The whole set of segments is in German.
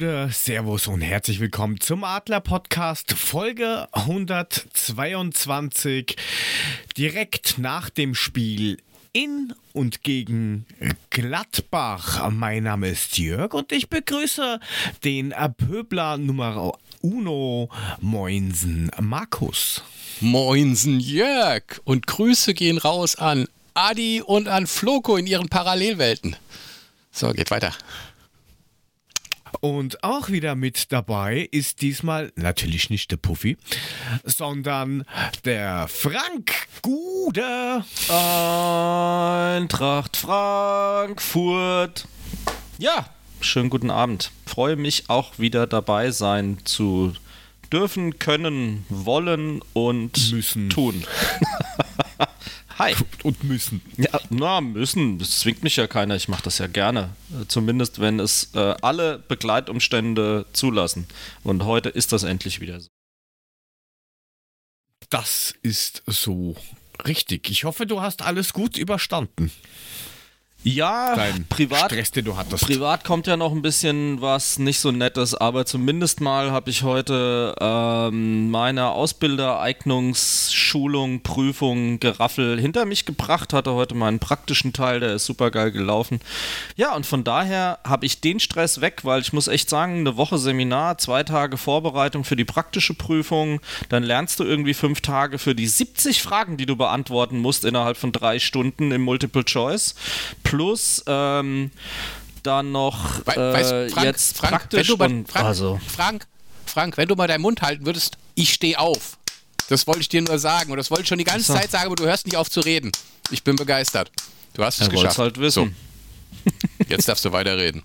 Servus und herzlich willkommen zum Adler Podcast Folge 122. Direkt nach dem Spiel in und gegen Gladbach. Mein Name ist Jörg und ich begrüße den Pöbler Nummer Uno Moinsen Markus. Moinsen Jörg und Grüße gehen raus an Adi und an Floko in ihren Parallelwelten. So, geht weiter. Und auch wieder mit dabei ist diesmal natürlich nicht der Puffy, sondern der Frank Gude. Eintracht Frankfurt. Ja, schönen guten Abend. Freue mich auch wieder dabei sein zu dürfen, können, wollen und Müssen. tun. Hi. Und müssen. Ja, na, müssen. Das zwingt mich ja keiner. Ich mache das ja gerne. Äh, Zumindest, wenn es äh, alle Begleitumstände zulassen. Und heute ist das endlich wieder so. Das ist so richtig. Ich hoffe, du hast alles gut überstanden. Ja, Dein privat, Stress, den du hattest. privat kommt ja noch ein bisschen was nicht so Nettes, aber zumindest mal habe ich heute ähm, meine Ausbildereignungsschulung, Prüfung, Geraffel hinter mich gebracht, hatte heute meinen praktischen Teil, der ist super geil gelaufen. Ja, und von daher habe ich den Stress weg, weil ich muss echt sagen, eine Woche Seminar, zwei Tage Vorbereitung für die praktische Prüfung, dann lernst du irgendwie fünf Tage für die 70 Fragen, die du beantworten musst innerhalb von drei Stunden im Multiple Choice plus ähm, dann noch We äh, weißt, Frank, jetzt Frank, praktisch wenn du mal, und Frank, also Frank, Frank, wenn du mal deinen Mund halten würdest, ich stehe auf. Das wollte ich dir nur sagen und das wollte ich schon die ganze So. Zeit sagen, aber du hörst nicht auf zu reden. Ich bin begeistert. Du hast es er geschafft. es halt wissen. So, jetzt darfst du weiterreden.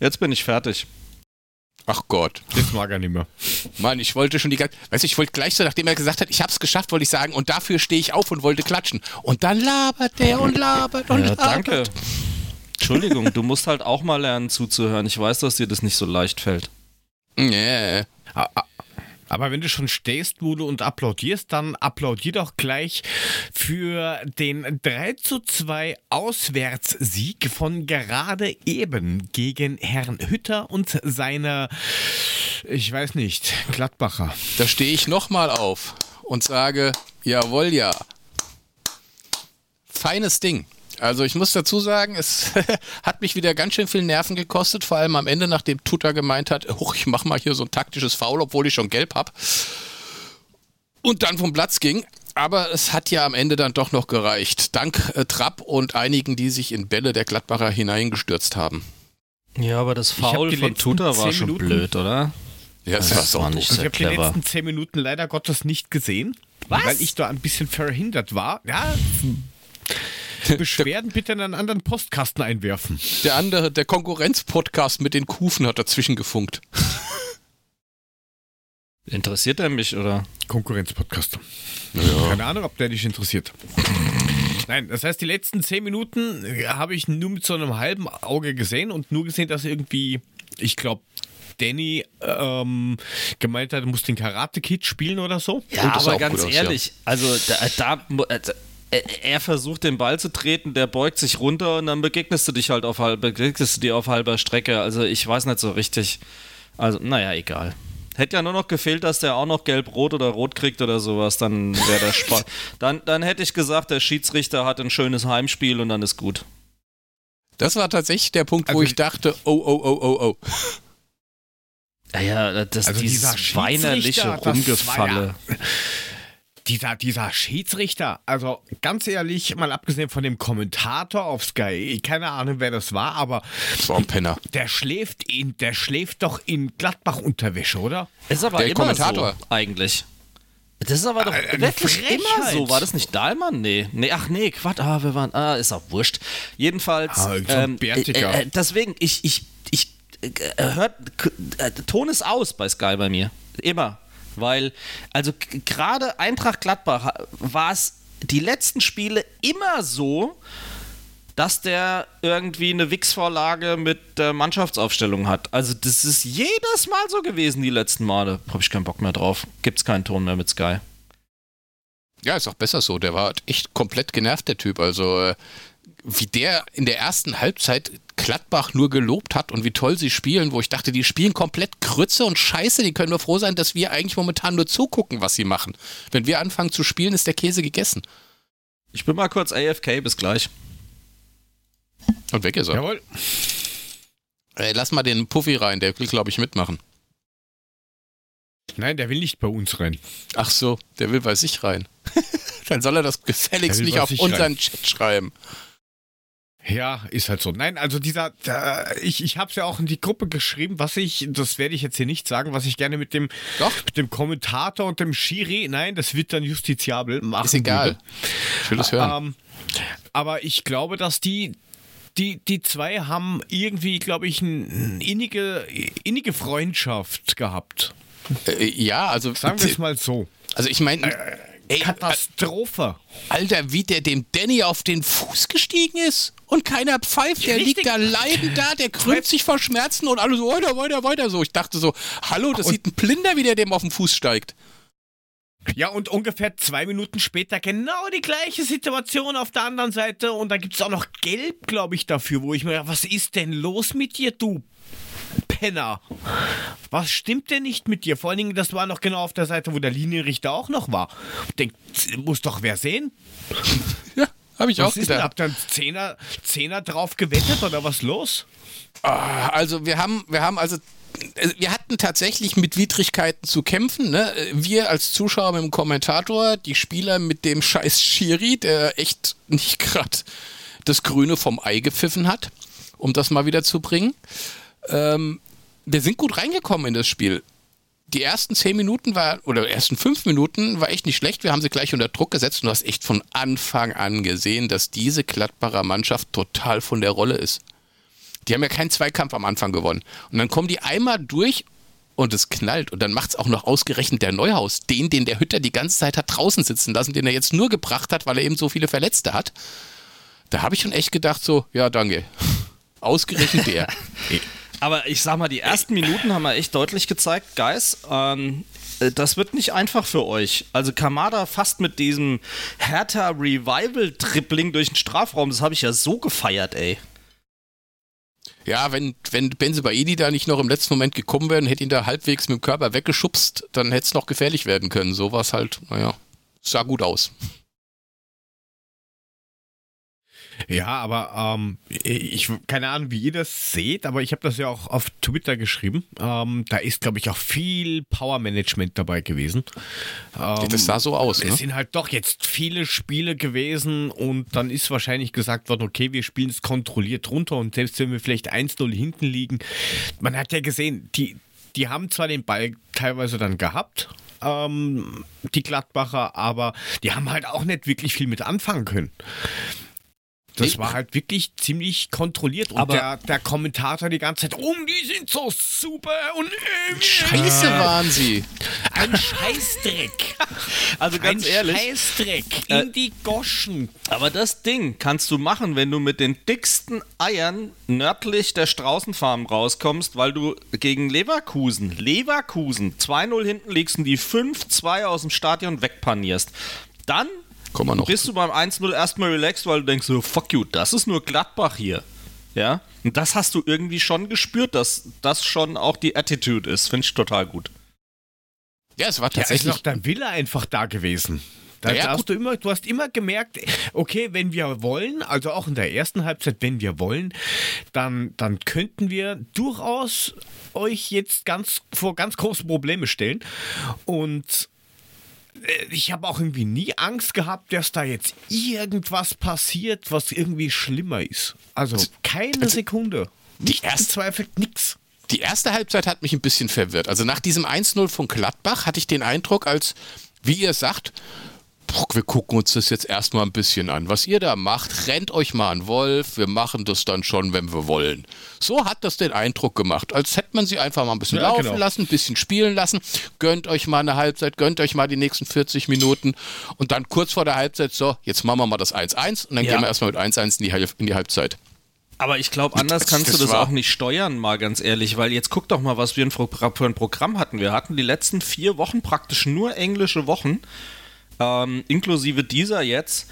Jetzt bin ich fertig. Ach Gott. Das mag er nicht mehr. Mann, ich wollte schon die ganze. Weißt du, ich wollte gleich so, nachdem er gesagt hat, ich hab's geschafft, wollte ich sagen, und dafür stehe ich auf und wollte klatschen. Und dann labert der und labert und Ja, labert. danke. Entschuldigung, du musst halt auch mal lernen zuzuhören. Ich weiß, dass dir das nicht so leicht fällt. Nee. Aber wenn du schon stehst, Mude, und applaudierst, dann applaudier doch gleich für den 3 zu 2 Auswärtssieg von gerade eben gegen Herrn Hütter und seine, ich weiß nicht, Gladbacher. Da stehe ich nochmal auf und sage, jawohl, ja. Feines Ding. Also ich muss dazu sagen, es hat mich wieder ganz schön viel Nerven gekostet, vor allem am Ende, nachdem Tuta gemeint hat, huch, ich mach mal hier so ein taktisches Foul, obwohl ich schon gelb hab. Und dann vom Platz ging. Aber es hat ja am Ende dann doch noch gereicht. Dank äh, Trapp und einigen, die sich in Bälle der Gladbacher hineingestürzt haben. Ja, aber das Foul von Tuta war zehn schon Minuten- blöd, oder? Ja, es Das war so war nicht Also ich Sehr habe die letzten 10 Minuten leider Gottes nicht gesehen, Was? weil ich da ein bisschen verhindert war. Ja, Beschwerden bitte in einen anderen Postkasten einwerfen. Der andere, der Konkurrenz-Podcast mit den Kufen hat dazwischen gefunkt. Interessiert er mich, oder? Konkurrenzpodcast. Keine Ahnung, ob der dich interessiert. Nein, das heißt, die letzten zehn Minuten äh, habe ich nur mit so einem halben Auge gesehen und nur gesehen, dass irgendwie, ich glaube, Danny ähm, gemeint hat, er muss den Karate-Kid spielen oder so. Ja, aber ganz gut aus, ja. ehrlich, also da, da mu- also, er- er versucht den Ball zu treten, der beugt sich runter und dann begegnest du dich halt auf halb, begegnest du dir auf halber Strecke. Also ich weiß nicht so richtig. Also, naja, egal. Hätte ja nur noch gefehlt, dass der auch noch gelb-rot oder rot kriegt oder sowas, dann wäre der Spaß. dann, dann hätte ich gesagt, der Schiedsrichter hat ein schönes Heimspiel und dann ist gut. Das war tatsächlich der Punkt, wo Also- ich dachte, oh, oh, oh, oh, oh. Ja, ja, das Also dieses weinerliche das Rumgefalle. Dieser, dieser Schiedsrichter, also ganz ehrlich, mal abgesehen von dem Kommentator auf Sky, keine Ahnung, wer das war, aber Das war ein Penner. der schläft in, der schläft doch in Gladbach-Unterwäsche, oder? Ist aber Der immer Kommentator. so, eigentlich. Das ist aber doch Äh, eine wirklich immer so. War das nicht Dahlmann? Nee. nee. Ach nee, Quatsch. Ah, wir waren. Ah, ist auch wurscht. Jedenfalls. Ah, so ein Bärtiger. äh, äh, deswegen, ich, ich, ich äh, hört, äh, Ton ist aus bei Sky bei mir. Immer. Weil, also gerade Eintracht Gladbach war es die letzten Spiele immer so, dass der irgendwie eine Wix-Vorlage mit der Mannschaftsaufstellung hat. Also das ist jedes Mal so gewesen, die letzten Male. Habe ich keinen Bock mehr drauf. Gibt's keinen Ton mehr mit Sky. Ja, ist auch besser so. Der war echt komplett genervt, der Typ. Also, äh, wie der in der ersten Halbzeit Gladbach nur gelobt hat und wie toll sie spielen, wo ich dachte, die spielen komplett Krütze und Scheiße, die können nur froh sein, dass wir eigentlich momentan nur zugucken, was sie machen. Wenn wir anfangen zu spielen, ist der Käse gegessen. Ich bin mal kurz AFK, bis gleich. Und weg ist er. Jawohl. Ey, lass mal den Puffy rein, der will, glaube ich, mitmachen. Nein, der will nicht bei uns rein. Ach so, der will bei sich rein. Dann soll er das gefälligst nicht auf unseren rein. Chat schreiben. Ja, ist halt so. Nein, also dieser, der, ich, ich habe es ja auch in die Gruppe geschrieben, was ich, das werde ich jetzt hier nicht sagen, was ich gerne mit dem, Doch. mit dem Kommentator und dem Schiri, nein, das wird dann justiziabel machen. Ist egal. würde. Ich will es hören. Ähm, aber ich glaube, dass die, die, die zwei haben irgendwie, glaube ich, eine innige, innige Freundschaft gehabt. Äh, ja, also, Sagen wir es mal so. also ich meine, ey, Katastrophe. Alter, wie der dem Danny auf den Fuß gestiegen ist und keiner pfeift, der Richtig. liegt da leidend da, der krümmt sich vor Schmerzen und alle so weiter, weiter, weiter so. Ich dachte so, hallo, das Und- sieht ein Blinder, wie der dem auf den Fuß steigt. Ja, und ungefähr zwei Minuten später genau die gleiche Situation auf der anderen Seite. Und da gibt es auch noch Gelb, glaube ich, dafür, wo ich mir, was ist denn los mit dir, du Penner? Was stimmt denn nicht mit dir? Vor allen Dingen, das war noch genau auf der Seite, wo der Linienrichter auch noch war. Denkt, muss doch wer sehen? Ja, habe ich auch Was ist denn, gedacht. habt ihr einen Zehner, Zehner drauf gewettet oder was los? Ah, Also wir haben, wir haben also äh, wir hatten tatsächlich mit Widrigkeiten zu kämpfen. Ne? Wir als Zuschauer mit dem Kommentator, die Spieler mit dem scheiß Schiri, der echt nicht gerade das Grüne vom Ei gepfiffen hat, um das mal wieder zu bringen. Ähm, wir sind gut reingekommen in das Spiel. Die ersten zehn Minuten war, oder ersten fünf Minuten war echt nicht schlecht. Wir haben sie gleich unter Druck gesetzt und du hast echt von Anfang an gesehen, dass diese Gladbacher Mannschaft total von der Rolle ist. Die haben ja keinen Zweikampf am Anfang gewonnen. Und dann kommen die einmal durch und es knallt. Und dann macht es auch noch ausgerechnet der Neuhaus, den, den der Hütter die ganze Zeit hat draußen sitzen lassen, den er jetzt nur gebracht hat, weil er eben so viele Verletzte hat. Da habe ich schon echt gedacht, so, ja, danke. Ausgerechnet der. Aber ich sag mal, die ersten Minuten haben wir echt deutlich gezeigt, Guys. Ähm, äh, das wird nicht einfach für euch. Also Kamada fast mit diesem Hertha Revival Tripling durch den Strafraum, das habe ich ja so gefeiert, ey. Ja, wenn, wenn Benzebaini da nicht noch im letzten Moment gekommen wäre und hätte ihn da halbwegs mit dem Körper weggeschubst, dann hätte es noch gefährlich werden können. So war es halt, naja, sah gut aus. Ja, aber ähm, ich keine Ahnung, wie ihr das seht, aber ich habe das ja auch auf Twitter geschrieben. Ähm, da ist, glaube ich, auch viel Power-Management dabei gewesen. Ähm, das sah so aus, Es ne? sind halt doch jetzt viele Spiele gewesen und dann ist wahrscheinlich gesagt worden, okay, wir spielen es kontrolliert runter und selbst wenn wir vielleicht 1-0 hinten liegen, man hat ja gesehen, die, die haben zwar den Ball teilweise dann gehabt, ähm, die Gladbacher, aber die haben halt auch nicht wirklich viel mit anfangen können. Das war halt wirklich ziemlich kontrolliert und Aber- der, der Kommentator die ganze Zeit, oh, die sind so super und äh, Scheiße waren sie. ein Scheißdreck. Also ganz ein ehrlich. Scheißdreck Äh, in die Goschen. Aber das Ding kannst du machen, wenn du mit den dicksten Eiern nördlich der Straußenfarm rauskommst, weil du gegen Leverkusen, Leverkusen 2-0 hinten liegst und die 5-2 aus dem Stadion wegpanierst. Dann Kommen wir noch. bist du beim 1-0 erstmal relaxed, weil du denkst so, fuck you, das ist nur Gladbach hier. Ja, und das hast du irgendwie schon gespürt, dass das schon auch die Attitude ist. Finde ich total gut. Ja, es war Ja, ist tatsächlich. noch der Wille einfach da gewesen. Da Ja, hast du, immer, du hast immer gemerkt, okay, wenn wir wollen, also auch in der ersten Halbzeit, wenn wir wollen, dann, dann könnten wir durchaus euch jetzt ganz vor ganz große Probleme stellen. Und ich habe auch irgendwie nie Angst gehabt, dass da jetzt irgendwas passiert, was irgendwie schlimmer ist. Also keine Sekunde. Nicht bezweifelt nix. Die erste Halbzeit hat mich ein bisschen verwirrt. Also nach diesem 1-0 von Gladbach hatte ich den Eindruck, als, wie ihr sagt, wir gucken uns das jetzt erstmal ein bisschen an. Was ihr da macht, rennt euch mal an Wolf, wir machen das dann schon, wenn wir wollen. So hat das den Eindruck gemacht, als hätte man sie einfach mal ein bisschen Ja, laufen genau. lassen, ein bisschen spielen lassen. Gönnt euch mal eine Halbzeit, gönnt euch mal die nächsten 40 Minuten und dann kurz vor der Halbzeit so, jetzt machen wir mal das 1-1 und dann Ja. gehen wir erstmal mit 1-1 in die, in die Halbzeit. Aber ich glaube, anders kannst du das auch nicht steuern, mal ganz ehrlich, weil jetzt guck doch mal, was wir für ein Programm hatten. Wir hatten die letzten vier Wochen praktisch nur englische Wochen, ähm, inklusive dieser jetzt.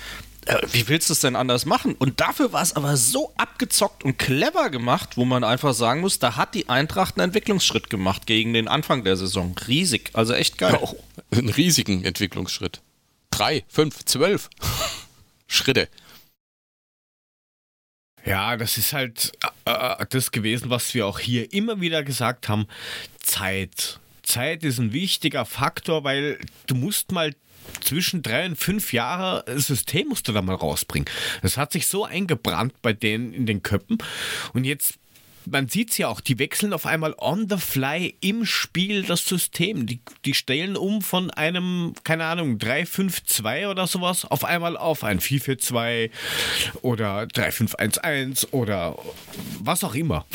äh, wie willst du es denn anders machen? Und dafür war es aber so abgezockt und clever gemacht, wo man einfach sagen muss, da hat die Eintracht einen Entwicklungsschritt gemacht gegen den Anfang der Saison. Riesig, also echt geil. Oh, einen riesigen Entwicklungsschritt. Drei, fünf, zwölf Schritte. Ja, das ist halt äh, das gewesen, was wir auch hier immer wieder gesagt haben. Zeit. Zeit ist ein wichtiger Faktor, weil du musst mal zwischen drei und fünf Jahre System musst du da mal rausbringen. Das hat sich so eingebrannt bei denen in den Köppen. Und jetzt man sieht es ja auch, die wechseln auf einmal on the fly im Spiel das System. Die, die stellen um von einem, keine Ahnung, 3-5-2 oder sowas auf einmal auf ein 4-4-2 oder 3-5-1-1 oder was auch immer.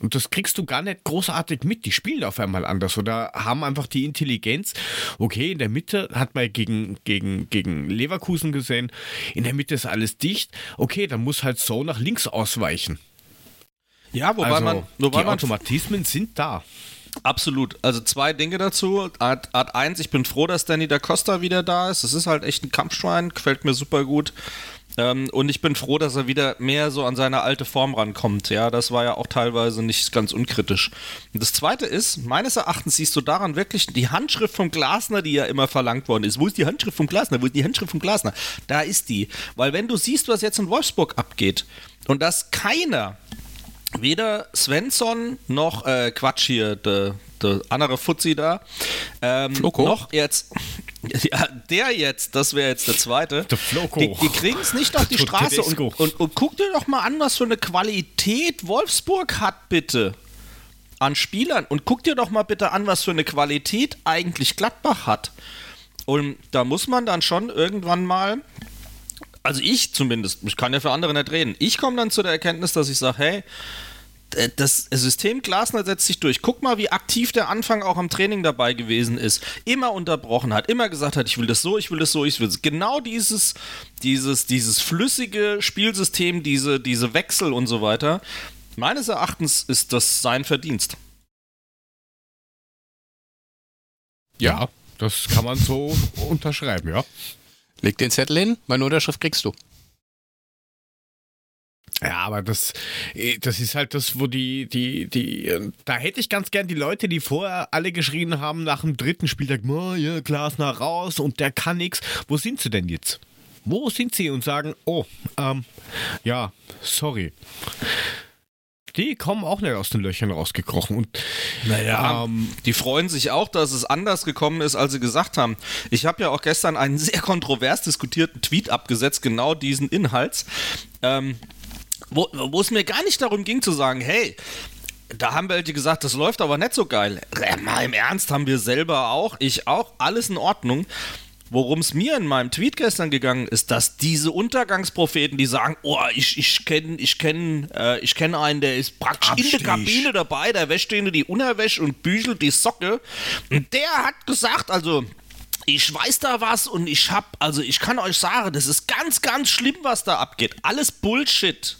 Und das kriegst du gar nicht großartig mit. Die spielen auf einmal anders oder haben einfach die Intelligenz. Okay, in der Mitte hat man gegen, gegen, gegen Leverkusen gesehen, in der Mitte ist alles dicht. Okay, dann muss halt so nach links ausweichen. Ja, wobei also, man. Wobei die man Automatismen sind da. Absolut. Also zwei Dinge dazu. Art, Art 1, ich bin froh, dass Danny da Costa wieder da ist. Das ist halt echt ein Kampfschwein, gefällt mir super gut. Ähm, und ich bin froh, dass er wieder mehr so an seine alte Form rankommt. Ja, das war ja auch teilweise nicht ganz unkritisch. Und das zweite ist, meines Erachtens siehst du daran wirklich die Handschrift vom Glasner, die ja immer verlangt worden ist. Wo ist die Handschrift vom Glasner? Wo ist die Handschrift vom Glasner? Da ist die. Weil wenn du siehst, was jetzt in Wolfsburg abgeht und dass keiner weder Svensson noch äh, Quatsch hier, der de andere Fuzzi da, ähm, Floko? noch jetzt, ja, der jetzt, das wäre jetzt der zweite, Der Floko. die, die kriegen es nicht auf die Straße und, und, und guck dir doch mal an, was für eine Qualität Wolfsburg hat, bitte. An Spielern. Und guck dir doch mal bitte an, was für eine Qualität eigentlich Gladbach hat. Und da muss man dann schon irgendwann mal also ich zumindest, ich kann ja für andere nicht reden, ich komme dann zu der Erkenntnis, dass ich sage, hey, das System Glasner setzt sich durch. Guck mal, wie aktiv der Anfang auch am Training dabei gewesen ist. Immer unterbrochen hat, immer gesagt hat, ich will das so, ich will das so, ich will das. Genau dieses, dieses, dieses flüssige Spielsystem, diese, diese Wechsel und so weiter. Meines Erachtens ist das sein Verdienst. Ja, das kann man so unterschreiben, ja. Leg den Zettel hin, meine Unterschrift kriegst du. Ja, aber das, eh, das ist halt das, wo die, die, die, äh, da hätte ich ganz gern die Leute, die vorher alle geschrien haben nach dem dritten Spieltag, oh, ja, Glasner raus und der kann nix. Wo sind sie denn jetzt? Wo sind sie und sagen, oh, ähm, ja, sorry. Die kommen auch nicht aus den Löchern rausgekrochen. Und Naja, ähm, die freuen sich auch, dass es anders gekommen ist, als sie gesagt haben. Ich habe ja auch gestern einen sehr kontrovers diskutierten Tweet abgesetzt, genau diesen Inhalts, ähm, wo, wo es mir gar nicht darum ging zu sagen, hey, da haben welche gesagt, das läuft aber nicht so geil. Äh, Mal im Ernst haben wir selber auch, ich auch, alles in Ordnung. Worum es mir in meinem Tweet gestern gegangen ist, dass diese Untergangspropheten, die sagen, oh, ich, ich kenne ich kenn, äh, ich kenn einen, der ist praktisch in Abstich. der Kabine dabei, der wäscht denen die Unterwäsche und bügelt die Socke. Und der hat gesagt, also ich weiß da was und ich hab, also ich kann euch sagen, das ist ganz, ganz schlimm, was da abgeht. Alles Bullshit.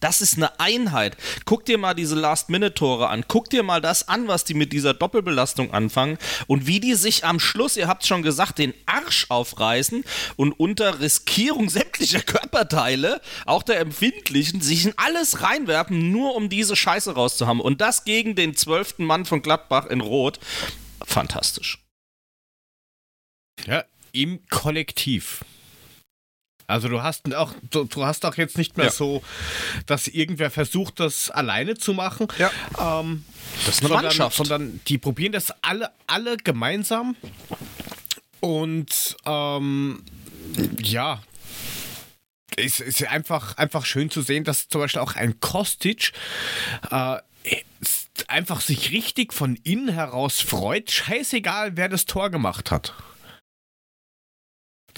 Das ist eine Einheit. Guck dir mal diese Last-Minute-Tore an. Guck dir mal das an, was die mit dieser Doppelbelastung anfangen und wie die sich am Schluss, ihr habt schon gesagt, den Arsch aufreißen und unter Riskierung sämtlicher Körperteile, auch der empfindlichen, sich in alles reinwerfen, nur um diese Scheiße rauszuhaben. Und das gegen den zwölften Mann von Gladbach in Rot. Fantastisch. ja, im Kollektiv. Also du hast auch, du, du hast auch jetzt nicht mehr Ja. so, dass irgendwer versucht, das alleine zu machen. Ja. Ähm, Das ist eine sondern, Mannschaft. Sondern die probieren das alle, alle gemeinsam. Und ähm, ja, es ist einfach, einfach schön zu sehen, dass zum Beispiel auch ein Kostic äh, einfach sich richtig von innen heraus freut. Scheißegal, wer das Tor gemacht hat.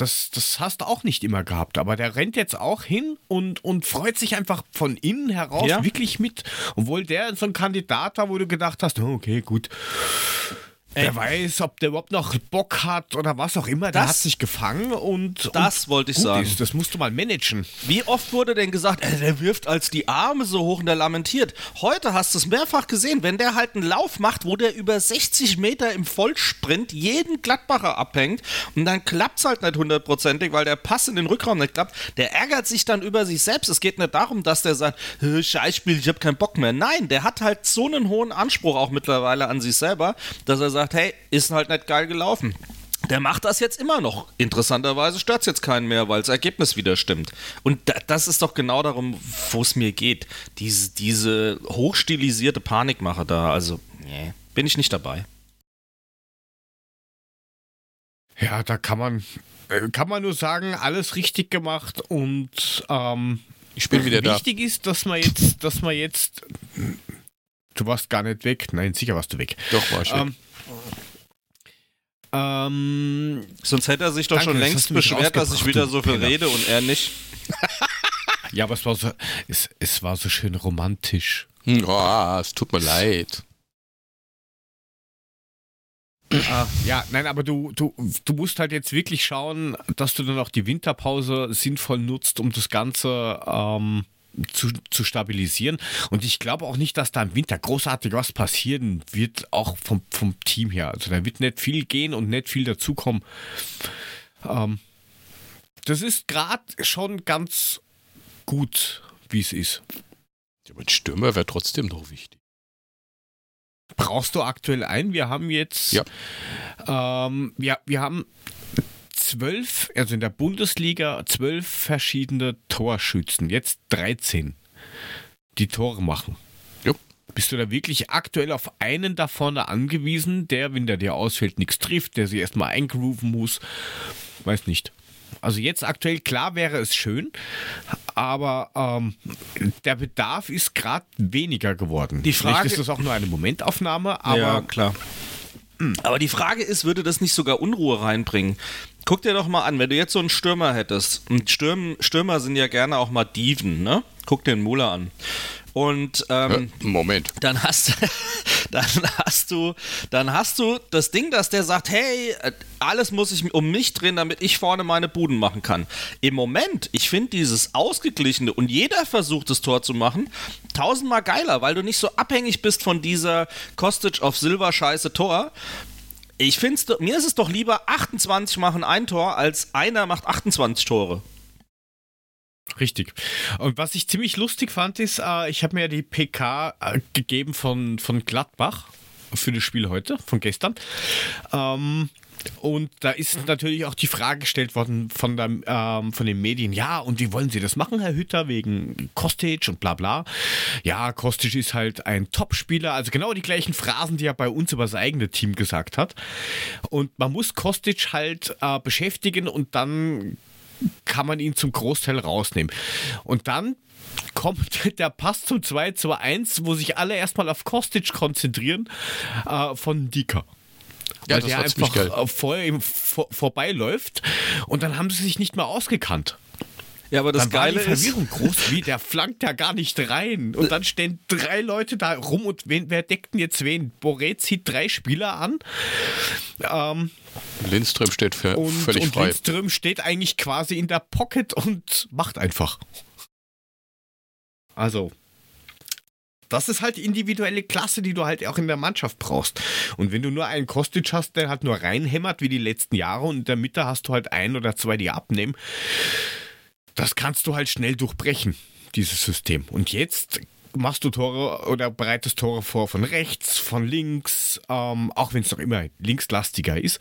Das, das hast du auch nicht immer gehabt, aber der rennt jetzt auch hin und, und freut sich einfach von innen heraus Ja. wirklich mit. Obwohl der so ein Kandidat war, wo du gedacht hast, okay, gut. Wer weiß, ob der überhaupt noch Bock hat oder was auch immer. Der Das- hat sich gefangen und. Das und wollte ich sagen. Ist. Das musst du mal managen. Wie oft wurde denn gesagt, äh, der wirft als die Arme so hoch und der lamentiert. Heute hast du es mehrfach gesehen, wenn der halt einen Lauf macht, wo der über 60 Meter im Vollsprint jeden Gladbacher abhängt und dann klappt es halt nicht hundertprozentig, weil der Pass in den Rückraum nicht klappt, der ärgert sich dann über sich selbst. Es geht nicht darum, dass der sagt, "Hä, Scheißspiel, ich habe keinen Bock mehr. Nein, der hat halt so einen hohen Anspruch auch mittlerweile an sich selber, dass er sagt, hey, ist halt nicht geil gelaufen. Der macht das jetzt immer noch. Interessanterweise stört es jetzt keinen mehr, weil das Ergebnis wieder stimmt. Und da, das ist doch genau darum, wo es mir geht. Diese, diese hochstilisierte Panikmache da, also, nee, bin ich nicht dabei. Ja, da kann man, äh, kann man nur sagen, alles richtig gemacht und ähm, Ich bin wieder da. wichtig ist, dass man jetzt, dass man jetzt. Du warst gar nicht weg. Nein, sicher warst du weg. Doch, war ich. Ähm, ähm, Sonst hätte er sich doch Danke, schon längst beschwert, dass ich wieder so viel Penner. rede und er nicht. ja, aber es war so, es, es war so schön romantisch. Hm, oh, es tut mir leid. Ja, nein, aber du, du, du musst halt jetzt wirklich schauen, dass du dann auch die Winterpause sinnvoll nutzt, um das Ganze ähm, zu, zu stabilisieren. Und ich glaube auch nicht, dass da im Winter großartig was passieren wird, auch vom, vom Team her. Also da wird nicht viel gehen und nicht viel dazukommen. Ähm, das ist gerade schon ganz gut, wie es ist. Aber ein Stürmer wäre trotzdem noch wichtig. Brauchst du aktuell ein? Wir haben jetzt, Ja. ähm, ja, wir haben zwölf, also in der Bundesliga zwölf verschiedene Torschützen, jetzt 13, die Tore machen. Jo. Bist du da wirklich aktuell auf einen da vorne angewiesen, der, wenn der dir ausfällt, nichts trifft, der sich erstmal eingrooven muss? Weiß nicht. Also jetzt aktuell, klar wäre es schön, aber ähm, der Bedarf ist gerade weniger geworden. Die Frage- Vielleicht ist das auch nur eine Momentaufnahme, aber klar. Aber die Frage ist, würde das nicht sogar Unruhe reinbringen? Guck dir doch mal an, wenn du jetzt so einen Stürmer hättest, und Stürm, Stürmer sind ja gerne auch mal Dieven, ne? Guck dir den Muller an. Und ähm, Äh, Moment. dann hast dann hast du dann hast du das Ding, dass der sagt, hey, äh, alles muss sich um mich drehen, damit ich vorne meine Buden machen kann. Im Moment, ich finde dieses ausgeglichene und jeder versucht das Tor zu machen, tausendmal geiler, weil du nicht so abhängig bist von dieser Kostic auf Silber Scheiße Tor. Ich finde mir ist es doch lieber 28 machen ein Tor als einer macht 28 Tore. Richtig. Und was ich ziemlich lustig fand, ist, äh, ich habe mir die PK äh, gegeben von, von Gladbach für das Spiel heute, von gestern. Ähm, und da ist natürlich auch die Frage gestellt worden von, der, ähm, von den Medien, ja, und wie wollen Sie das machen, Herr Hütter, wegen Kostic und bla bla. Ja, Kostic ist halt ein Topspieler, also genau die gleichen Phrasen, die er bei uns über das eigene Team gesagt hat. Und man muss Kostic halt äh, beschäftigen und dann kann man ihn zum Großteil rausnehmen. Und dann kommt der Pass zum 2 zu 1, wo sich alle erstmal auf Kostic konzentrieren, äh, von Dika. Ja, Weil der einfach geil. äh, vor ihm vor, vorbeiläuft und dann haben sie sich nicht mehr ausgekannt. Ja, aber das Dann war die Geile ist, Verwirrung groß, wie der flankt ja gar nicht rein. Und dann stehen drei Leute da rum und wen, wer deckt denn jetzt wen? Boré zieht drei Spieler an. Ähm, Lindström steht für, und, völlig und frei. Lindström steht eigentlich quasi in der Pocket und macht einfach. Also, das ist halt die individuelle Klasse, die du halt auch in der Mannschaft brauchst. Und wenn du nur einen Kostic hast, der halt nur reinhämmert wie die letzten Jahre und in der Mitte hast du halt ein oder zwei, die abnehmen, das kannst du halt schnell durchbrechen, dieses System. Und jetzt machst du Tore oder bereitest Tore vor von rechts, von links, ähm, auch wenn es noch immer linkslastiger ist.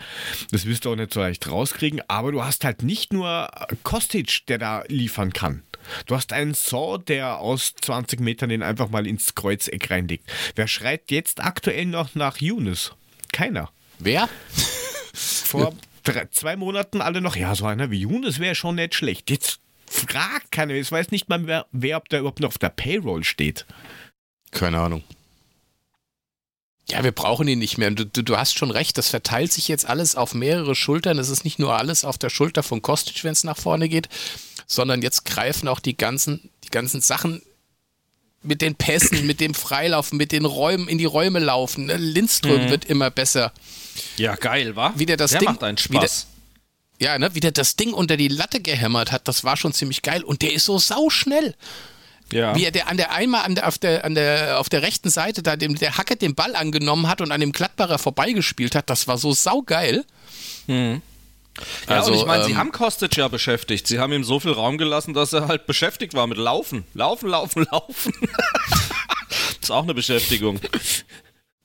Das wirst du auch nicht so leicht rauskriegen, aber du hast halt nicht nur Kostic, der da liefern kann. Du hast einen Saw, der aus 20 Metern den einfach mal ins Kreuzeck reinlegt. Wer schreit jetzt aktuell noch nach Younes? Keiner. Wer? Vor drei, zwei Monaten alle noch, ja, so einer wie Younes wäre schon nicht schlecht. Jetzt fragt keiner, jetzt weiß nicht mal wer, wer ob der überhaupt noch auf der Payroll steht. Keine Ahnung. Ja, wir brauchen ihn nicht mehr. Du, du, du hast schon recht, das verteilt sich jetzt alles auf mehrere Schultern. Es ist nicht nur alles auf der Schulter von Kostic, wenn es nach vorne geht, sondern jetzt greifen auch die ganzen, die ganzen Sachen, mit den Pässen, mit dem Freilaufen, mit den Räumen, in die Räume laufen. Ne? Lindström wird immer besser. Ja, geil, wa? Wie der das der Ding- macht einen Spaß. Ja, ne, wie der das Ding unter die Latte gehämmert hat, das war schon ziemlich geil. Und der ist so sauschnell. Ja. Wie er der an der einmal an der, auf, der, an der, auf der rechten Seite da dem, der Hackett den Ball angenommen hat und an dem Gladbacher vorbeigespielt hat, das war so saugeil. Ja, Also, und ich meine, sie ähm, haben Kostic ja beschäftigt. Sie haben ihm so viel Raum gelassen, dass er halt beschäftigt war mit Laufen. Laufen, laufen, laufen. das ist auch eine Beschäftigung.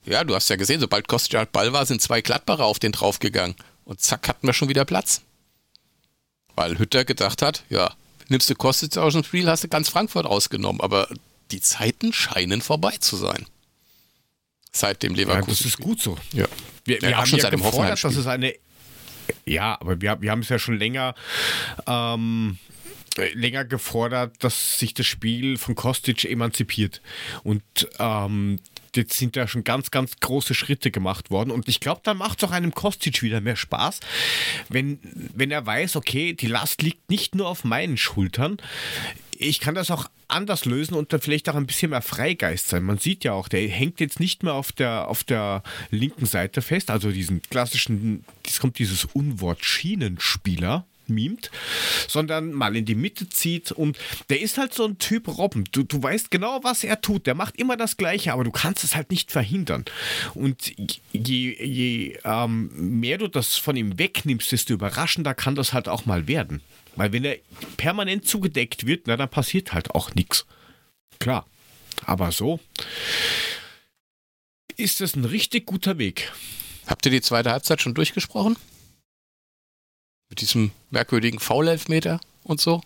Ja, du hast ja gesehen, sobald Kostic halt Ball war, sind zwei Gladbacher auf den draufgegangen. Und zack, hatten wir schon wieder Platz. Weil Hütter gedacht hat, ja, nimmst du Kostic aus dem Spiel, hast du ganz Frankfurt ausgenommen. Aber die Zeiten scheinen vorbei zu sein. Seit dem Ja, Leverkusen. das ist gut so. Ja. Wir, Ja, wir haben schon ja seit dem gefordert, dass Hoffenheim-Spiel. es eine. Ja, aber wir, wir haben es ja schon länger. Ähm, äh, länger gefordert, dass sich das Spiel von Kostic emanzipiert. Und ähm, jetzt sind da schon ganz, ganz große Schritte gemacht worden. Und ich glaube, dann macht es auch einem Kostic wieder mehr Spaß, wenn, wenn er weiß, okay, die Last liegt nicht nur auf meinen Schultern. Ich kann das auch anders lösen und dann vielleicht auch ein bisschen mehr Freigeist sein. Man sieht ja auch, der hängt jetzt nicht mehr auf der, auf der linken Seite fest, also diesen klassischen, es kommt dieses Unwort Schienenspieler, mimt, sondern mal in die Mitte zieht und der ist halt so ein Typ Robben. Du, du weißt genau, was er tut. Der macht immer das Gleiche, aber du kannst es halt nicht verhindern. Und je, je ähm, mehr du das von ihm wegnimmst, desto überraschender kann das halt auch mal werden. Weil wenn er permanent zugedeckt wird, na, dann passiert halt auch nichts. Klar. Aber so ist das ein richtig guter Weg. Habt ihr die zweite Halbzeit schon durchgesprochen? Mit diesem merkwürdigen Foul-Elfmeter und so?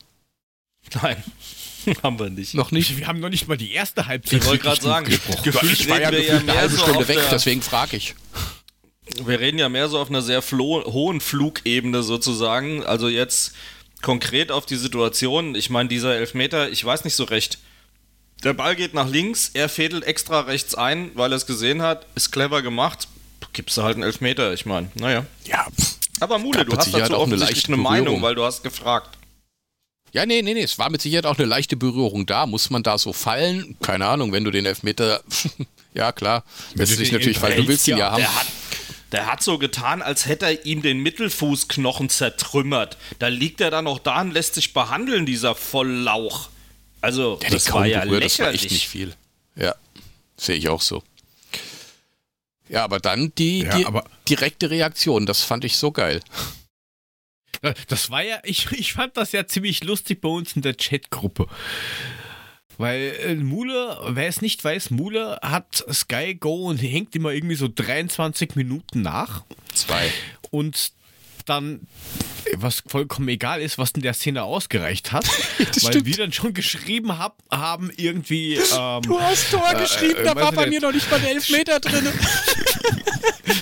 Nein, haben wir nicht. Noch nicht? Wir haben noch nicht mal die erste Halbzeit Ich wollte gerade sagen, gefühlt ich war ja wir gefühlt eine halbe so Stunde weg, deswegen frage ich. Wir reden ja mehr so auf einer sehr flo hohen Flugebene sozusagen. Also jetzt konkret auf die Situation. Ich meine, dieser Elfmeter, ich weiß nicht so recht. Der Ball geht nach links, er fädelt extra rechts ein, weil er es gesehen hat. Ist clever gemacht. Gibst du halt einen Elfmeter, ich meine. Naja. Ja, pff. Aber Mule, du hast dazu auch eine offensichtlich leichte eine Meinung, Berührung. weil du hast gefragt. Ja, nee, nee, nee, es war mit Sicherheit auch eine leichte Berührung da. Muss man da so fallen? Keine Ahnung, wenn du den Elfmeter. ja, klar. Lässt du sich natürlich fallen. Du willst ihn ja haben. Der hat, der hat so getan, als hätte er ihm den Mittelfußknochen zertrümmert. Da liegt er dann noch da und lässt sich behandeln, dieser Volllauch. Also, Der das war ja berührt, das war lächerlich. echt nicht viel. Ja, sehe ich auch so. Ja, aber dann die, Ja, die aber- direkte Reaktion, das fand ich so geil. Das war ja, ich, ich fand das ja ziemlich lustig bei uns in der Chatgruppe. Weil äh, Mule, wer es nicht weiß, Mule hat Sky Go und hängt immer irgendwie so 23 Minuten nach. Zwei. Und dann, was vollkommen egal ist, was in der Szene ausgereicht hat, weil stimmt. wir dann schon geschrieben hab, haben, irgendwie. Ähm, Du hast Tor geschrieben, äh, da weiß war bei nicht. mir noch nicht mal der Elfmeter drin.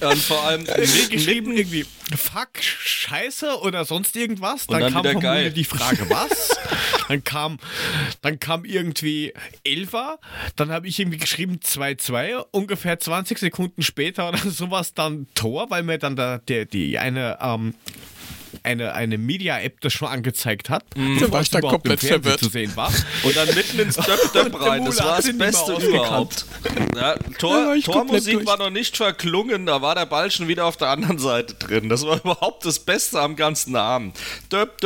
Ja, und vor allem wir geschrieben irgendwie Fuck, Scheiße oder sonst irgendwas. Dann, dann kam von geil. Mule die Frage, was? dann kam, dann kam irgendwie Elfer. Dann habe ich irgendwie geschrieben 2-2. Ungefähr 20 Sekunden später oder sowas dann Tor, weil mir dann da der, die eine ähm, eine, eine Media-App das schon angezeigt hat, Da war was ich dann komplett verwirrt. zu sehen war. Und dann mitten ins der rein. Das war das Beste überhaupt. Ja, Tor, war Tormusik durch. war noch nicht verklungen, da war der Ball schon wieder auf der anderen Seite drin. Das war überhaupt das Beste am ganzen Abend. Döpp.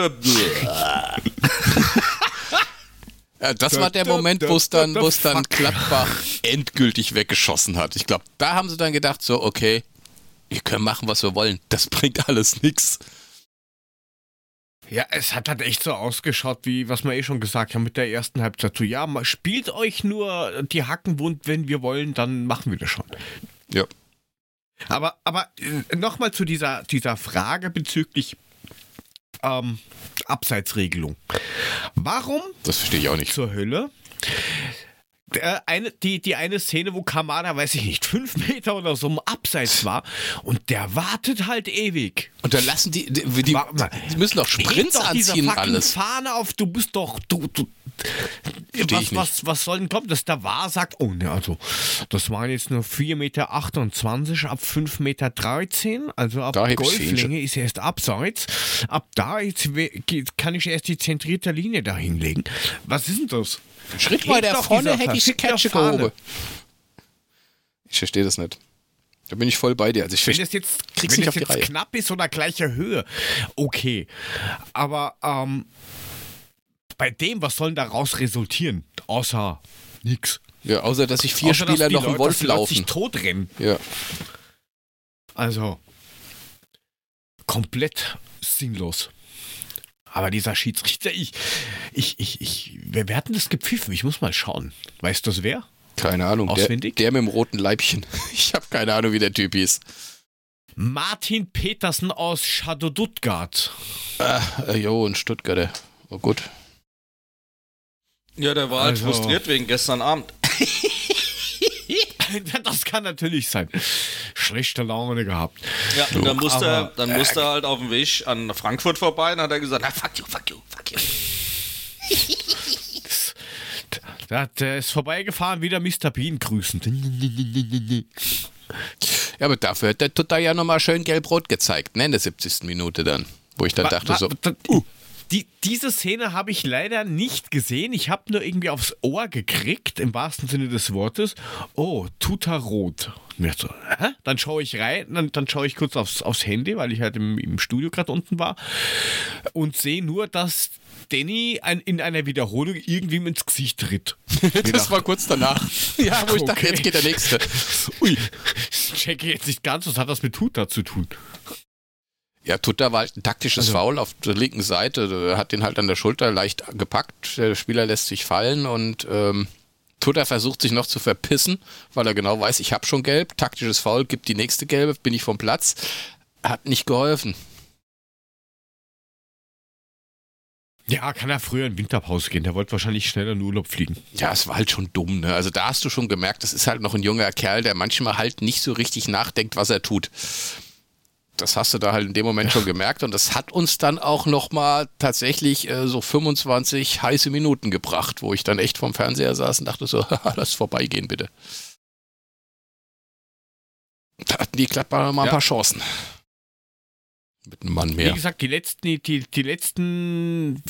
Ja, das Da, war der da, Moment, da, wo es dann, da, wo es dann. Gladbach endgültig weggeschossen hat. Ich glaube, da haben sie dann gedacht, so, okay, wir können machen, was wir wollen. Das bringt alles nichts. Ja, es hat halt echt so ausgeschaut, wie was wir eh schon gesagt haben mit der ersten Halbzeit. So, ja, spielt euch nur die Hacken wund, wenn wir wollen, dann machen wir das schon. Ja. Aber, aber äh, nochmal zu dieser, dieser Frage bezüglich ähm, Abseitsregelung. Warum Das verstehe ich auch nicht. zur Hölle? Der eine, die, die eine Szene, wo Kamada, weiß ich nicht, fünf Meter oder so im Abseits war und der wartet halt ewig. Und dann lassen die, die, die, die müssen doch Sprints doch diese anziehen, fucking alles. Fahne auf, du bist doch, du, du. Was, was, was soll denn kommen, dass der wahr sagt, oh ne, also, das waren jetzt nur 4,28 Meter ab 5,13 Meter, also ab Da Golflänge ist erst abseits, ab da jetzt kann ich erst die zentrierte Linie da hinlegen. Was ist denn das? Schritt weiter vorne hätte ich gehoben. Ich verstehe das nicht. Da bin ich voll bei dir. Also ich Wenn es jetzt, krieg's wenn nicht es auf die jetzt knapp ist oder gleicher Höhe, okay. Aber ähm, bei dem, was soll denn daraus resultieren? Außer nix. ja, außer dass sich vier Außer, Spieler noch im Wolf dass laufen. sich totrennen. Ja. Also komplett sinnlos. Aber dieser Schiedsrichter, ich, ich, ich, ich, wer, wer hat denn das gepfiffen? Ich muss mal schauen. Weißt du das wer? Keine Ahnung. Der, Auswendig? der mit dem roten Leibchen. Ich habe keine Ahnung, wie der Typ hieß. Martin Petersen aus Schadow-Duttgart. Äh, jo, ein Stuttgarter. Oh gut. Ja, der war halt Also- frustriert wegen gestern Abend. Das kann natürlich sein. Schlechte Laune gehabt. Ja, und dann musste, er, aber- dann musste er halt auf dem Weg an Frankfurt vorbei und hat er gesagt, na, fuck you, fuck you, fuck you. Der, der ist vorbeigefahren, wieder Mr. Bean grüßen. Ja, aber dafür hat der Tutter ja nochmal schön gelb-rot gezeigt, ne, in der 70. Minute dann. Wo ich dann dachte Wa- so, wa- die, diese Szene habe ich leider nicht gesehen. Ich habe nur irgendwie aufs Ohr gekriegt, im wahrsten Sinne des Wortes. Oh, Tuta rot. Und ich so? Dann schaue ich rein, dann, dann schaue ich kurz aufs, aufs Handy, weil ich halt im, im Studio gerade unten war und sehe nur, dass Danny ein, in einer Wiederholung irgendwem ins Gesicht tritt. das war kurz danach. Ja, wo ich dachte, Okay. jetzt geht der nächste. Ui, ich checke jetzt nicht ganz, was hat das mit Tuta zu tun? Ja, Tutter war halt ein taktisches Also- Foul auf der linken Seite. Er hat den halt an der Schulter leicht gepackt. Der Spieler lässt sich fallen und ähm, Tutter versucht sich noch zu verpissen, weil er genau weiß, ich habe schon gelb. Taktisches Foul, gibt die nächste gelbe, bin ich vom Platz. Hat nicht geholfen. Ja, kann er früher in Winterpause gehen. Der wollte wahrscheinlich schneller in Urlaub fliegen. Ja, es war halt schon dumm, ne? Also da hast du schon gemerkt, das ist halt noch ein junger Kerl, der manchmal halt nicht so richtig nachdenkt, was er tut. Das hast du da halt in dem Moment schon gemerkt und das hat uns dann auch nochmal tatsächlich äh, so 25 heiße Minuten gebracht, wo ich dann echt vom Fernseher saß und dachte so, lass vorbeigehen bitte. Da hatten die Gladbacher mal ein Ja. paar Chancen. Mit einem Mann Wie mehr. gesagt, die letzten, die, die, letzten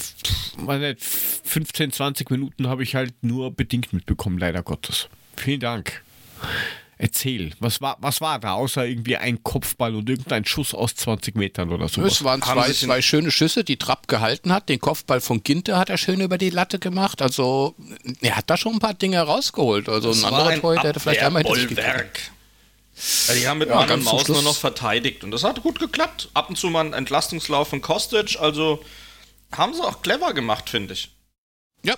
weiß nicht, 15, 20 Minuten habe ich halt nur bedingt mitbekommen, leider Gottes. Vielen Dank. Erzähl, was war, was war da, außer irgendwie ein Kopfball und irgendein Schuss aus 20 Metern oder so? Es waren zwei, zwei schöne Schüsse, die Trapp gehalten hat. Den Kopfball von Ginter hat er schön über die Latte gemacht. Also, er hat da schon ein paar Dinge rausgeholt. Also, ein anderer Torhüter hätte vielleicht einmal hinter sich gekriegt. Bollwerk. Ja, die haben mit Ja, Mann und Maus nur noch verteidigt und das hat gut geklappt. Ab und zu mal ein Entlastungslauf von Kostic, also haben sie auch clever gemacht, finde ich. Ja.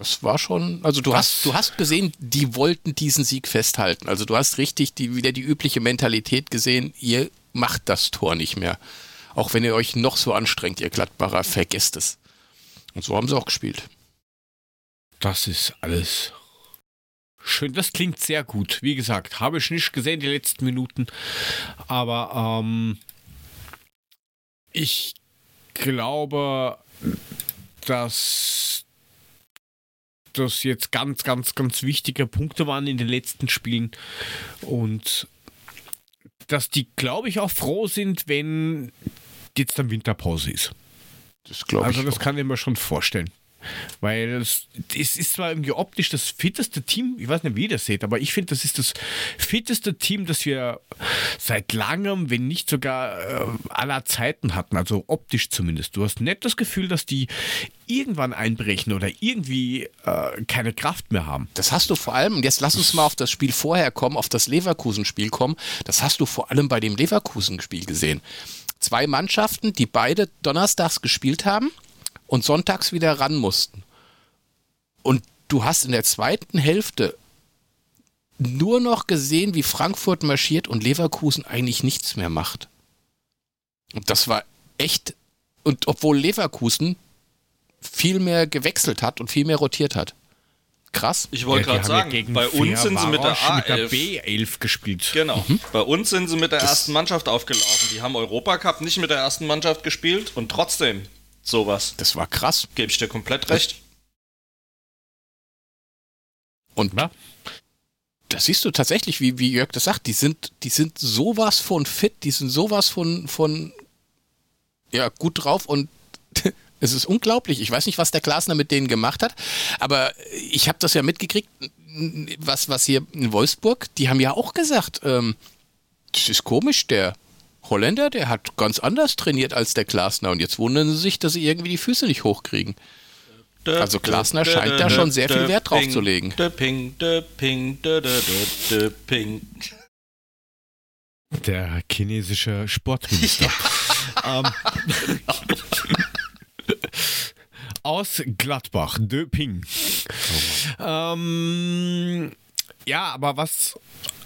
Das war schon, also du hast, du hast gesehen, die wollten diesen Sieg festhalten. Also du hast richtig die, wieder die übliche Mentalität gesehen, ihr macht das Tor nicht mehr. Auch wenn ihr euch noch so anstrengt, ihr Gladbacher, vergesst es. Und so haben sie auch gespielt. Das ist alles schön. Das klingt sehr gut. Wie gesagt, habe ich nicht gesehen die letzten Minuten. Aber ähm, ich glaube, dass das jetzt ganz, ganz, ganz wichtige Punkte waren in den letzten Spielen. Und dass die, glaube ich, auch froh sind, wenn jetzt dann Winterpause ist. Das glaube Also ich. das auch. kann ich mir schon vorstellen. Weil es, es ist zwar irgendwie optisch das fitteste Team, ich weiß nicht, wie ihr das seht, aber ich finde, das ist das fitteste Team, das wir seit langem, wenn nicht sogar äh, aller Zeiten hatten, also optisch zumindest. Du hast nicht das Gefühl, dass die irgendwann einbrechen oder irgendwie äh, keine Kraft mehr haben. Das hast du vor allem, und jetzt lass uns mal auf das Spiel vorher kommen, auf das Leverkusen-Spiel kommen. Das hast du vor allem bei dem Leverkusen-Spiel gesehen. Zwei Mannschaften, die beide donnerstags gespielt haben und sonntags wieder ran mussten. Und du hast in der zweiten Hälfte nur noch gesehen, wie Frankfurt marschiert und Leverkusen eigentlich nichts mehr macht. Und das war echt, und obwohl Leverkusen viel mehr gewechselt hat und viel mehr rotiert hat. Krass. Ich wollte Ja, gerade ja sagen, gegen bei uns sind sie mit der Ferencvaros, mit der A11. B11 gespielt. Genau. Bei uns sind sie mit der ersten Mannschaft aufgelaufen. Die haben Europacup nicht mit der ersten Mannschaft gespielt und trotzdem sowas. Das war krass. Gebe ich dir komplett recht. Und Ja. da siehst du tatsächlich, wie, wie Jörg das sagt, die sind, die sind sowas von fit, die sind sowas von, von ja, gut drauf und Es ist unglaublich. Ich weiß nicht, was der Glasner mit denen gemacht hat, aber ich habe das ja mitgekriegt, was, was hier in Wolfsburg, die haben ja auch gesagt, ähm, das ist komisch, der Holländer, der hat ganz anders trainiert als der Glasner und jetzt wundern sie sich, dass sie irgendwie die Füße nicht hochkriegen. Also Glasner scheint da schon sehr viel Wert drauf zu legen. Der chinesische Sportminister. ähm, aus Gladbach, De Ping. ähm, ja, aber was,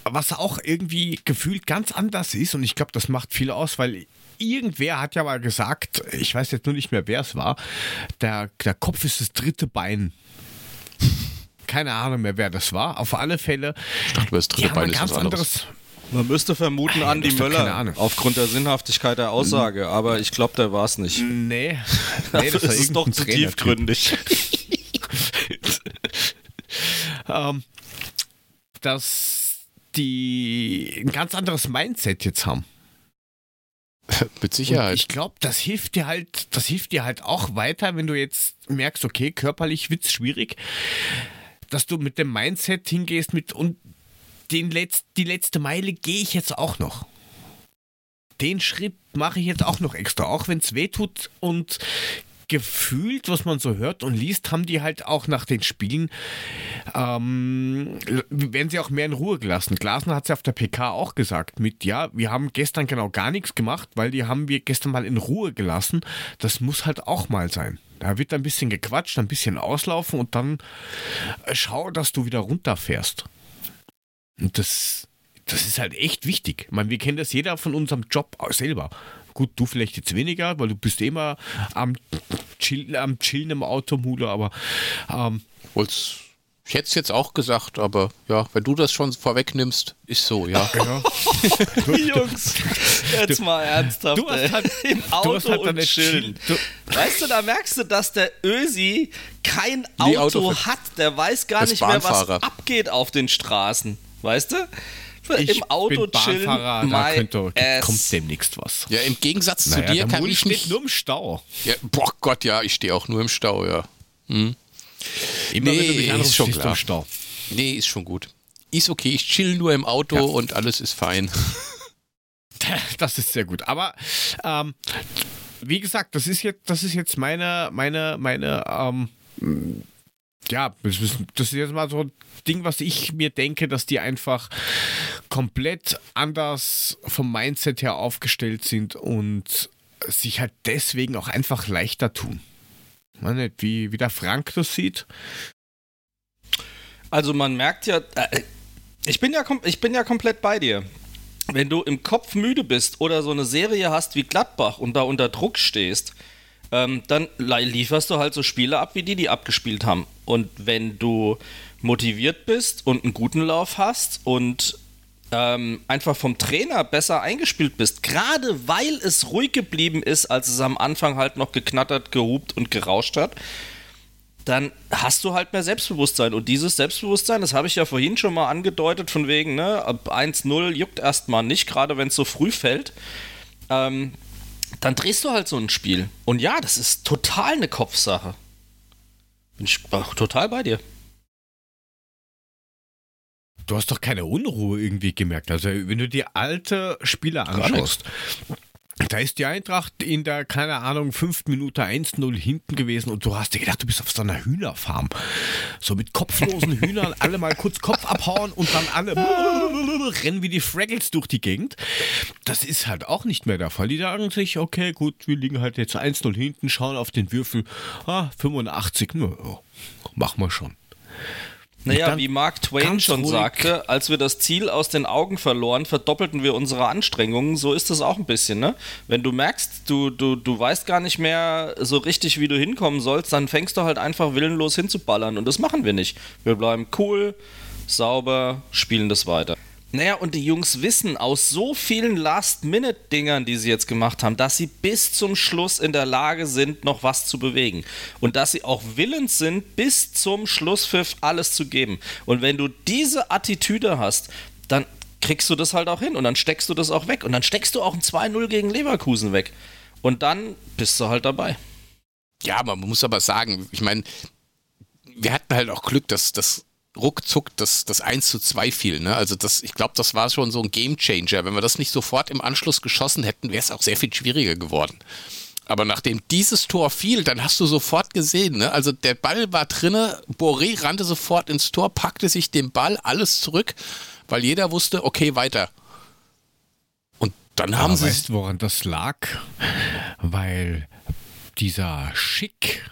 was auch irgendwie gefühlt ganz anders ist, und ich glaube, das macht viel aus, weil irgendwer hat ja mal gesagt, ich weiß jetzt nur nicht mehr, wer es war, der, der Kopf ist das dritte Bein. Keine Ahnung mehr, wer das war. Auf alle Fälle. Ich dachte, das dritte Bein ist ganz was anderes. anderes. Man müsste vermuten Ach, keine Möller aufgrund der Sinnhaftigkeit der Aussage, aber ich glaube, der war es nicht. Nee, nee das ist es doch zu tiefgründig. ähm, dass die ein ganz anderes Mindset jetzt haben. Mit Und Sicherheit. ich glaube, das hilft dir halt, das hilft dir halt auch weiter, wenn du jetzt merkst, okay, körperlich wird's schwierig, dass du mit dem Mindset hingehst mit und den Letz-, die letzte Meile gehe ich jetzt auch noch. Den Schritt mache ich jetzt auch noch extra, auch wenn es weh tut und gefühlt, was man so hört und liest, haben die halt auch nach den Spielen, ähm, werden sie auch mehr in Ruhe gelassen. Glasner hat es ja auf der PK auch gesagt, mit, ja, wir haben gestern genau gar nichts gemacht, weil die haben wir gestern mal in Ruhe gelassen. Das muss halt auch mal sein. Da wird ein bisschen gequatscht, ein bisschen auslaufen und dann äh, schau, dass du wieder runterfährst. Und das, das ist halt echt wichtig. Ich meine, wir kennen das jeder von unserem Job selber. Gut, du vielleicht jetzt weniger, weil du bist immer am, Chill, am Chillen im Auto, Mule, aber ähm, Wollt's- Ich hätte es jetzt auch gesagt, aber ja, wenn du das schon vorwegnimmst, ist so, ja. ja. Jungs, jetzt mal ernsthaft. Du hast halt- Im du Auto hast halt und dann chillen. Du, Weißt du, da merkst du, dass der Ösi kein Nee, Auto, Auto hat. Der weiß gar nicht mehr, was abgeht auf den Straßen. Weißt du? Ich Im Auto bin chillen. Bahnfahrer, da könnte, ass. kommt demnächst was. Ja, im Gegensatz Naja, zu dir kann ich mich. nur im Stau. Ja, boah Gott, ja, ich stehe auch nur im Stau, ja. Immer Nee, wenn du mich anrufst, ist schon klar. im Stau. Nee, ist schon gut. Ist okay, ich chill nur im Auto Ja. und alles ist fein. Das ist sehr gut. Aber ähm, wie gesagt, das ist jetzt, das ist jetzt meine, meine, meine, ähm, ja, das ist, das ist jetzt mal so ein Ding, was ich mir denke, dass die einfach komplett anders vom Mindset her aufgestellt sind und sich halt deswegen auch einfach leichter tun. Ich weiß nicht, wie, wie der Frank das sieht. Also man merkt ja, äh, ich bin ja, ich bin ja komplett bei dir. Wenn du im Kopf müde bist oder so eine Serie hast wie Gladbach und da unter Druck stehst, ähm, dann li- lieferst du halt so Spiele ab, wie die die abgespielt haben. Und wenn du motiviert bist und einen guten Lauf hast und ähm, einfach vom Trainer besser eingespielt bist, gerade weil es ruhig geblieben ist, als es am Anfang halt noch geknattert, gehupt und gerauscht hat, dann hast du halt mehr Selbstbewusstsein. Und dieses Selbstbewusstsein, das habe ich ja vorhin schon mal angedeutet, von wegen, ne, ab 1-0 juckt erstmal nicht, gerade wenn es so früh fällt. Ähm, dann drehst du halt so ein Spiel. Und ja, das ist total eine Kopfsache. Bin ich total bei dir. Du hast doch keine Unruhe irgendwie gemerkt. Also, wenn du dir alte Spieler Gar anschaust, da ist die Eintracht in der, keine Ahnung, 5 Minuten 1-0 hinten gewesen und du hast dir gedacht, du bist auf so einer Hühnerfarm. So mit kopflosen Hühnern, alle mal kurz Kopf abhauen und dann alle rennen wie die Fraggles durch die Gegend. Das ist halt auch nicht mehr der Fall. Die sagen sich, okay, gut, wir liegen halt jetzt 1-0 hinten, schauen auf den Würfel, ah, 85, nur, ja, machen wir schon. Naja, wie Mark Twain schon ruhig. sagte, als wir das Ziel aus den Augen verloren, verdoppelten wir unsere Anstrengungen. So ist das auch ein bisschen, ne? Wenn du merkst, du, du, du weißt gar nicht mehr so richtig, wie du hinkommen sollst, dann fängst du halt einfach willenlos hinzuballern. Und das machen wir nicht. Wir bleiben cool, sauber, spielen das weiter. Naja, und die Jungs wissen aus so vielen Last-Minute-Dingern, die sie jetzt gemacht haben, dass sie bis zum Schluss in der Lage sind, noch was zu bewegen. Und dass sie auch willens sind, bis zum Schlusspfiff alles zu geben. Und wenn du diese Attitüde hast, dann kriegst du das halt auch hin und dann steckst du das auch weg. Und dann steckst du auch ein 2-0 gegen Leverkusen weg. Und dann bist du halt dabei. Ja, man muss aber sagen, ich meine, wir hatten halt auch Glück, dass das ruckzuck das, das 1 zu 2 fiel. Ne? Also das, ich glaube, das war schon so ein Game Changer. Wenn wir das nicht sofort im Anschluss geschossen hätten, wäre es auch sehr viel schwieriger geworden. Aber nachdem dieses Tor fiel, dann hast du sofort gesehen, ne? also der Ball war drinne, Boré rannte sofort ins Tor, packte sich den Ball, alles zurück, weil jeder wusste, okay, weiter. Und dann haben Aber sie weißt woran das lag? Weil dieser Schick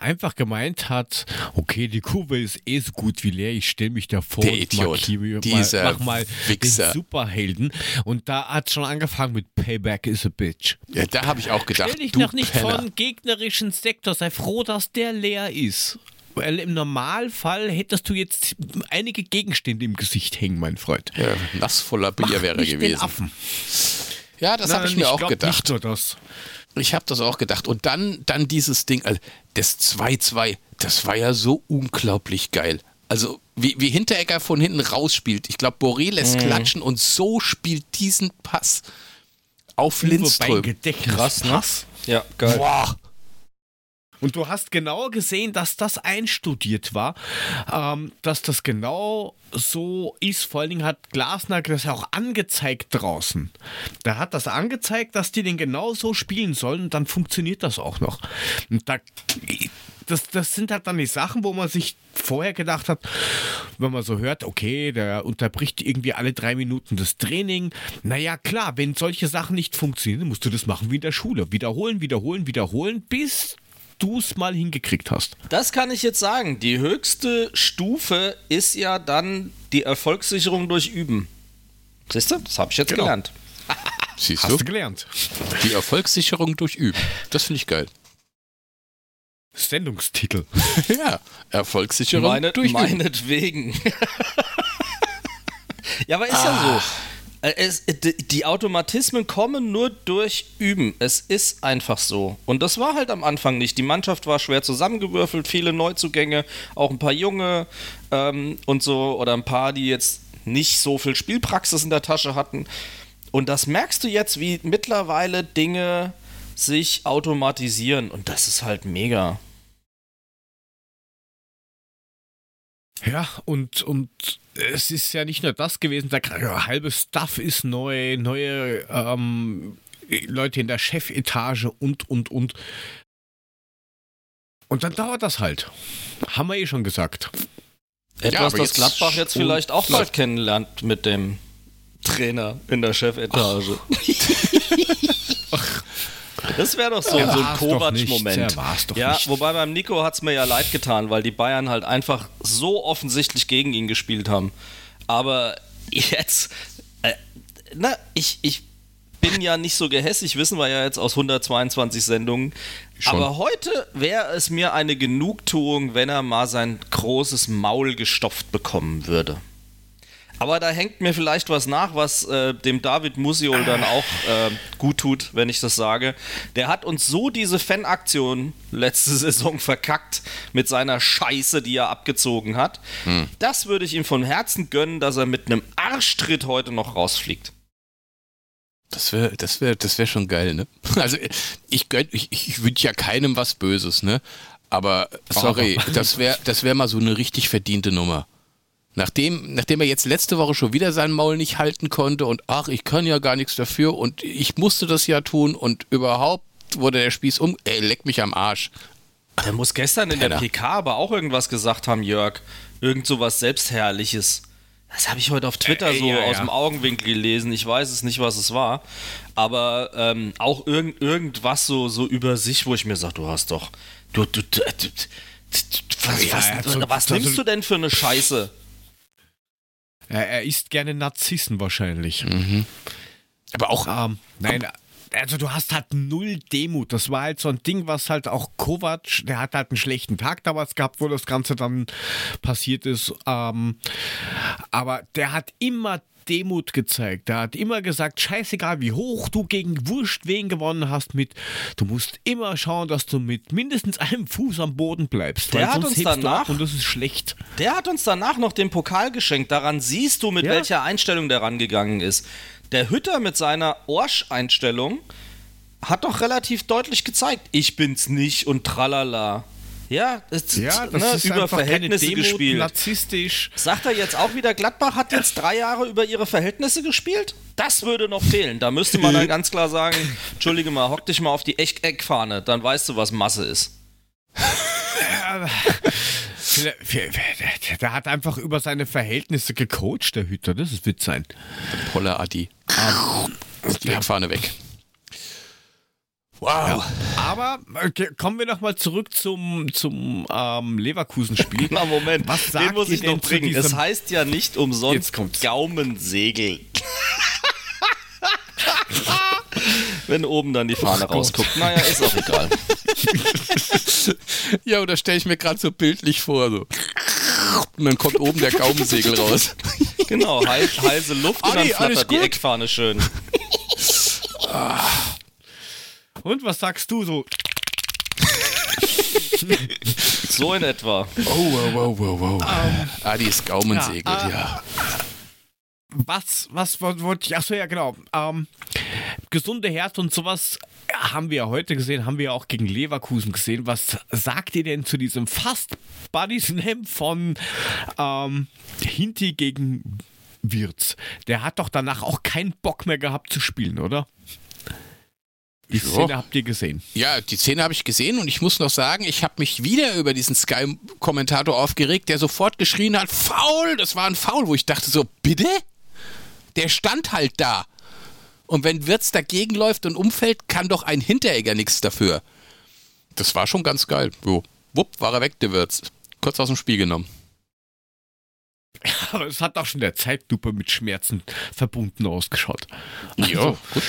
einfach gemeint hat, okay, die Kurve ist eh so gut wie leer, ich stelle mich davor Der und Idiot. markiere Dieser mal, mach mal Wichser. den Superhelden. Und da hat schon angefangen mit Payback is a Bitch. Ja, da habe ich auch gedacht, Stell dich noch nicht Penner. von gegnerischen Sektor, sei froh, dass der leer ist. Weil im Normalfall hättest du jetzt einige Gegenstände im Gesicht hängen, mein Freund. Ja, nass voller Bier Mach wäre nicht Den gewesen. Affen. Ja, das habe ich mir auch glaub gedacht. Nicht nur das. Ich habe das auch gedacht. Und dann, dann dieses Ding, also das 2-2, das war ja so unglaublich geil. Also wie, wie Hinteregger von hinten rausspielt. Ich glaube, Boré lässt Mhm. klatschen und so spielt diesen Pass auf Lindström. Gedächtnis Krass, ne? Ja, geil. Boah. Und du hast genau gesehen, dass das einstudiert war, ähm, dass das genau so ist. Vor allen Dingen hat Glasner das auch angezeigt draußen. Der hat das angezeigt, dass die den genau so spielen sollen und dann funktioniert das auch noch. Und da, das, das sind halt dann die Sachen, wo man sich vorher gedacht hat, wenn man so hört, okay, der unterbricht irgendwie alle drei Minuten das Training. Naja, klar, wenn solche Sachen nicht funktionieren, musst du das machen wie in der Schule. Wiederholen, wiederholen, wiederholen, bis du es mal hingekriegt hast. Das kann ich jetzt sagen. Die höchste Stufe ist ja dann die Erfolgssicherung durch Üben. Siehst du? Das habe ich jetzt Genau. gelernt. Siehst Hast du? du gelernt. Die Erfolgssicherung durch Üben. Das finde ich geil. Sendungstitel. ja, Erfolgssicherung Meine, durch Üben. meinetwegen. ja, aber ist ja so. Äh, Es, d- die Automatismen kommen nur durch Üben. Es ist einfach so. Und das war halt am Anfang nicht. Die Mannschaft war schwer zusammengewürfelt, viele Neuzugänge, auch ein paar Junge ähm, und so, oder ein paar, die jetzt nicht so viel Spielpraxis in der Tasche hatten. Und das merkst du jetzt, wie mittlerweile Dinge sich automatisieren. Und das ist halt mega. Ja, und, und es ist ja nicht nur das gewesen, der ja, halbe Stuff ist neu, neue ähm, Leute in der Chefetage und, und, und. Und dann dauert das halt. Haben wir eh schon gesagt. Etwas, aber das Gladbach jetzt vielleicht auch bald kennenlernt mit dem Trainer in der Chefetage. Das wäre doch so, Er so ein Kovac-Moment. Ja, nicht. wobei beim Nico hat es mir ja leid getan, weil die Bayern halt einfach so offensichtlich gegen ihn gespielt haben. Aber jetzt, äh, na, ich, ich bin ja nicht so gehässig, wissen wir ja jetzt aus 122 Sendungen. Schon. Aber heute wäre es mir eine Genugtuung, wenn er mal sein großes Maul gestopft bekommen würde. Aber da hängt mir vielleicht was nach, was äh, dem David Musiol dann auch äh, gut tut, wenn ich das sage. Der hat uns so diese Fanaktion letzte Saison verkackt mit seiner Scheiße, die er abgezogen hat. Das würde ich ihm von Herzen gönnen, dass er mit einem Arschtritt heute noch rausfliegt. Das wäre das wär, das wär schon geil, ne? Also ich, gönn- ich, ich wünsche ja keinem was Böses, ne? Aber sorry, das wäre das wär mal so eine richtig verdiente Nummer. Nachdem, nachdem er jetzt letzte Woche schon wieder sein Maul nicht halten konnte und ach, ich kann ja gar nichts dafür und ich musste das ja tun und überhaupt wurde der Spieß um, ey, leck mich am Arsch. Der muss gestern in der Penner. PK aber auch irgendwas gesagt haben, Jörg. Irgend so was Selbstherrliches. Das habe ich heute auf Twitter Äh, so ja, aus ja. dem Augenwinkel gelesen. Ich weiß es nicht, was es war. Aber ähm, auch irgend, irgendwas so, so über sich, wo ich mir sage, du hast doch. Du, du, du, du, was, Ja, was, was so- nimmst du denn für eine Scheiße? Er, isst gerne Narzissen wahrscheinlich. Aber auch, Ähm, nein, also du hast halt null Demut. Das war halt so ein Ding, was halt auch Kovac, der hat halt einen schlechten Tag damals gehabt, wo das Ganze dann passiert ist. Ähm, aber der hat immer Demut gezeigt. Der hat immer gesagt, scheißegal wie hoch du gegen Wurscht wen gewonnen hast mit, du musst immer schauen, dass du mit mindestens einem Fuß am Boden bleibst. Der hat uns danach- und das ist schlecht. Der hat uns danach noch den Pokal geschenkt. Daran siehst du, mit Ja. welcher Einstellung der rangegangen ist. Der Hütter mit seiner Orsch-Einstellung, hat doch relativ deutlich gezeigt, ich bin's nicht und tralala. Ja, das, Ja, das ne, ist über einfach keine Verhältnisse Demut, gespielt. narzisstisch. Sagt er jetzt auch wieder, Gladbach hat jetzt drei Jahre über ihre Verhältnisse gespielt? Das würde noch fehlen. Da müsste man dann ganz klar sagen, entschuldige mal, hock dich mal auf die Eck Eckfahne, dann weißt du, was Masse ist. Der hat einfach über seine Verhältnisse gecoacht, der Hüter. Das wird sein. Poller Adi. Die Eckfahne weg. Wow. Aber okay, kommen wir nochmal zurück zum, zum ähm, Leverkusen-Spiel. Na Moment, Was sagt den muss ich noch bringen. Es heißt ja nicht umsonst. Gaumensegel. Wenn oben dann die Fahne Gott. rausguckt. Naja, ist auch egal. Ja, und da stelle ich mir gerade so bildlich vor. So. Und dann kommt oben der Gaumensegel raus. Genau, heiße Luft und dann flattert die? Eckfahne schön. Und was sagst du so? So in etwa. Oh, wow, wow, wow, wow. Adis Gaumensegel, Ja, ja. Was, was wo- wollte ich? Achso, ja, genau. Ähm, gesunde Herz und sowas haben wir ja heute gesehen, haben wir ja auch gegen Leverkusen gesehen. Was sagt ihr denn zu diesem fast Body Slam von ähm, Hinti gegen Wirtz? Der hat doch danach auch keinen Bock mehr gehabt zu spielen, oder? Die. Szene habt ihr gesehen. Ja, die Szene habe ich gesehen und ich muss noch sagen, ich habe mich wieder über diesen Sky-Kommentator aufgeregt, der sofort geschrien hat, faul, das war ein Foul, wo ich dachte so, bitte? Der stand halt da. Und wenn Wirtz dagegen läuft und umfällt, kann doch ein Hinteregger nichts dafür. Das war schon ganz geil. Jo. Wupp, war er weg, der Wirtz. Kurz aus dem Spiel genommen. Aber es hat auch schon der Zeitlupe mit Schmerzen verbunden ausgeschaut. Ja, gut.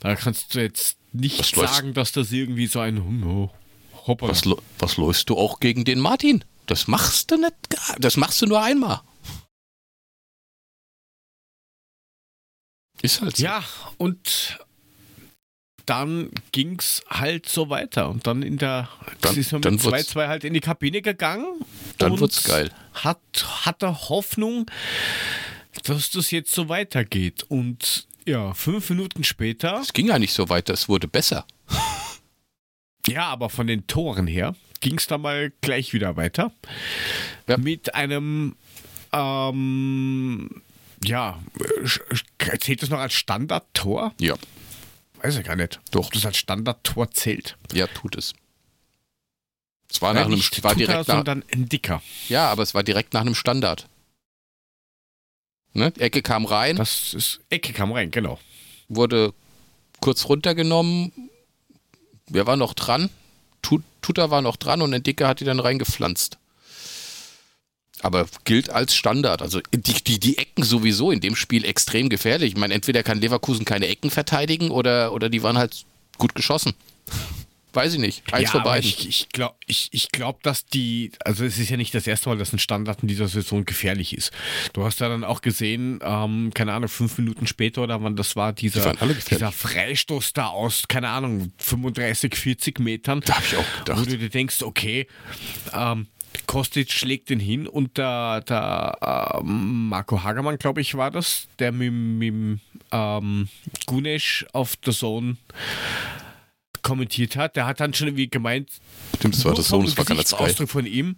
Da kannst du jetzt nicht Was sagen, dass das irgendwie so ein oh, Hopper. Was, was läufst du auch gegen den Martin? Das machst du nicht, das machst du nur einmal. Ist halt so. Ja, und dann ging's halt so weiter. Und dann in der Dann- ist man mit wird's- 2-2 halt in die Kabine gegangen. Dann wird's geil. Hat, hatte Hoffnung, dass das jetzt so weitergeht. Und ja, fünf Minuten später, Es ging ja nicht so weiter, es wurde besser. ja, aber von den Toren her, ging's dann mal gleich wieder weiter. Ja. Mit einem, ähm, ja, zählt das noch als Standardtor? Ja, Weiß ich gar nicht. Doch. Ob das als Standardtor zählt. ja, tut es. Es war nach einem, war direkt nach, sondern ein dicker. ja, aber es war direkt nach einem Standard. Ne? Die Ecke kam rein, Das ist Ecke kam rein, genau. wurde kurz runtergenommen. Wer war noch dran? Tut- Tuta war noch dran und der Dicke hat die dann reingepflanzt. Aber gilt als Standard. Also die, die, die Ecken sowieso in dem Spiel extrem gefährlich. Ich meine, entweder kann Leverkusen keine Ecken verteidigen oder, oder die waren halt gut geschossen. Weiß ich nicht. Eins ja, von beiden. ich, ich glaube, ich, ich glaub, dass die, also es ist ja nicht das erste Mal, dass ein Standard in dieser Saison gefährlich ist. Du hast ja dann auch gesehen, ähm, keine Ahnung, fünf Minuten später oder wann das war, dieser, dieser Freistoß da aus, keine Ahnung, 35, 40 Metern. Da hab ich auch gedacht. Wo du dir denkst, okay, ähm, Kostic schlägt den hin und der, der ähm, Marco Hagermann, glaube ich, war das, der mit, mit ähm, Gunesh auf der Zone kommentiert hat, der hat dann schon irgendwie gemeint, Stimmt, das war das Sohn, das war ganz geil. Gesichtsausdruck von ihm,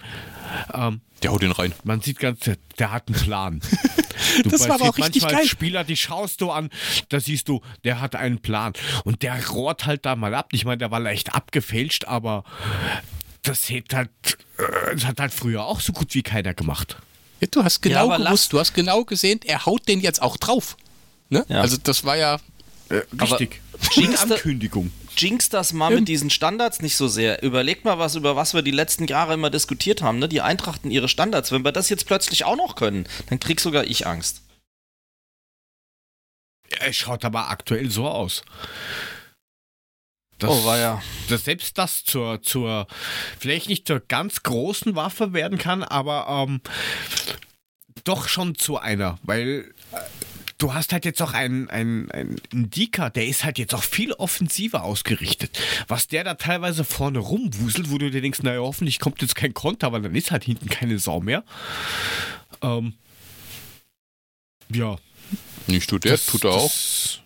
ähm, Der haut den rein. man sieht ganz, der, der hat einen Plan. Du Das war aber auch richtig manchmal geil. Spieler, die schaust du an, da siehst du, der hat einen Plan. Und der rohrt halt da mal ab. Ich meine, der war leicht abgefälscht, aber das hat halt, äh, das hat halt früher auch so gut wie keiner gemacht. Ja, du hast genau aber lass- gewusst, du hast genau gesehen, er haut den jetzt auch drauf. Ne? Ja. Also das war ja, Äh, richtig. Eine Ankündigung. Jinx das mal mit diesen Standards nicht so sehr. Überlegt mal, was, über was wir die letzten Jahre immer diskutiert haben, ne? Die Eintrachten ihre Standards. Wenn wir das jetzt plötzlich auch noch können, dann krieg sogar ich Angst. Es schaut aber aktuell so aus. Das, Oh, war ja. dass selbst das zur, zur, vielleicht nicht zur ganz großen Waffe werden kann, aber ähm, doch schon zu einer, weil äh, du hast halt jetzt auch einen, einen, einen Dika, der ist halt jetzt auch viel offensiver ausgerichtet. Was der da teilweise vorne rumwuselt, wo du dir denkst, naja, hoffentlich kommt jetzt kein Konter, aber dann ist halt hinten keine Sau mehr. Ähm, ja, nicht tut der, das- tut er auch. das-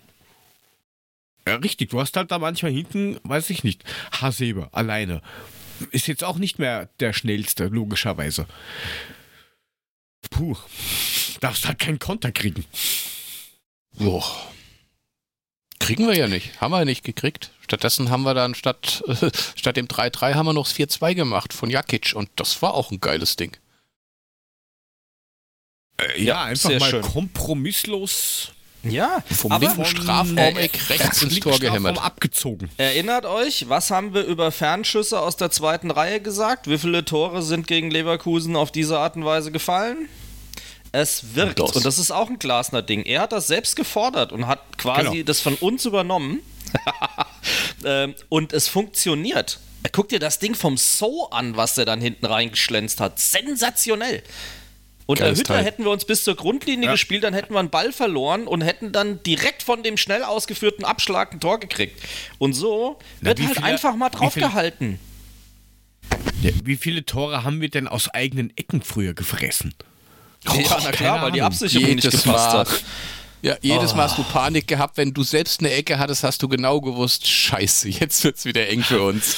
Ja, richtig, du hast halt da manchmal hinten, weiß ich nicht, Hasebe alleine. Ist jetzt auch nicht mehr der schnellste, logischerweise. Puh, darfst halt keinen Konter kriegen. Boah. Kriegen wir ja nicht. Haben wir ja nicht gekriegt. Stattdessen haben wir dann statt, äh, statt dem 3-3 haben wir noch das 4-2 gemacht von Jakic und das war auch ein geiles Ding. Äh, ja, Ja, einfach sehr mal schön. kompromisslos Ja, Vom aber linken Strafraumeck rechts ins Tor gehämmert. abgezogen. erinnert euch, was haben wir über Fernschüsse aus der zweiten Reihe gesagt? Wie viele Tore sind gegen Leverkusen auf diese Art und Weise gefallen? Es wirkt. Das. Und das ist auch ein Glasner Ding. Er hat das selbst gefordert und hat quasi Genau. das von uns übernommen. ähm, und es funktioniert. Guck dir das Ding vom So an, was der dann hinten reingeschlänzt hat. Sensationell. Und der Geiles Hütter Teil. hätten wir uns bis zur Grundlinie Ja. gespielt, dann hätten wir einen Ball verloren und hätten dann direkt von dem schnell ausgeführten Abschlag ein Tor gekriegt. Und so Na, wird halt viele- einfach mal wie viele- draufgehalten. Ja, wie viele Tore haben wir denn aus eigenen Ecken früher gefressen? Ja, na klar, keine weil die Ahnung. Absicherung nicht Jedes gepasst Mal. hat. Ja, jedes Mal hast du Panik gehabt, wenn du selbst eine Ecke hattest, hast du genau gewusst, scheiße, jetzt wird's wieder eng für uns.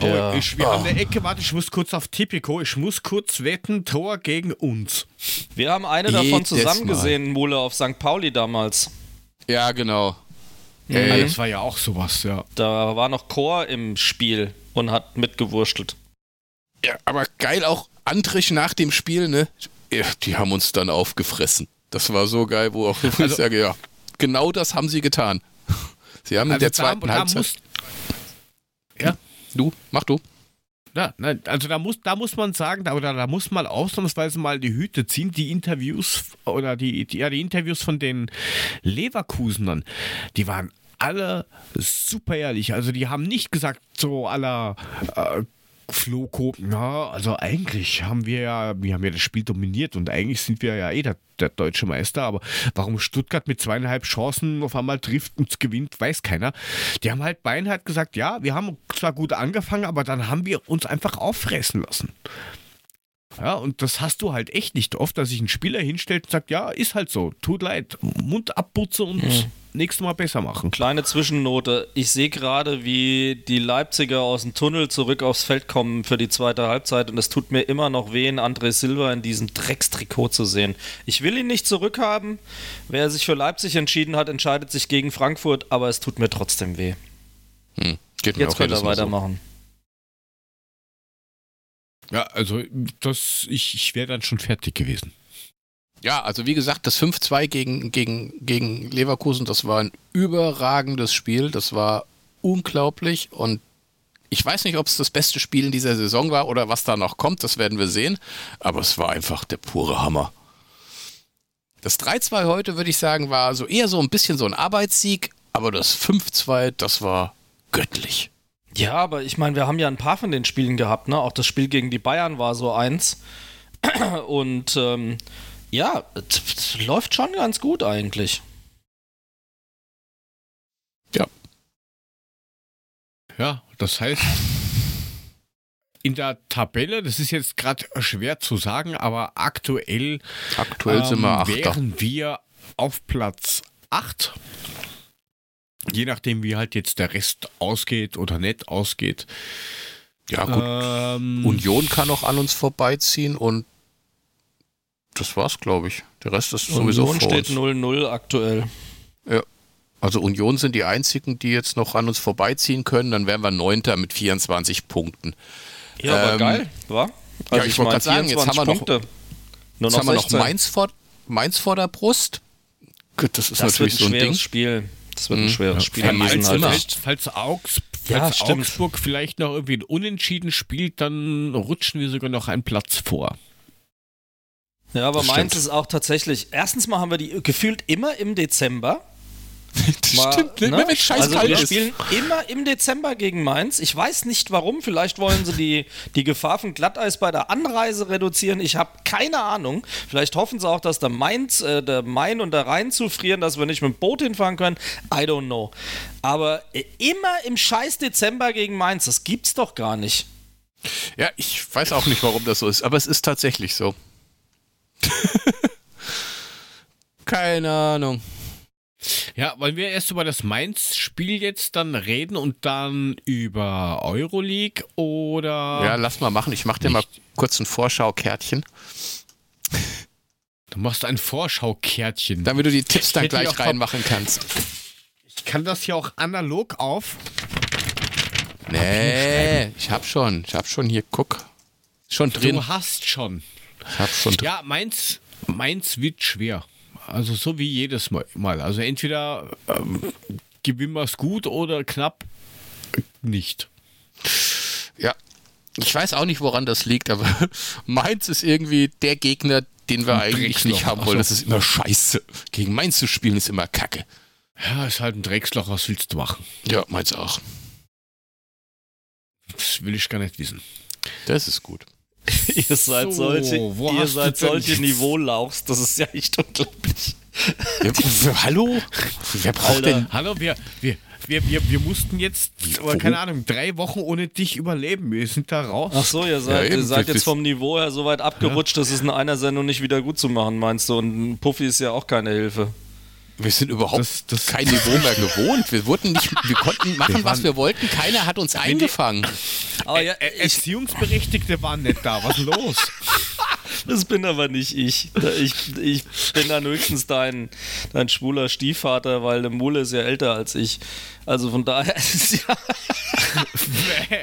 Oh, Ja. ich, wir haben eine Ecke, warte, ich muss kurz auf Tipico, ich muss kurz wetten, Tor gegen uns. Wir haben eine davon Jedes zusammen Mal. gesehen, Mule, auf St. Pauli damals. Ja, genau. Ja, Ey, das war ja auch sowas, ja. Da war noch Chor im Spiel und hat mitgewurschtelt. ja, aber geil auch Antrich nach dem Spiel, ne? Die haben uns dann aufgefressen. Das war so geil, wo auch ich sage, ja, genau das haben sie getan. Sie haben in der zweiten Also da, da Halbzeit. muss, ja, du, mach du. Ja, nein, also da muss, da muss man sagen, da, oder da muss man ausnahmsweise mal die Hüte ziehen. Die Interviews oder die, die, ja, die Interviews von den Leverkusenern, die waren alle super ehrlich. Also die haben nicht gesagt, so aller äh, Floko, ja, also eigentlich haben wir ja, wir haben ja das Spiel dominiert und eigentlich sind wir ja eh der, der deutsche Meister, aber warum Stuttgart mit zweieinhalb Chancen auf einmal trifft und gewinnt, weiß keiner. Die haben halt beinhart gesagt, ja, wir haben zwar gut angefangen, aber dann haben wir uns einfach auffressen lassen. Ja, und das hast du halt echt nicht oft, dass sich ein Spieler hinstellt und sagt, ja, ist halt so, tut leid, Mund abputze und nächstes Mal besser machen. Kleine Zwischennote. Ich sehe gerade, wie die Leipziger aus dem Tunnel zurück aufs Feld kommen für die zweite Halbzeit und es tut mir immer noch weh, in André Silva in diesem Dreckstrikot zu sehen. Ich will ihn nicht zurückhaben. Wer sich für Leipzig entschieden hat, entscheidet sich gegen Frankfurt, aber es tut mir trotzdem weh. Hm, geht mir Jetzt könnt ihr Mal so. Ja, also das, ich, ich wäre dann schon fertig gewesen. Ja, also wie gesagt, das 5-2 gegen, gegen, gegen Leverkusen, das war ein überragendes Spiel. Das war unglaublich und ich weiß nicht, ob es das beste Spiel in dieser Saison war oder was da noch kommt, das werden wir sehen. Aber es war einfach der pure Hammer. Das 3-2 heute, würde ich sagen, war so eher so ein bisschen so ein Arbeitssieg, aber das 5-2, das war göttlich. Ja, aber ich meine, wir haben ja ein paar von den Spielen gehabt, ne? Auch das Spiel gegen die Bayern war so eins. Und ähm, ja, läuft schon ganz gut eigentlich. Ja, das heißt, in der Tabelle, das ist jetzt gerade schwer zu sagen, aber aktuell Aktuell sind wir ähm, Achter. wären wir auf Platz 8. Je nachdem, wie halt jetzt der Rest ausgeht oder nicht ausgeht. Ja, gut. Ähm, Union kann noch an uns vorbeiziehen und das war's, glaube ich. Der Rest ist sowieso Union vor steht uns. 0-0 aktuell. Also Union sind die einzigen, die jetzt noch an uns vorbeiziehen können. Dann wären wir Neunter mit 24 Punkten. Ja, aber Ähm, geil, wa? Also ich wollte gerade sagen, jetzt haben wir noch- Punkte. Nur Jetzt noch haben wir noch 16. Mainz vor, Mainz vor der Brust. Gut, das ist Das wird natürlich ein so ein schweres Ding. Spiel. Das wird ein Mhm. schweres Spiel. Ja, diesen immer. halt. falls, falls, Augs, Ja, falls. Augsburg vielleicht noch irgendwie ein Unentschieden spielt, dann rutschen wir sogar noch einen Platz vor. Ja, aber Das stimmt. ist auch tatsächlich. Erstens mal haben wir die gefühlt immer im Dezember. Das Mal, stimmt, ne? wenn es scheiß also kalt wir ist. spielen immer im Dezember gegen Mainz. Ich weiß nicht warum. Vielleicht wollen sie die, die Gefahr von Glatteis bei der Anreise reduzieren. Ich habe keine Ahnung. Vielleicht hoffen sie auch, dass der Mainz, äh, der Main und der Rhein zufrieren, dass wir nicht mit dem Boot hinfahren können. I don't know. Aber äh, immer im scheiß Dezember gegen Mainz. Das gibt's doch gar nicht. Ja, ich weiß auch nicht, warum das so ist, aber es ist tatsächlich so. Keine Ahnung. Ja, wollen wir erst über das Mainz-Spiel jetzt dann reden und dann über Euroleague oder. Ja, lass mal machen. Ich mach dir mal kurz ein Vorschau-Kärtchen, Du machst ein Vorschaukärtchen. damit du die Tipps dann gleich reinmachen kannst. Ich kann das hier auch analog auf. Nee, ich hab schon. Ich hab schon hier, guck. Schon drin. Du hast schon. Ich hab schon drin. Ja, meins, meins wird schwer. Also so wie jedes Mal. Also entweder ähm, gewinnen wir es gut oder knapp nicht. Ja. Ich weiß auch nicht, woran das liegt, aber Mainz ist irgendwie der Gegner, den wir eigentlich Drecksloch. nicht haben wollen. so. Das ist immer scheiße. Gegen Mainz zu spielen ist immer kacke. Ja, ist halt ein Drecksloch, was willst du machen? Ja, Mainz auch. Das will ich gar nicht wissen. Das ist gut. Ihr seid So, solche, wo ihr seid solche Niveaulauchs, das ist ja echt unglaublich. Ja, hallo? Wer braucht Alter. denn? Hallo, wir, wir, wir, wir, wir mussten jetzt, aber keine Ahnung, drei Wochen ohne dich überleben. Wir sind da raus. Ach so, ihr seid, Ja, ihr seid jetzt vom Niveau her so weit abgerutscht, dass es in einer Sendung nicht wieder gut zu machen, meinst du? Und ein Puffy ist ja auch keine Hilfe. Wir sind überhaupt Das- das- kein Niveau mehr gewohnt. Wir wurden nicht, wir konnten machen, Wir was wir wollten. Keiner hat uns eingefangen. Aber ja, Ä- Erziehungsberechtigte waren nicht da. Was ist los? das bin aber nicht ich. Ich, ich bin dann höchstens dein, dein schwuler Stiefvater, weil der Mule ist ja älter als ich. Also von daher ist es ja,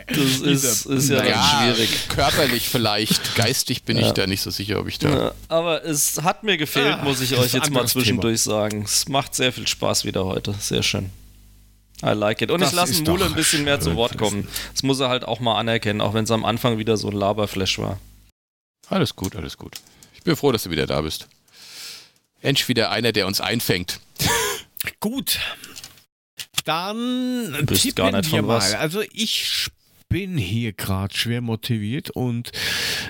das ist, ist ja, Ja, schwierig. körperlich vielleicht. Geistig bin ich da nicht so sicher, ob ich da. Ja, aber es hat mir gefehlt, Ah, muss ich euch jetzt mal zwischendurch sagen. Es macht sehr viel Spaß wieder heute. Sehr schön. I like it. Und Das ich lasse Mule ein bisschen mehr zu Wort kommen. Das muss er halt auch mal anerkennen, auch wenn es am Anfang wieder so ein Laberflash war. Alles gut, alles gut. Ich bin froh, dass du wieder da bist. Endlich wieder einer, der uns einfängt. Gut. Dann Bist gar nicht wir mal. was. Also ich bin hier gerade schwer motiviert und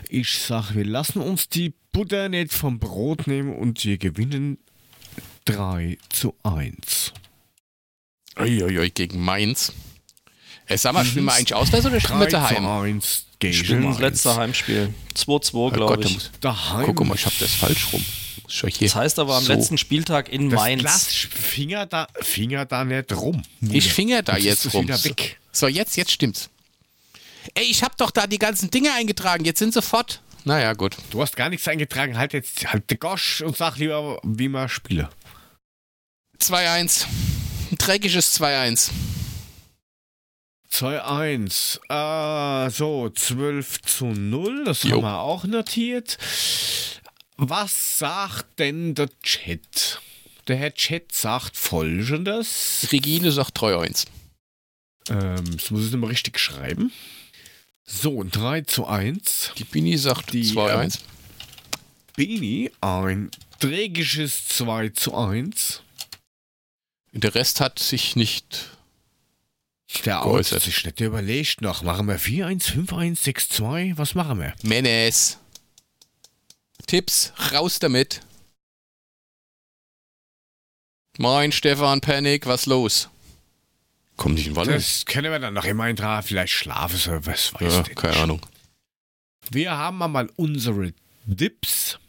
ich sag, wir lassen uns die Butter nicht vom Brot nehmen und wir gewinnen 3 zu 1. Uiuiui, gegen Mainz. Äh, sag mal, spielen wir eigentlich auswärts oder spielen 3 wir zu daheim? 1 gegen Spielen das Mainz. letzte Heimspiel. 2-2, Oh glaube ich. muss, Daheim. guck mal, ich hab das falsch rum. Das heißt aber am so. letzten Spieltag in das Mainz. Lass Finger da, Finger da nicht rum. Ich finger da Jetzt jetzt rum. So, jetzt, jetzt stimmt's. Ey, ich hab doch da die ganzen Dinge eingetragen. Jetzt sind sie fort. Naja, gut. Du hast gar nichts eingetragen. Halt jetzt halt den Gosch und sag lieber, wie man spiele. 2-1. Ein dreckiges 2-1. 2-1. Äh, so, 12 zu 0. Das Jo. haben wir auch notiert. Was sagt denn der Chat? Der Herr Chat sagt folgendes. Regine sagt 3-1. Ähm, das muss ich nochmal richtig schreiben. So, 3 zu 1. Die Bini sagt Die, 2-1. Bini, ein trägisches 2 zu 1. Der Rest hat sich nicht. Der Geäußert. Out sich nicht überlegt noch. Machen wir 4-1, 5-1, 6-2? Was machen wir? Menes. Tipps, raus damit. Moin, Stefan Panik, was los? Komm nicht in Wallung. Das können wir dann noch immer eintragen. Vielleicht schlafen sie, was weiß Ja, ich. keine Ahnung. Wir haben mal unsere Dips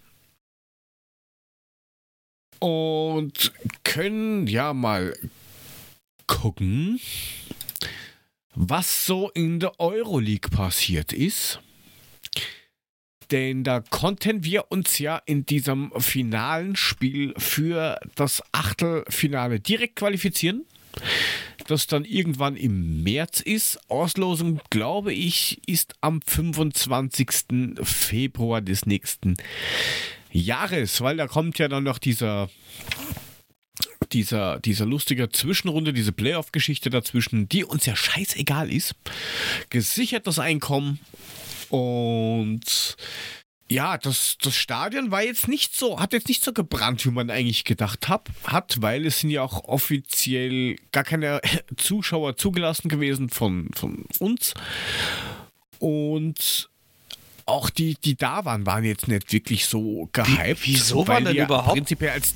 und können ja mal gucken, was so in der Euroleague passiert ist. Denn da konnten wir uns ja in diesem finalen Spiel für das Achtelfinale direkt qualifizieren. Das dann irgendwann im März ist. Auslosung, glaube ich, ist am 25. Februar des nächsten Jahres, weil da kommt ja dann noch dieser dieser, dieser lustige Zwischenrunde, diese Playoff-Geschichte dazwischen, die uns ja scheißegal ist. Gesichertes Einkommen und ja, das, das Stadion war jetzt nicht so, hat jetzt nicht so gebrannt, wie man eigentlich gedacht hab, hat, weil es sind ja auch offiziell gar keine Zuschauer zugelassen gewesen von, von uns. Und auch die, die da waren, waren jetzt nicht wirklich so gehypt. wieso weil waren denn ja überhaupt- Prinzipiell als,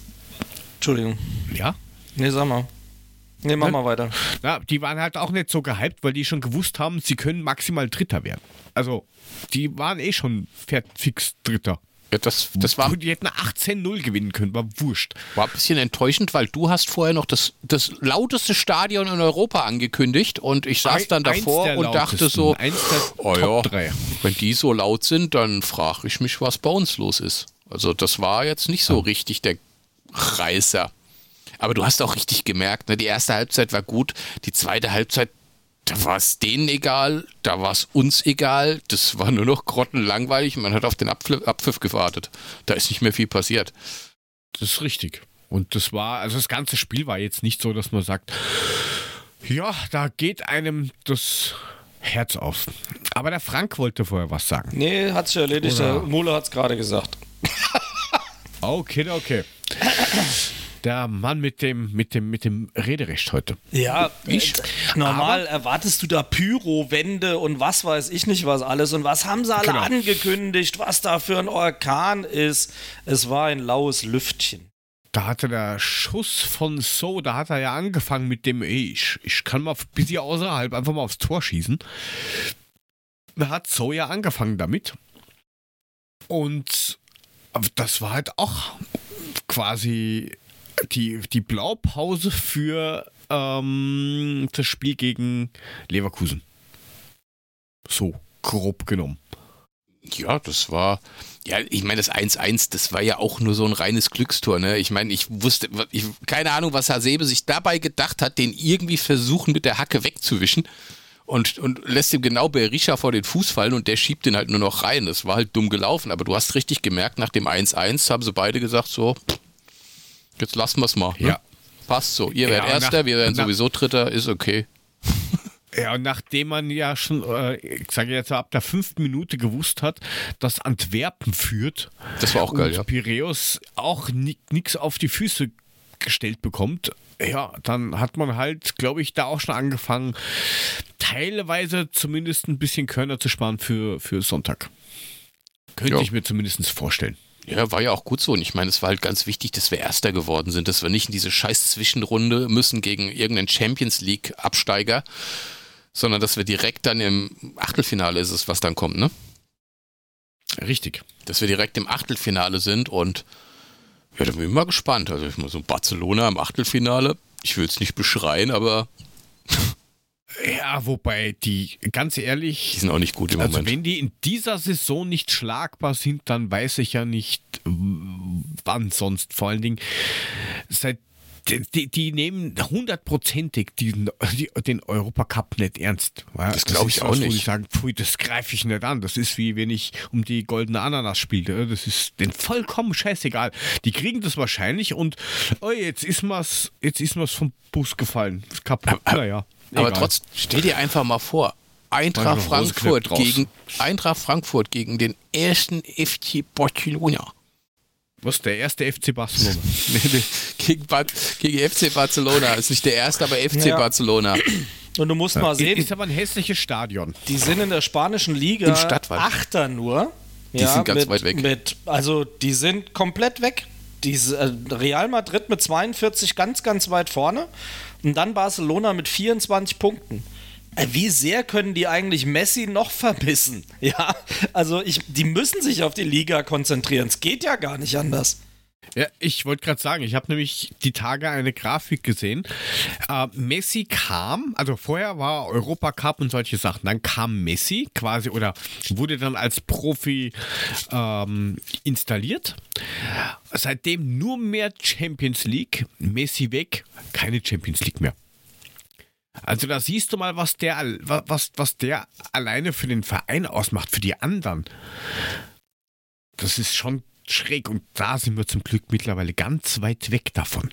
Entschuldigung. ja, Nee, sag mal. Nee, mach Ne? mal weiter. Na, die waren halt auch nicht so gehypt, weil die schon gewusst haben, sie können maximal Dritter werden. Also, die waren eh schon fix Dritter. Ja, das, das war, Die hätten 18-0 gewinnen können, war wurscht. war ein bisschen enttäuschend, weil du hast vorher noch das, das lauteste Stadion in Europa angekündigt und ich saß dann Eins davor der und dachte so, eins der oh Top ja, wenn die so laut sind, dann frage ich mich, was bei uns los ist. Also das war jetzt nicht so richtig der Reißer. Aber du hast auch richtig gemerkt, ne, die erste Halbzeit war gut, die zweite Halbzeit, da war es denen egal, da war es uns egal, das war nur noch grottenlangweilig, man hat auf den Abpfiff, Abpfiff gewartet. Da ist nicht mehr viel passiert. Das ist richtig. Und das war, also das ganze Spiel war jetzt nicht so, dass man sagt, ja, da geht einem das Herz auf. Aber der Frank wollte vorher was sagen. Nee, hat sich erledigt. Oder- Der Mule hat es gerade gesagt. Okay, okay. Der Mann mit dem, mit dem, mit dem Rederecht heute. Ja, Ich- äh, normal erwartest du da Pyro-Wände und was weiß ich nicht was alles. Und was haben sie alle Genau. angekündigt, was da für ein Orkan ist? Es war ein laues Lüftchen. Da hatte der Schuss von So, da hat er ja angefangen mit dem, ey, ich, ich kann mal bis hier außerhalb einfach mal aufs Tor schießen. Da hat So ja angefangen damit. Und das war halt auch quasi die, die Blaupause für ähm, das Spiel gegen Leverkusen. So, grob genommen. Ja, das war. Ja, ich meine, das 1-1, das war ja auch nur so ein reines Glückstor, ne? Ich meine, ich wusste, ich, keine Ahnung, was Hasebe sich dabei gedacht hat, den irgendwie versuchen mit der Hacke wegzuwischen und, und lässt ihm genau Berisha vor den Fuß fallen und der schiebt den halt nur noch rein. Das war halt dumm gelaufen, aber du hast richtig gemerkt, nach dem 1-1 haben sie beide gesagt, so, jetzt lassen wir es mal. Ne? Ja. Passt so. Ihr Ja, werdet Erster, nach- wir werden sowieso Dritter, ist okay. Ja, und nachdem man ja schon, äh, ich sage jetzt ab der fünften Minute gewusst hat, dass Antwerpen führt Das war auch geil, und ja. Piräus auch nichts auf die Füße gestellt bekommt, ja, dann hat man halt, glaube ich, da auch schon angefangen, teilweise zumindest ein bisschen Körner zu sparen für, für Sonntag. Könnte Ja. ich mir zumindest vorstellen. Ja, war ja auch gut so. Und ich meine, es war halt ganz wichtig, dass wir Erster geworden sind, dass wir nicht in diese scheiß Zwischenrunde müssen gegen irgendeinen Champions League-Absteiger, sondern dass wir direkt dann im Achtelfinale ist es, was dann kommt, ne? Richtig. Dass wir direkt im Achtelfinale sind und ja, da bin ich mal gespannt. Also ich mal so Barcelona im Achtelfinale. Ich will es nicht beschreien, aber Ja, wobei die, ganz die ehrlich, sind auch nicht gut im Also Moment. wenn die in dieser Saison nicht schlagbar sind, dann weiß ich ja nicht, wann sonst. Vor allen Dingen, seit, die, die, nehmen hundertprozentig diesen, die, den Europacup nicht ernst. Ja, Das glaub ich auch was, Wo nicht. ich sage, pfui, das greife ich nicht an. Das ist wie wenn ich um die goldene Ananas spielte. Das ist den vollkommen scheißegal. Die kriegen das wahrscheinlich und oh, jetzt ist mir's, jetzt ist mir's vom Bus gefallen. Kaputt. naja. Aber trotzdem, stell dir einfach mal vor, Eintracht Frankfurt gegen Eintracht Frankfurt gegen den ersten FC Barcelona. Was, der erste FC Barcelona? Nee, nee, gegen, Bar gegen FC Barcelona. Ist nicht der erste, aber FC Ja. Barcelona. Und du musst mal sehen, Ist aber ein hässliches Stadion. die sind in der spanischen Liga Im Stadtwald. Achter nur. Die sind ganz mit, weit weg. Mit, also die sind komplett weg. Diese, äh, Real Madrid mit 42 ganz, ganz weit vorne. Und dann Barcelona mit 24 Punkten. Äh, Wie sehr können die eigentlich Messi noch vermissen? Ja, also ich, die müssen sich auf die Liga konzentrieren. Es geht ja gar nicht anders. Ja, ich wollte gerade sagen, ich habe nämlich die Tage eine Grafik gesehen. Äh, Messi kam, also vorher war Europacup und solche Sachen. Dann kam Messi quasi oder wurde dann als Profi ähm, installiert. Seitdem nur mehr Champions League. Messi weg, keine Champions League mehr. Also da siehst du mal, was der, was, was der alleine für den Verein ausmacht, für die anderen. Das ist schon schräg und da sind wir zum Glück mittlerweile ganz weit weg davon.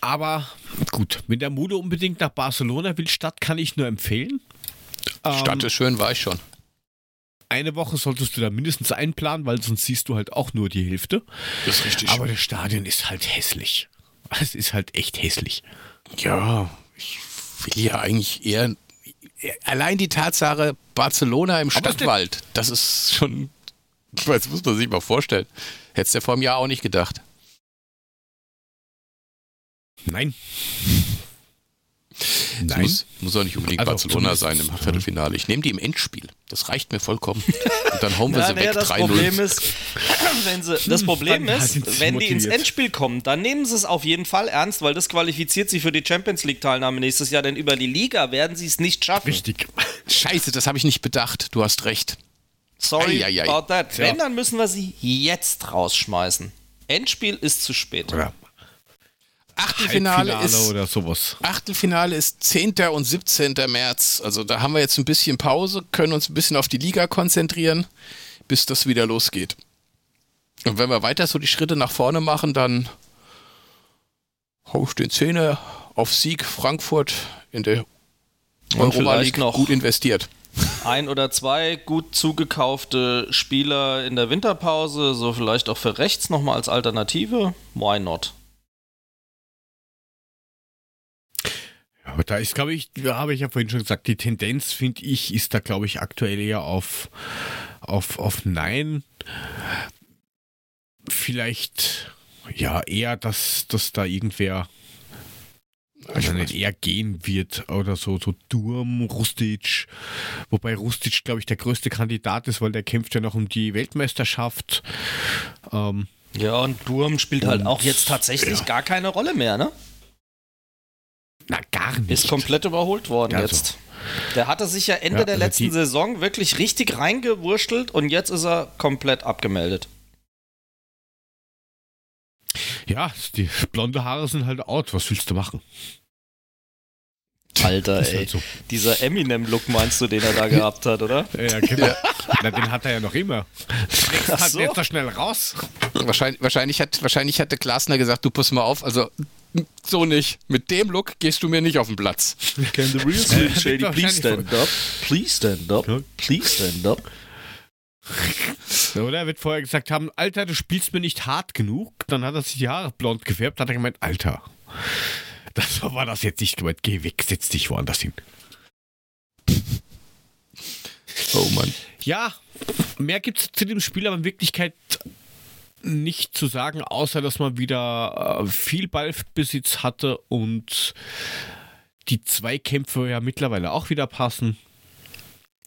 Aber gut, wenn der Mude unbedingt nach Barcelona will, Stadt kann ich nur empfehlen. Ähm, Stadt ist schön, war ich schon. eine Woche solltest du da mindestens einplanen, weil sonst siehst du halt auch nur die Hälfte. Das ist richtig Aber das Stadion ist halt hässlich. Es ist halt echt hässlich. Ja, ich will ja eigentlich eher. Allein die Tatsache Barcelona im Stadtwald, das ist schon. Das muss man sich mal vorstellen. Hättest du ja vor einem Jahr auch nicht gedacht. Nein. Nein. Muss, muss auch nicht unbedingt Also Barcelona sein im Viertelfinale. Ich nehme die im Endspiel. Das reicht mir vollkommen. Und dann hauen wir sie weg das Problem 3-0. ist, wenn sie, das Problem Dann ist, wenn die ins. Endspiel kommen, dann nehmen sie es auf jeden Fall ernst, weil das qualifiziert sie für die Champions League Teilnahme nächstes Jahr, denn über die Liga werden sie es nicht schaffen. Richtig. Scheiße, das habe ich nicht bedacht. Du hast recht. Sorry Ei, ei, ei. about that. Ja. Wenn, dann müssen wir sie jetzt rausschmeißen. Endspiel ist zu spät. Ja. Achtelfinale Halbfinale ist, oder sowas. Achtelfinale ist 10. und 17. März. Also da haben wir jetzt ein bisschen Pause, können uns ein bisschen auf die Liga konzentrieren, bis das wieder losgeht. Und wenn wir weiter so die Schritte nach vorne machen, dann hau ich den Zähne auf Sieg Frankfurt in der Europa League noch- gut investiert. Ein oder zwei gut zugekaufte Spieler in der Winterpause, so vielleicht auch für rechts nochmal als Alternative. Why not? Aber da ist, glaube ich, ja, habe ich ja vorhin schon gesagt, die Tendenz, finde ich, ist da, glaube ich, aktuell eher auf, auf, auf Nein. Vielleicht, ja, eher, dass, dass da irgendwer, also nicht eher gehen wird oder so, so Durm, Rustic. Wobei Rustic, glaube ich, der größte Kandidat ist, weil der kämpft ja noch um die Weltmeisterschaft. Ähm, Ja, und Durm spielt halt Und- auch jetzt tatsächlich ja. gar keine Rolle mehr, ne? Na, gar nicht. Ist komplett überholt worden Also. jetzt. Der hatte sich ja Ende Ja, der also letzten Saison wirklich richtig reingewurschtelt und jetzt ist er komplett abgemeldet. Ja, die blonde Haare sind halt out. Was willst du machen? Alter, ey. halt so. Dieser Eminem-Look meinst du, den er da gehabt hat, oder? Ja, genau. Na, den hat er ja noch immer. Ach so. nicht so schnell raus. Wahrscheinlich, wahrscheinlich, hat, wahrscheinlich hatte Glasner gesagt, du pass mal auf, also so nicht. Mit dem Look gehst du mir nicht auf den Platz. Can the real Slim Shady please stand up? Please stand up. Please stand up. Oder? Er wird vorher gesagt haben, Alter, du spielst mir nicht hart genug. Dann hat er sich die Haare blond gefärbt. Dann hat er gemeint, Alter, das war das jetzt nicht gemeint. Geh weg, setz dich woanders hin. Oh Mann. Ja, mehr gibt es zu dem Spiel aber in Wirklichkeit nicht zu sagen, außer dass man wieder äh, viel Ballbesitz hatte und die Zweikämpfe ja mittlerweile auch wieder passen.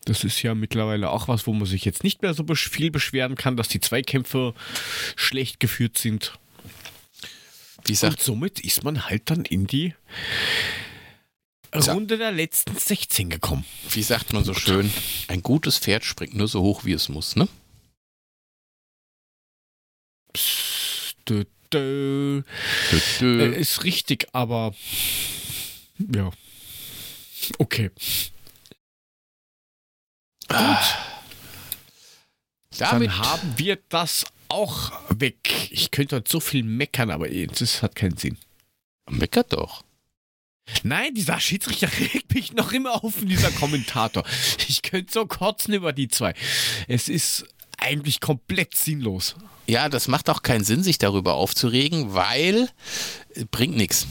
Das ist ja mittlerweile auch was, wo man sich jetzt nicht mehr so besch- viel beschweren kann, dass die Zweikämpfe schlecht geführt sind. Wie Und sagt, somit ist man halt dann in die Runde der letzten 16 gekommen. wie sagt man so schön, ein gutes Pferd springt nur so hoch, wie es muss, ne? Psst, dö, dö. Dö. Äh, ist richtig, aber ja. Okay. Damit Dann haben wir das auch weg. Ich könnte heute so viel meckern, aber das hat keinen Sinn. meckert doch. Nein, dieser Schiedsrichter regt mich noch immer auf, dieser Kommentator. Ich könnte so kotzen über die zwei. Es ist eigentlich komplett sinnlos. Ja, das macht auch keinen Sinn, sich darüber aufzuregen, weil äh, bringt nichts.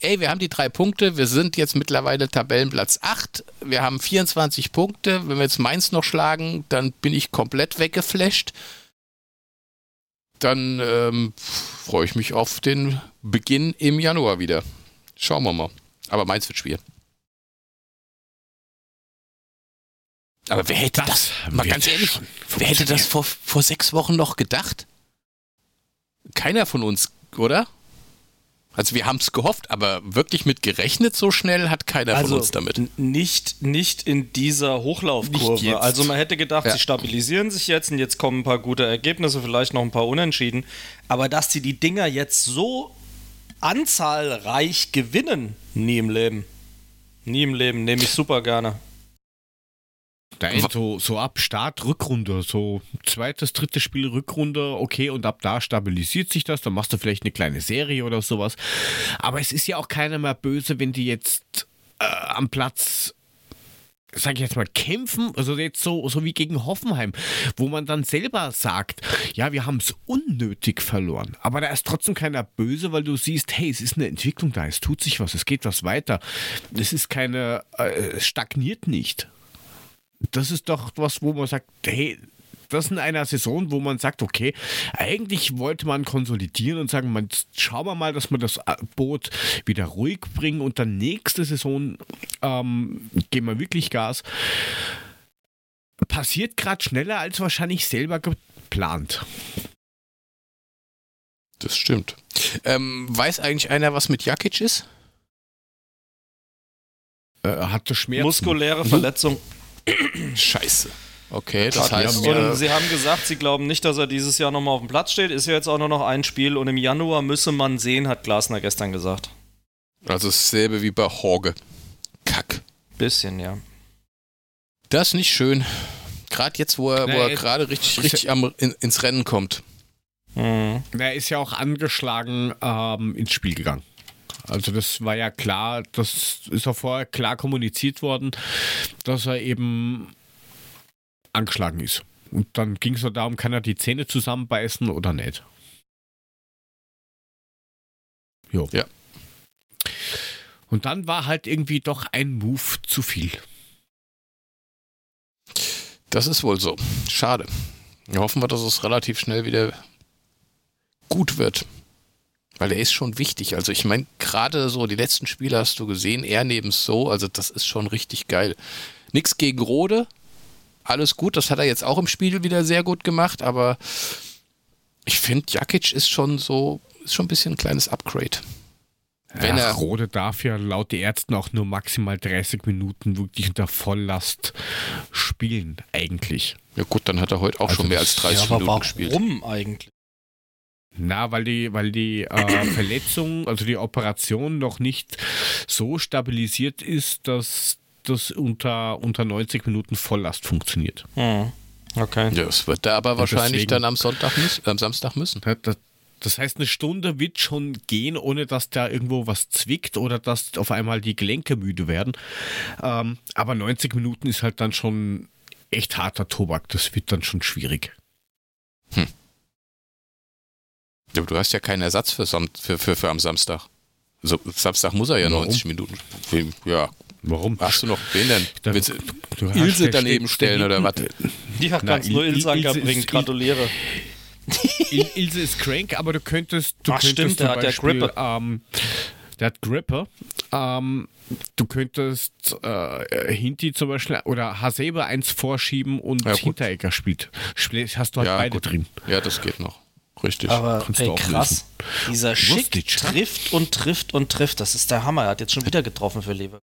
Ey, wir haben die drei Punkte, wir sind jetzt mittlerweile Tabellenplatz 8, wir haben 24 Punkte, wenn wir jetzt Mainz noch schlagen, dann bin ich komplett weggeflasht. Dann ähm, freue ich mich auf den Beginn im Januar wieder. Schauen wir mal. Aber Mainz wird schwer. Aber wer hätte das, mal wird ganz ehrlich, wer hätte das vor, vor sechs Wochen noch gedacht? Keiner von uns, oder? Also wir haben es gehofft, aber wirklich mit gerechnet so schnell hat keiner von uns damit. Nicht, nicht in dieser Hochlaufkurve. Also man hätte gedacht, Ja. sie stabilisieren sich jetzt und jetzt kommen ein paar gute Ergebnisse, vielleicht noch ein paar Unentschieden. Aber dass sie die Dinger jetzt so anzahlreich gewinnen, nie im Leben. Nie im Leben, nehme ich super gerne. Nein, so, so ab Start Rückrunde, so zweites, drittes Spiel Rückrunde, okay, und ab da stabilisiert sich das, dann machst du vielleicht eine kleine Serie oder sowas. Aber es ist ja auch keiner mehr böse, wenn die jetzt äh, am Platz, sag ich jetzt mal, kämpfen, also jetzt so, so wie gegen Hoffenheim, wo man dann selber sagt, ja, wir haben es unnötig verloren. Aber da ist trotzdem keiner böse, weil du siehst, hey, es ist eine Entwicklung da, es tut sich was, es geht was weiter. Es ist keine, äh, es stagniert nicht das ist doch was, wo man sagt, hey, das in einer Saison, wo man sagt, okay, eigentlich wollte man konsolidieren und sagen, man, schauen wir mal, dass wir das Boot wieder ruhig bringen und dann nächste Saison ähm, geben wir wirklich Gas. Passiert gerade schneller als wahrscheinlich selber geplant. Das stimmt. Ähm, weiß eigentlich einer, was mit Jakic ist? Äh, hatte Schmerzen. Muskuläre Verletzung. Scheiße. Okay, das Hat heißt, und äh, sie haben gesagt, sie glauben nicht, dass er dieses Jahr nochmal auf dem Platz steht. Ist ja jetzt auch nur noch ein Spiel und im Januar müsse man sehen, hat Glasner gestern gesagt. also dasselbe wie bei Horge. Kack. Bisschen, ja. Das ist nicht schön. Gerade jetzt, wo er, wo Nee, er gerade richtig, richtig am, in, ins Rennen kommt. Mhm. Er ist ja auch angeschlagen ähm, ins Spiel gegangen. Also das war ja klar, das ist auch vorher klar kommuniziert worden, dass er eben angeschlagen ist. Und dann ging es nur darum, kann er die Zähne zusammenbeißen oder nicht. Jo. Ja. Und dann war halt irgendwie doch ein Move zu viel. Das ist wohl so. Schade. Wir hoffen wir, dass es relativ schnell wieder gut wird. Weil er ist schon wichtig. Also ich meine, gerade so die letzten Spiele hast du gesehen, er neben so, also das ist schon richtig geil. Nix gegen Rode, alles gut, das hat er jetzt auch im Spiel wieder sehr gut gemacht, aber ich finde, Jakic ist schon so, ist schon ein bisschen ein kleines Upgrade. Wenn Ach, er- Rode darf ja laut den Ärzten auch nur maximal 30 Minuten wirklich unter Volllast spielen, eigentlich. Ja gut, dann hat er heute auch Also schon mehr als 30 ja, aber Minuten gespielt. warum eigentlich? Na, weil die, weil die äh, Verletzung, also die Operation noch nicht so stabilisiert ist, dass das unter, unter 90 Minuten Volllast funktioniert. Mhm. Okay. Ja, das wird er aber Und wahrscheinlich deswegen- dann am Sonntag müssen, am Samstag müssen. Das, das heißt, eine Stunde wird schon gehen, ohne dass da irgendwo was zwickt oder dass auf einmal die Gelenke müde werden. Ähm, aber 90 Minuten ist halt dann schon echt harter Tobak. Das wird dann schon schwierig. Ja, aber du hast ja keinen Ersatz für, Sam für, für, für am Samstag. Also, Samstag muss er ja Warum? 90 Minuten. spielen. Ja, Warum? hast du noch wen denn? Da- Willst du Du hast- Ilse daneben stellen oder was? Ja, Na, kannst nur Ilse ist- bringen. Il- Gratuliere. Il Ilse ist crank, aber du könntest. Du Ach, könntest stimmt, zum der hat ja Beispiel, Grippe. Ähm, der hat Gripper. Ähm, du könntest äh, Hinti zum Beispiel oder Hasebe eins vorschieben und Ja. Hinteregger spielt. Spiel- Hast du halt Ja, beide gut. drin. Ja, das geht noch. Richtig. Aber Kannst ey, du auch krass. Dieser Schick trifft und trifft und trifft. Das ist der Hammer. Er hat jetzt schon wieder getroffen für Lever.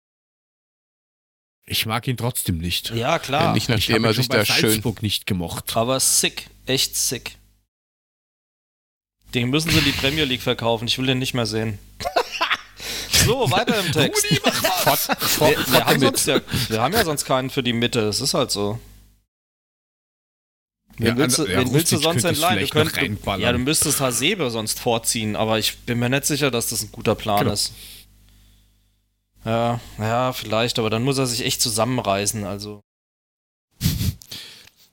Ich mag ihn trotzdem nicht. Ja, Ja, klar. nicht ich nachdem habe er sich bei da schön. Salzburg nicht gemocht. Aber sick. Echt sick. Den müssen sie in die Premier League verkaufen. Ich will den nicht mehr sehen. so, weiter im Text. Fort, fort, Wir, wir, haben ja, wir haben ja sonst keinen für die Mitte. Es ist halt so. Wen Ja, willst, du, ja, wen willst du sonst entleihen? Du, könnt, du, ja, du müsstest Hasebe sonst vorziehen, aber ich bin mir nicht sicher, dass das ein guter Plan Genau. ist. Ja, ja, vielleicht, aber dann muss er sich echt zusammenreißen. Also,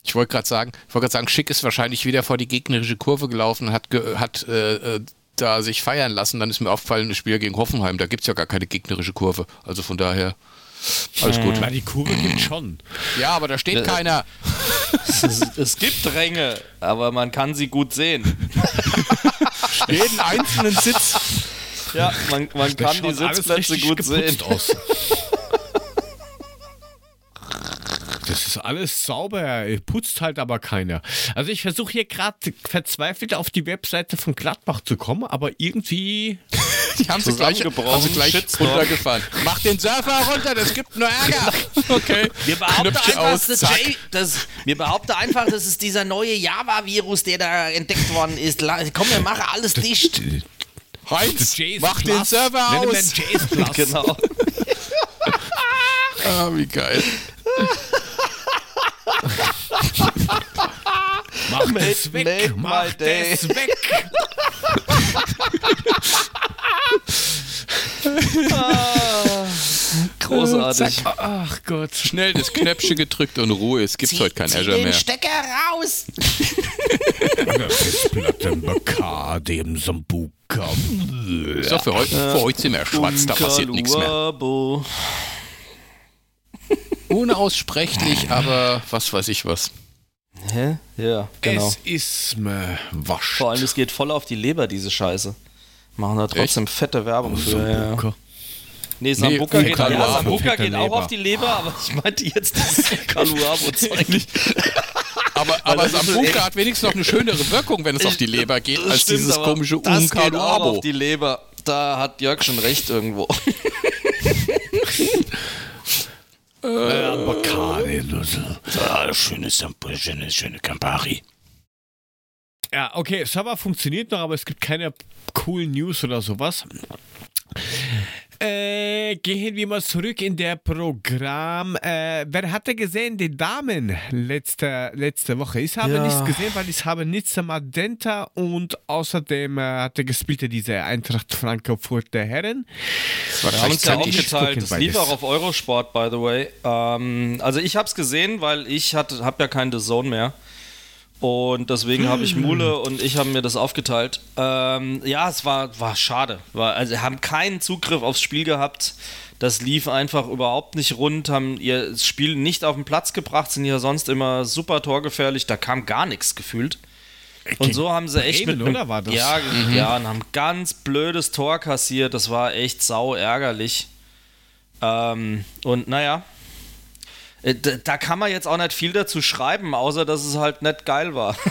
Ich wollte gerade sagen, ich wollte gerade sagen, Schick ist wahrscheinlich wieder vor die gegnerische Kurve gelaufen, hat, ge, hat äh, äh, da sich feiern lassen. Dann ist mir aufgefallen, das Spiel gegen Hoffenheim, da gibt es ja gar keine gegnerische Kurve. Also von daher, alles gut. Na, die Kurve gibt schon. Ja, aber da steht Äh, keiner. es, es gibt Ränge, aber man kann sie gut sehen. Jeden einzelnen Sitz. Ja, man, man kann die Sitzplätze gut sehen. aus. Das ist alles sauber, putzt halt aber keiner. Also ich versuche hier gerade verzweifelt auf die Webseite von Gladbach zu kommen, aber irgendwie Die haben sie gleich, haben sie gleich Shitstorm. runtergefahren. Mach den Surfer runter, das gibt nur Ärger. Okay. Wir behaupten aus, das zack. J- das, wir behaupten einfach, das ist dieser neue Java-Virus, der da entdeckt worden ist. Komm, wir machen alles dicht. Heinz, mach den Plus. Server Nenn ihn aus. Plus. Genau. Ah, wie geil. Mach Made- das weg, made mach das weg. Großartig. Ach Gott. Schnell das Knöpfchen gedrückt und Ruhe. Es gibt heute kein Azure mehr. Stecker raus. Festplatte Mekar, dem Sambuka. So, für heute, für heute sind wir schwarz, da passiert nichts mehr. Unaussprechlich, aber was weiß ich was. Hä? Ja, genau. Es ist mir wasch. Vor allem, es geht voll auf die Leber, diese Scheiße. Machen da trotzdem fette Werbung für. Ja. Sambuca. Nee, Sambuca Nee, geht, ja, Sambuca fette geht auch Leber. auf die Leber, aber ich meinte jetzt das Kaluabo-Zeug. Aber, aber Sambuca hat wenigstens noch eine schönere Wirkung, wenn es auf die Leber geht, Das als stimmt, dieses komische das geht auch Unkaluabo. auf die Leber. Da hat Jörg schon recht irgendwo. Äh, Avocado-Nudel. Ah, schöne Sambuca, schöne, schöne Campari. Ja, okay, Server funktioniert noch, aber es gibt keine coolen News oder sowas. Äh, gehen wir mal zurück in der Programm. Äh, wer hatte gesehen die Damen letzte, letzte Woche? Ich habe Ja. nichts gesehen, weil ich habe nichts Magenta und außerdem äh, hatte gespielt diese Eintracht Frankfurt der Herren. Das war Wir haben uns ja aufgeteilt. Das lief beides. auch auf Eurosport, by the way. Ähm, also ich habe es gesehen, weil ich habe ja keinen The Zone mehr. Und deswegen habe ich Mule und ich haben mir das aufgeteilt. Ähm, ja, es war, war schade. War, also haben keinen Zugriff aufs Spiel gehabt. Das lief einfach überhaupt nicht rund, haben ihr Spiel nicht auf den Platz gebracht, sind ja sonst immer super torgefährlich. Da kam gar nichts gefühlt. Und so haben sie echt Bremen, mit einem- oder war das? Ja, ja, und haben ganz blödes Tor kassiert. Das war echt sau ärgerlich. Ähm, und naja, da, da kann man jetzt auch nicht viel dazu schreiben, außer dass es halt nicht geil war.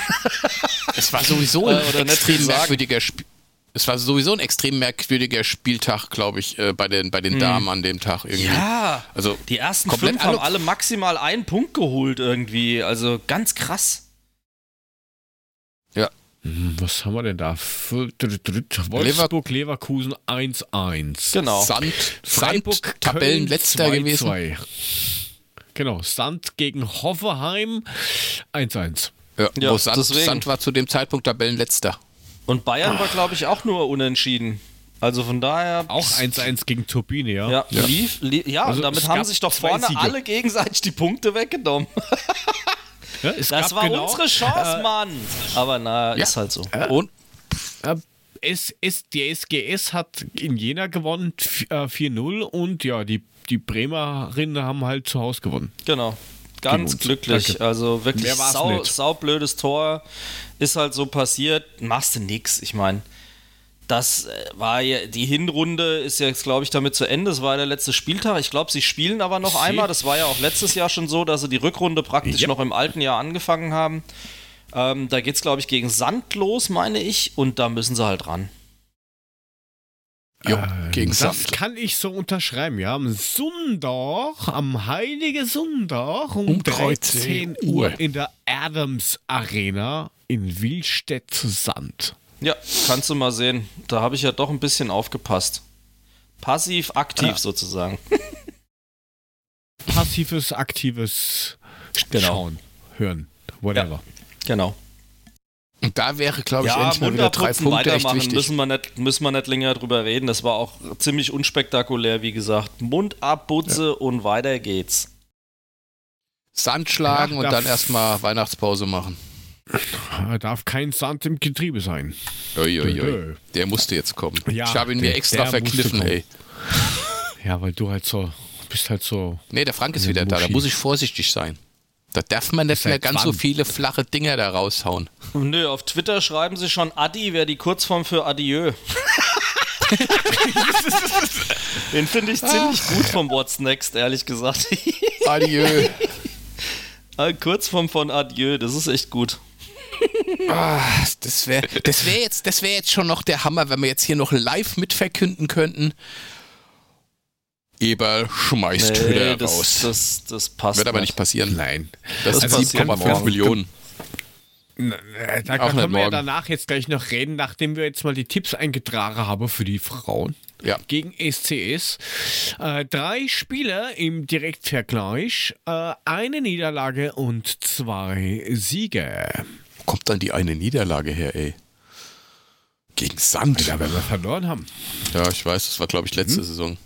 Es war sowieso ein Äh, oder extrem merkwürdiger Spiel. Es war sowieso ein extrem merkwürdiger Spieltag, glaube ich, äh, bei den, bei den Damen an dem Tag irgendwie. Ja, Also die ersten komplett fünf haben alle- maximal einen Punkt geholt irgendwie. Also ganz krass. Ja. Hm, Was haben wir denn da? Wolfsburg, Leverkusen 1-1. Genau. Sand, Freiburg, Sand Tabellenletzter Köln gewesen. 2-2. Genau, Sand gegen Hoffenheim 1-1. Ja, Ja, Sand. Sand war zu dem Zeitpunkt Tabellenletzter. Und Bayern war, glaube ich, auch nur unentschieden. Also von daher. Auch 1-1 gegen Turbine, ja. Ja, lief, lief, ja Also und damit haben sich doch vorne Siege. alle gegenseitig die Punkte weggenommen. Ja, es Das gab war genau, unsere Chance, Mann. Aber na, Ja. ist halt so. Und Äh, es, es, die SGS hat in Jena gewonnen f- äh, 4-0 und ja, die, die Bremerinnen haben halt zu Hause gewonnen. Genau. Ganz glücklich. Danke. Also wirklich sau, saublödes Tor. Ist halt so passiert. Machst du nix. Ich meine, das äh, war ja, die Hinrunde ist jetzt, glaube ich, damit zu Ende. Das war der letzte Spieltag. Ich glaube, sie spielen aber noch Sie- einmal. Das war ja auch letztes Jahr schon so, dass sie die Rückrunde praktisch Ja. noch im alten Jahr angefangen haben. Ähm, da geht es, glaube ich, gegen Sand los, meine ich. Und da müssen sie halt ran. Jo, Äh, gegen das Sand. kann ich so unterschreiben, ja. Am Sonntag, am Heiligen Sonntag um, Um 13 13 Uhr in der Adams Arena in Willstedt Sand. Ja, kannst du mal sehen. Da habe ich ja doch ein bisschen aufgepasst. Passiv, aktiv Ja. sozusagen. Passives, aktives Genau. Schauen, hören, whatever. Genau. Und da wäre, glaube ich, Ja, endlich mal wieder drei Punkte echt wichtig. müssen wir, nicht, müssen wir nicht länger drüber reden. Das war auch ziemlich unspektakulär, wie gesagt. Mund abputze und weiter geht's. Sand schlagen Ja, und da- dann erstmal Weihnachtspause machen. Da darf kein Sand im Getriebe sein. Uiuiui. Dö. Der musste jetzt kommen. Ja, ich habe ihn mir extra verkniffen, ey. Ja, weil du halt so, bist halt so. Nee, der Frank ist Ja, wieder da. Da Muschi. muss ich vorsichtig sein. Da darf man nicht mehr ganz so wann? viele flache Dinger da raushauen. Nö, auf Twitter schreiben sie schon Adi, wäre die Kurzform für Adieu. Den finde ich ziemlich gut vom What's Next, ehrlich gesagt. Adieu. Ah, Kurzform von Adieu, das ist echt gut. Ah, das wäre das wär jetzt, das wär jetzt schon noch der Hammer, wenn wir jetzt hier noch live mitverkünden könnten. Eberl schmeißt Hütter das, raus. das, das passt. Wird aber nicht passieren. Nein. Das, Das ist passiert 7,5 morgen. Millionen. Da Auch können wir ja danach jetzt gleich noch reden, nachdem wir jetzt mal die Tipps eingetragen haben für die Frauen. Ja. Gegen SCS. Äh, drei Spieler im Direktvergleich, äh, eine Niederlage und zwei Siege. Wo kommt dann die eine Niederlage her, ey? Gegen Sand. Ja, wenn wir verloren haben. Ja, ich weiß, das war, glaube ich, letzte Saison.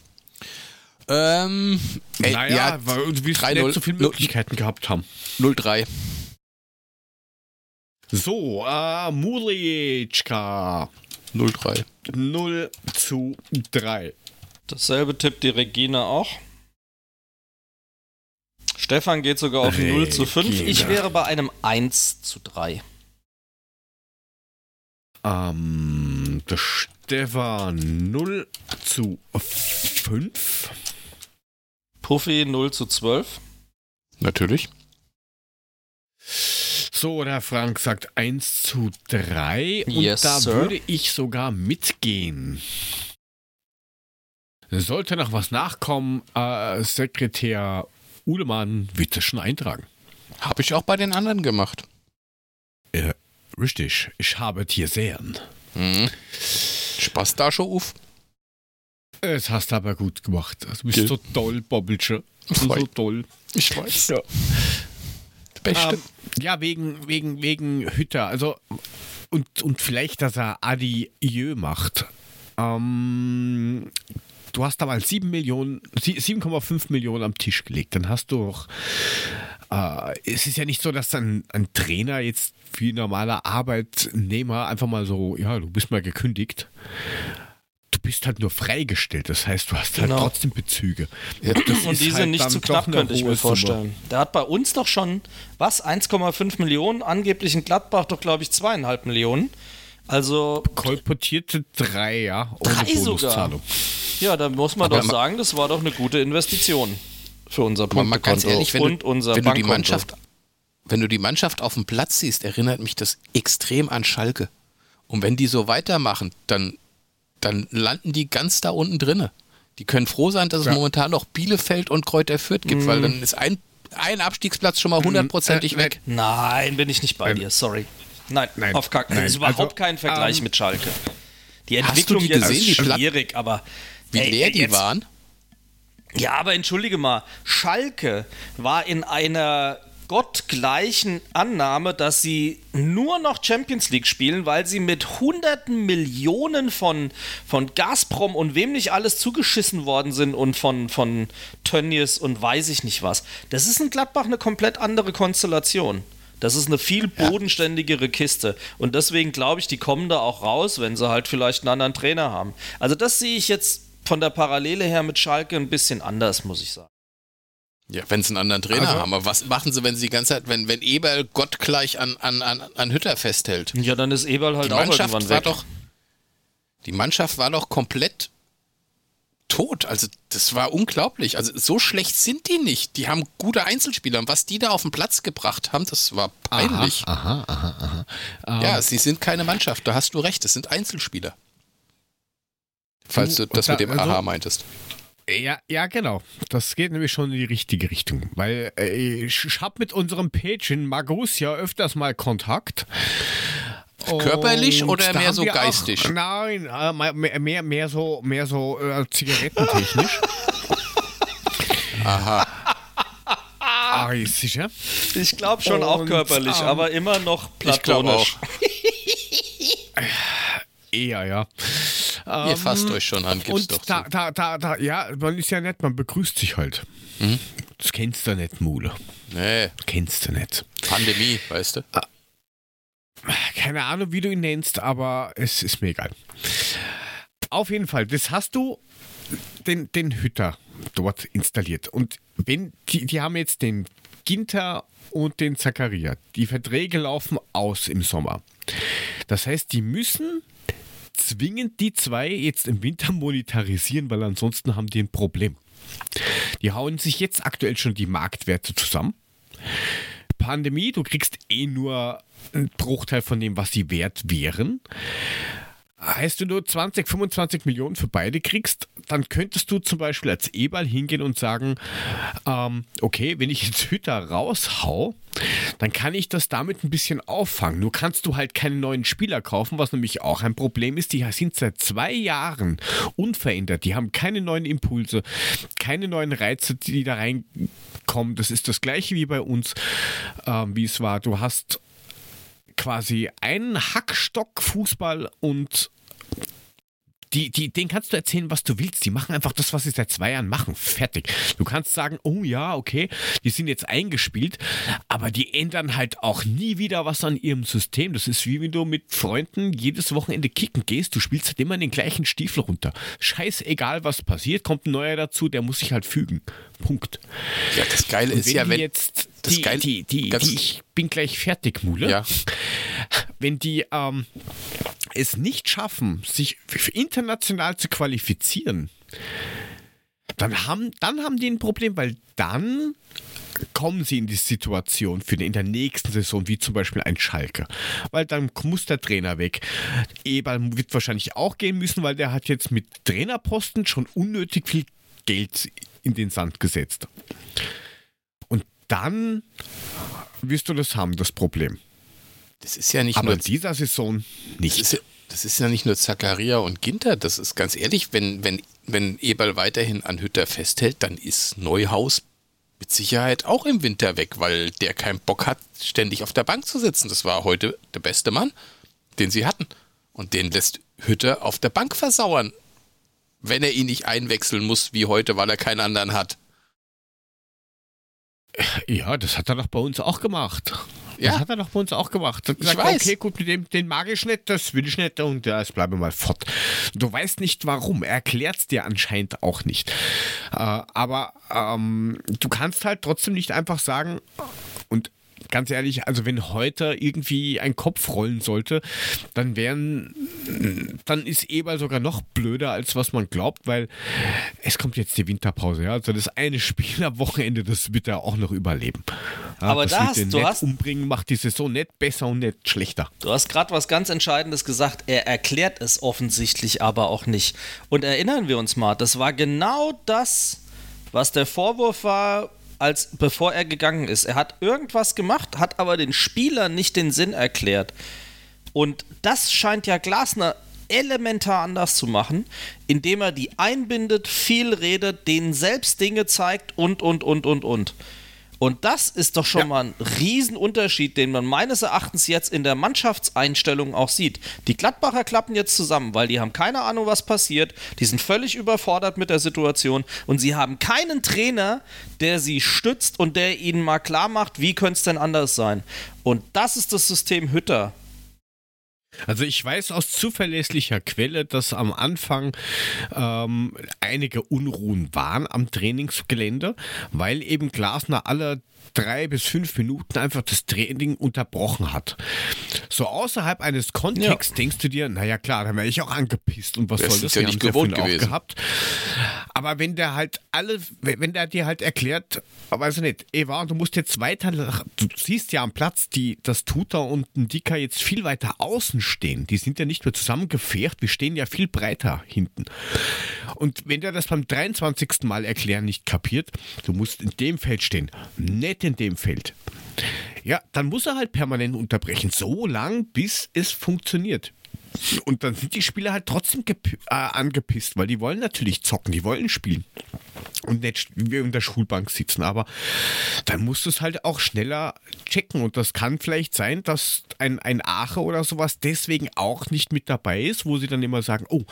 Ähm, ey, naja, ja, weil wir 3-0, nicht so viele Möglichkeiten gehabt haben. 0-3. So, äh, Mulicka 0-3. 0 zu 3. Dasselbe tippt die Regina auch. Stefan geht sogar auf 0 zu 5. Ich Regina. wäre bei einem 1 zu 3. Ähm, der Stefan 0 zu 5. Puffy 0 zu 12. Natürlich. So, der Frank sagt 1 zu 3. Und Yes, da sir. würde ich sogar mitgehen. Sollte noch was nachkommen, äh, Sekretär Uhlemann wird das schon eintragen. Habe ich auch bei den anderen gemacht. Äh, richtig, ich habe dir sehen. Mhm. Spaß da schon auf. Es hast aber gut gemacht. Du bist Gell. so toll, bist so Freu- toll. Ich weiß. Ja. Beste. Ähm, ja, wegen, wegen, wegen Hütter. Also, und, und vielleicht, dass er Adieu macht. Ähm, du hast da mal 7 Millionen, sie- 7,5 Millionen am Tisch gelegt. Dann hast du doch. Äh, es ist ja nicht so, dass dann ein Trainer jetzt wie ein normaler Arbeitnehmer einfach mal so, ja, du bist mal gekündigt. Du bist halt nur freigestellt. Das heißt, du hast halt Genau. trotzdem Bezüge. Ja, das Und die halt sind nicht dann zu knapp, könnte ich mir Summe. vorstellen. Der hat bei uns doch schon, was, 1,5 Millionen, angeblich in Gladbach doch, glaube ich, zweieinhalb Millionen. Also, kolportierte drei, ja, ohne Drei sogar? Bonuszahlung. ja, da muss man Aber doch sagen, das war doch eine gute Investition für unser Punktekonto ehrlich, wenn, und du, unser wenn du die Bankkonto. Mannschaft, wenn du die Mannschaft auf dem Platz siehst, erinnert mich das extrem an Schalke. Und wenn die so weitermachen, dann, dann landen die ganz da unten drinne. Die können froh sein, dass es Ja. momentan noch Bielefeld und Kräuter Fürth gibt, weil dann ist ein, ein Abstiegsplatz schon mal hundertprozentig äh, weg. Nein, bin ich nicht bei Nein. dir, sorry. Nein, Nein, auf keinen nein. Das ist überhaupt Also, kein Vergleich ähm, mit Schalke. Die Hast du Entwicklung die gesehen, ist schwierig, aber Wie ey, leer die jetzt- waren. Ja, aber entschuldige mal, Schalke war in einer gottgleichen Annahme, dass sie nur noch Champions League spielen, weil sie mit hunderten Millionen von, von Gazprom und wem nicht alles zugeschissen worden sind und von, von Tönnies und weiß ich nicht was. Das ist in Gladbach eine komplett andere Konstellation. Das ist eine viel bodenständigere Kiste. Und deswegen glaube ich, die kommen da auch raus, wenn sie halt vielleicht einen anderen Trainer haben. Also das sehe ich jetzt von der Parallele her mit Schalke ein bisschen anders, muss ich sagen. Ja, wenn sie einen anderen Trainer Also- haben. Aber was machen sie, wenn sie die ganze Zeit, wenn, wenn Eberl gottgleich an, an, an, an Hütter festhält? Ja, dann ist Eberl halt die auch Mannschaft irgendwann war weg. doch die Mannschaft war doch komplett tot. Also das war unglaublich. Also so schlecht sind die nicht. Die haben gute Einzelspieler. Und was die da auf den Platz gebracht haben, das war peinlich. Aha, aha, aha. Ähm, Ja, sie sind keine Mannschaft. Da hast du recht. Das sind Einzelspieler. Falls du Du, das da- mit dem also- Aha meintest. Ja, ja, genau. Das geht nämlich schon in die richtige Richtung. Weil äh, ich habe mit unserem Pagin Magus ja öfters mal Kontakt. Körperlich Und oder mehr so geistig? Auch, nein, äh, mehr, mehr, mehr so, mehr so äh, zigarettentechnisch. Aha. ah, ist sicher? Ich glaube schon auch Und, körperlich, ähm, aber immer noch Ich glaube auch. platonisch. Eher, ja. Ihr fasst euch schon an, Und doch da, da, da, da, ja, man ist ja nett, man begrüßt sich halt. Mhm. Das kennst du nicht, Mule. Nee, Kennst du nicht. Pandemie, weißt du? Keine Ahnung, wie du ihn nennst, aber es ist mir egal. Auf jeden Fall, das hast du den, den Hütter dort installiert. Und wenn die, die haben jetzt den Ginter und den Zacharia. Die Verträge laufen aus im Sommer. Das heißt, die müssen zwingend die zwei jetzt im Winter monetarisieren, weil ansonsten haben die ein Problem. Die hauen sich jetzt aktuell schon die Marktwerte zusammen. Pandemie, du kriegst eh nur einen Bruchteil von dem, was sie wert wären. Heißt, wenn du 20, 25 Millionen für beide kriegst, dann könntest du zum Beispiel als E-Ball hingehen und sagen, ähm, okay, wenn ich jetzt Hütter raushau, dann kann ich das damit ein bisschen auffangen. Nur kannst du halt keine neuen Spieler kaufen, was nämlich auch ein Problem ist. Die sind seit zwei Jahren unverändert. Die haben keine neuen Impulse, keine neuen Reize, die da reinkommen. Das ist das gleiche wie bei uns, ähm, wie es war. Du hast quasi einen Hackstock Fußball und die, die, denen kannst du erzählen, was du willst. Die machen einfach das, was sie seit zwei Jahren machen. Fertig. Du kannst sagen, oh ja, okay, die sind jetzt eingespielt, aber die ändern halt auch nie wieder was an ihrem System. Das ist wie wenn du mit Freunden jedes Wochenende kicken gehst. Du spielst halt immer den gleichen Stiefel runter. Scheißegal, was passiert, kommt ein neuer dazu, der muss sich halt fügen. Punkt. Ja, das Geile ist ja, wenn jetzt die, Geil, die, die, die, ich bin gleich fertig, Mule. Ja. Wenn die ähm, es nicht schaffen, sich international zu qualifizieren, dann haben, dann haben die ein Problem, weil dann kommen sie in die Situation für den, in der nächsten Saison, wie zum Beispiel ein Schalke. Weil dann muss der Trainer weg. Eberl wird wahrscheinlich auch gehen müssen, weil der hat jetzt mit Trainerposten schon unnötig viel Geld in den Sand gesetzt. Dann wirst du das haben, das Problem. Das ist ja nicht Aber nur in dieser Saison nicht. Das ist, das ist ja nicht nur Zakaria und Ginter, das ist ganz ehrlich, wenn, wenn, wenn Eberl weiterhin an Hütter festhält, dann ist Neuhaus mit Sicherheit auch im Winter weg, weil der keinen Bock hat, ständig auf der Bank zu sitzen. Das war heute der beste Mann, den sie hatten. Und den lässt Hütter auf der Bank versauern, wenn er ihn nicht einwechseln muss wie heute, weil er keinen anderen hat. Ja, das hat er doch bei uns auch gemacht. Ja. Das hat er doch bei uns auch gemacht. Hat Ich gesagt, weiß. okay, gut, mit dem, den mag ich nicht, das will ich nicht und ja, jetzt bleibe mal fort. Du weißt nicht warum, er erklärt es dir anscheinend auch nicht. Äh, aber ähm, du kannst halt trotzdem nicht einfach sagen, ganz ehrlich, also wenn heute irgendwie ein Kopf rollen sollte, dann wären, dann ist Eberl sogar noch blöder, als was man glaubt, weil es kommt jetzt die Winterpause, ja. Also das eine Spiel am Wochenende, das wird er auch noch überleben. Ja, Aber das da hast- du hast- umbringen, macht die Saison nicht besser und nicht schlechter. Du hast gerade was ganz Entscheidendes gesagt. Er erklärt es offensichtlich aber auch nicht. Und erinnern wir uns mal, das war genau das, was der Vorwurf war, als bevor er gegangen ist. Er hat irgendwas gemacht, hat aber den Spielern nicht den Sinn erklärt. Und das scheint ja Glasner elementar anders zu machen, indem er die einbindet, viel redet, denen selbst Dinge zeigt und, und, und, und, und. Und das ist doch schon Ja. mal ein Riesenunterschied, den man meines Erachtens jetzt in der Mannschaftseinstellung auch sieht. Die Gladbacher klappen jetzt zusammen, weil die haben keine Ahnung, was passiert. Die sind völlig überfordert mit der Situation und sie haben keinen Trainer, der sie stützt und der ihnen mal klar macht, wie könnte es denn anders sein. Und das ist das System Hütter. Also ich weiß aus zuverlässlicher Quelle, dass am Anfang ähm, einige Unruhen waren am Trainingsgelände, weil eben Glasner alle drei bis fünf Minuten einfach das Training unterbrochen hat. So außerhalb eines Kontexts denkst du dir, naja klar, dann wäre ich auch angepisst und was Das soll ist das? ja Wir nicht gewohnt gewesen. gehabt. Aber wenn der halt alle, wenn der dir halt erklärt, weiß ich nicht, Eva, du musst jetzt weiter, du siehst ja am Platz, die, das Tutor und ein Dicker jetzt viel weiter außen stehen. Die sind ja nicht mehr zusammengefährt, wir stehen ja viel breiter hinten. Und wenn der das beim 23. Mal erklären nicht kapiert, du musst in dem Feld stehen, nicht in dem Feld. Ja, dann muss er halt permanent unterbrechen, so lang, bis es funktioniert. Und dann sind die Spieler halt trotzdem äh, angepisst, weil die wollen natürlich zocken, die wollen spielen. Und nicht wie in der Schulbank sitzen. Aber dann musst du es halt auch schneller checken. Und das kann vielleicht sein, dass ein, ein Aache oder sowas deswegen auch nicht mit dabei ist, wo sie dann immer sagen, oh,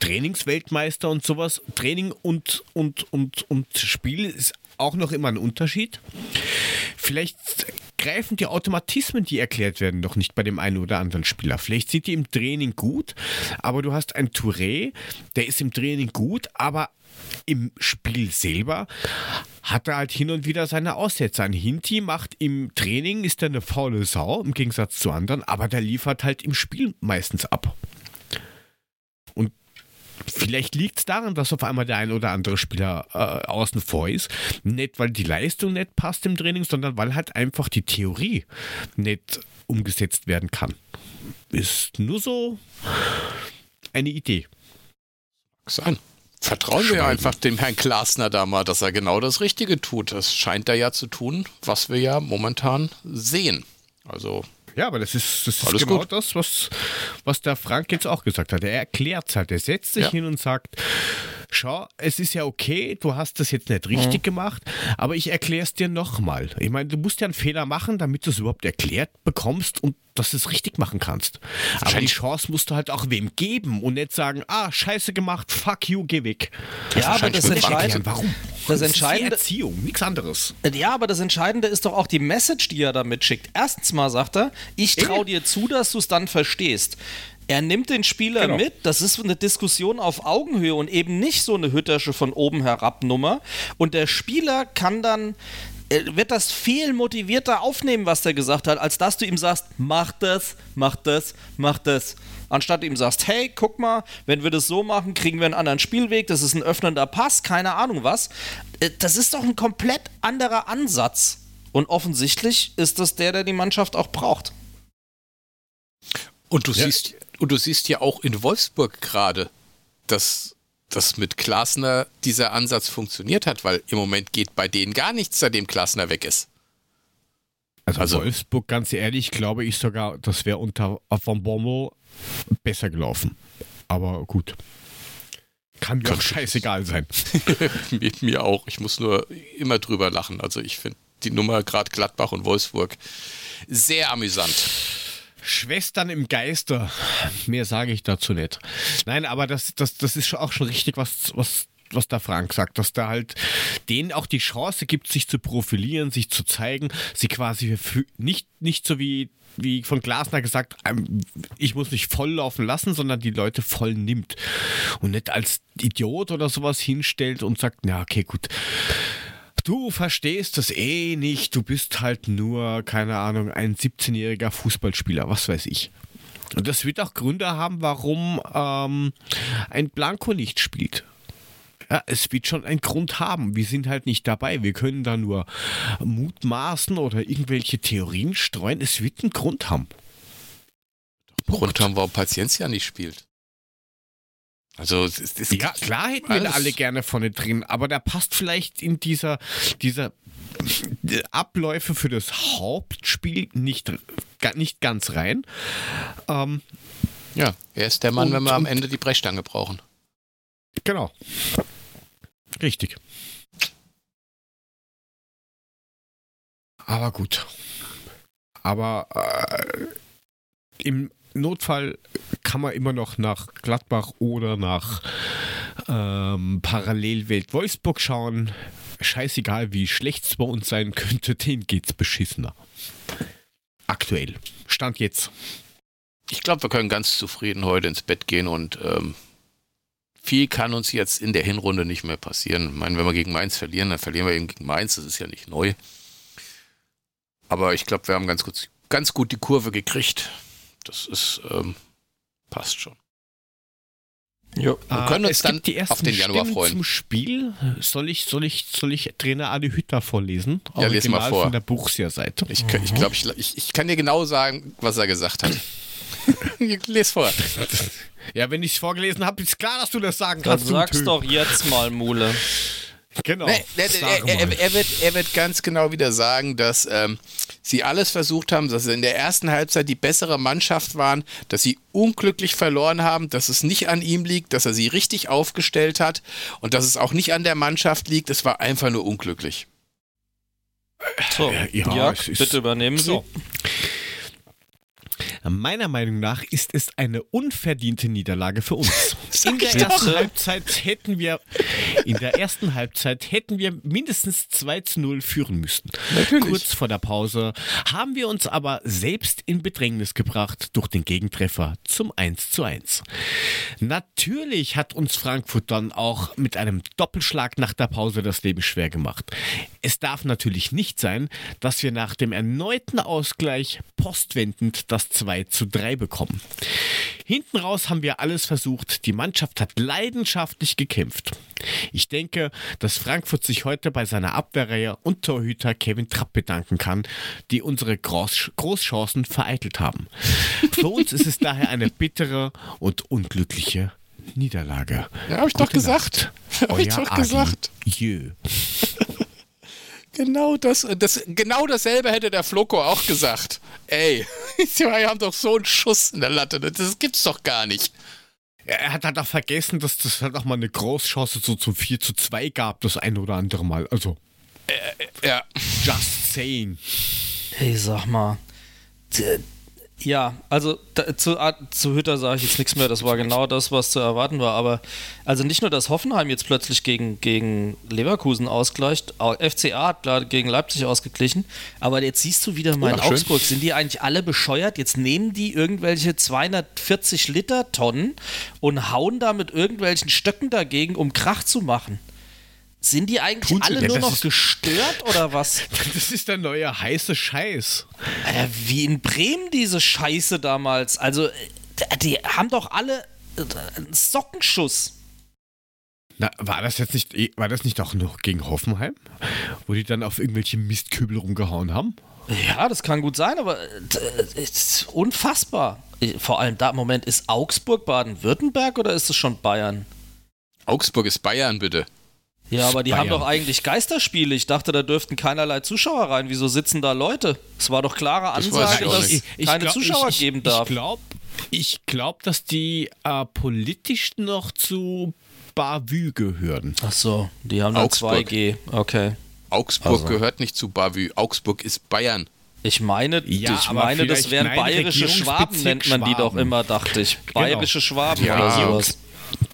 Trainingsweltmeister und sowas. Training und, und, und, und Spiel ist auch noch immer ein Unterschied. Vielleicht greifen die Automatismen, die erklärt werden, noch nicht bei dem einen oder anderen Spieler. Vielleicht sind die im Training gut, aber du hast einen Touré, der ist im Training gut, aber im Spiel selber hat er halt hin und wieder seine Aussätze. Ein Hinti macht im Training, ist er eine faule Sau, im Gegensatz zu anderen, aber der liefert halt im Spiel meistens ab. Vielleicht liegt es daran, dass auf einmal der ein oder andere Spieler äh, außen vor ist. Nicht, weil die Leistung nicht passt im Training, sondern weil halt einfach die Theorie nicht umgesetzt werden kann. Ist nur so eine Idee. sein. Vertrauen wir Schweigen. einfach dem Herrn Glasner da mal, dass er genau das Richtige tut. Das scheint er ja zu tun, was wir ja momentan sehen. Also, Ja, aber das ist, das ist Alles genau gut. das, was, was der Frank jetzt auch gesagt hat. Er erklärt es halt. Er setzt sich Ja. hin und sagt, schau, es ist ja okay, du hast das jetzt nicht richtig mhm. gemacht, aber ich erkläre es dir nochmal. Ich meine, du musst ja einen Fehler machen, damit du es überhaupt erklärt bekommst und dass du es richtig machen kannst. Aber die Chance musst du halt auch wem geben und nicht sagen, ah, scheiße gemacht, fuck you, geh weg. Ja, aber das Entscheidende, warum? Das, das Entscheidende, ist Erziehung, nichts anderes. Ja, aber das Entscheidende ist doch auch die Message, die er da mitschickt. Erstens mal sagt er, ich traue dir zu, dass du es dann verstehst. Er nimmt den Spieler genau. mit, das ist eine Diskussion auf Augenhöhe und eben nicht so eine Hüttersche von oben herab Nummer. Und der Spieler kann dann äh, wird das viel motivierter aufnehmen, was der gesagt hat, als dass du ihm sagst, mach das, mach das, mach das. Anstatt ihm sagst, hey, guck mal, wenn wir das so machen, kriegen wir einen anderen Spielweg, das ist ein öffnender Pass, keine Ahnung was. Äh, das ist doch ein komplett anderer Ansatz. Und offensichtlich ist das der, der die Mannschaft auch braucht. Und du ja. siehst, und du siehst ja auch in Wolfsburg gerade, dass dass mit Klasner dieser Ansatz funktioniert hat, weil im Moment geht bei denen gar nichts, seitdem Klasner weg ist. Also, also Wolfsburg, ganz ehrlich, glaube ich sogar, das wäre unter von Bommel besser gelaufen. Aber gut. Kann mir auch scheißegal sein. mir, mir auch. Ich muss nur immer drüber lachen. Also ich finde die Nummer gerade Gladbach und Wolfsburg sehr amüsant. Schwestern im Geiste. Mehr sage ich dazu nicht. Nein, aber das, das, das ist auch schon richtig, was, was, was der Frank sagt, dass da halt denen auch die Chance gibt, sich zu profilieren, sich zu zeigen, sie quasi nicht, nicht so wie wie von Glasner gesagt, ähm, ich muss mich voll laufen lassen, sondern die Leute voll nimmt und nicht als Idiot oder sowas hinstellt und sagt, na okay, gut, du verstehst das eh nicht, du bist halt nur, keine Ahnung, ein 17-jähriger Fußballspieler, was weiß ich. Und das wird auch Gründe haben, warum ähm, ein Blanco nicht spielt. Ja, es wird schon einen Grund haben. Wir sind halt nicht dabei. Wir können da nur mutmaßen oder irgendwelche Theorien streuen. Es wird einen Grund haben. Grund haben, warum Paciencia nicht spielt. Also es, es ja, klar hätten wir alle gerne vorne drin, aber da passt vielleicht in dieser, dieser Abläufe für das Hauptspiel nicht, nicht ganz rein. Ähm, ja, er ist der Mann, und, wenn wir am Ende die Brechstange brauchen. Genau. Richtig. Aber gut. Aber äh, im Notfall kann man immer noch nach Gladbach oder nach ähm, Parallelwelt Wolfsburg schauen. Scheißegal, wie schlecht es bei uns sein könnte, denen geht's beschissener. Aktuell. Stand jetzt. Ich glaube, wir können ganz zufrieden heute ins Bett gehen und ähm, viel kann uns jetzt in der Hinrunde nicht mehr passieren. Ich meine, wenn wir gegen Mainz verlieren, dann verlieren wir eben gegen Mainz, das ist ja nicht neu. Aber ich glaube, wir haben ganz gut, ganz gut die Kurve gekriegt. Das ist, ähm, passt schon. Jo. Wir ah, können uns es dann auf den Januar Stimmen freuen. Zum Spiel soll ich, soll ich, soll ich Trainer Adi Hütter vorlesen? Ja, lese mal vor. Von der Buchseer-Seite. Ich, ich glaube, ich, ich, ich kann dir genau sagen, was er gesagt hat. Les vor. Ja, wenn ich es vorgelesen habe, ist klar, dass du das sagen kannst. Dann sag's doch jetzt mal, Mule. Genau. Nee, nee, er, er, er, wird, er wird ganz genau wieder sagen, dass ähm, sie alles versucht haben, dass sie in der ersten Halbzeit die bessere Mannschaft waren, dass sie unglücklich verloren haben, dass es nicht an ihm liegt, dass er sie richtig aufgestellt hat und dass es auch nicht an der Mannschaft liegt. Es war einfach nur unglücklich. So, ja, ja bitte übernehmen Sie. So. Meiner Meinung nach ist es eine unverdiente Niederlage für uns. in der ersten Halbzeit hätten wir in der ersten Halbzeit hätten wir mindestens 2 zu 0 führen müssen. Natürlich. Kurz vor der Pause haben wir uns aber selbst in Bedrängnis gebracht durch den Gegentreffer zum 1 zu 1. Natürlich hat uns Frankfurt dann auch mit einem Doppelschlag nach der Pause das Leben schwer gemacht. Es darf natürlich nicht sein, dass wir nach dem erneuten Ausgleich postwendend das 2 zu 3 bekommen. Hinten raus haben wir alles versucht. Die Mannschaft hat leidenschaftlich gekämpft. Ich denke, dass Frankfurt sich heute bei seiner Abwehrreihe und Torhüter Kevin Trapp bedanken kann, die unsere Groß Großchancen vereitelt haben. Für uns ist es daher eine bittere und unglückliche Niederlage. Ja, hab ich Gute doch gesagt. Nacht. Hab ich doch gesagt. Jö. Genau das, das, genau dasselbe hätte der Floco auch gesagt. Ey, wir haben doch so einen Schuss in der Latte, das gibt's doch gar nicht. Er hat halt auch vergessen, dass das halt auch mal eine Großchance so zum 4 zu 2 gab, das ein oder andere Mal. Also, Ja. just saying. Hey, sag mal. Ja, also da, zu, ah, zu Hütter sage ich jetzt nichts mehr. Das war genau das, was zu erwarten war. Aber also nicht nur, dass Hoffenheim jetzt plötzlich gegen, gegen Leverkusen ausgleicht, auch FCA hat gerade gegen Leipzig ausgeglichen. Aber jetzt siehst du wieder mal in Ach, schön. Augsburg, sind die eigentlich alle bescheuert? Jetzt nehmen die irgendwelche 240 Liter Tonnen und hauen da mit irgendwelchen Stöcken dagegen, um Krach zu machen. Sind die eigentlich Tun sie alle nur noch gestört oder was? Das ist der neue heiße Scheiß. Äh, wie in Bremen diese Scheiße damals. Also, äh, die haben doch alle äh, einen Sockenschuss. Na, war das jetzt nicht, eh- war das nicht auch noch gegen Hoffenheim? Wo die dann auf irgendwelche Mistkübel rumgehauen haben? Ja, das kann gut sein, aber äh, es ist unfassbar. Vor allem da im Moment ist Augsburg Baden-Württemberg oder ist es schon Bayern? Augsburg ist Bayern, bitte. Ja, aber die haben Bayern. doch eigentlich Geisterspiele. Ich dachte, da dürften keinerlei Zuschauer rein. Wieso sitzen da Leute? Es war doch klare Das Ansage, ich auch dass es keine glaub- Zuschauer ich, geben darf. Ich glaube, ich glaub, dass die äh, politisch noch zu Bavü gehören. Ach so, die haben dann Augsburg. 2G. Okay. Augsburg Also. gehört nicht zu Bavü. Augsburg ist Bayern. Ich meine, Ja, ich aber meine, das wären bayerische Schwaben, nennt man die doch immer, dachte ich. Bayerische Schwaben Ja. oder sowas.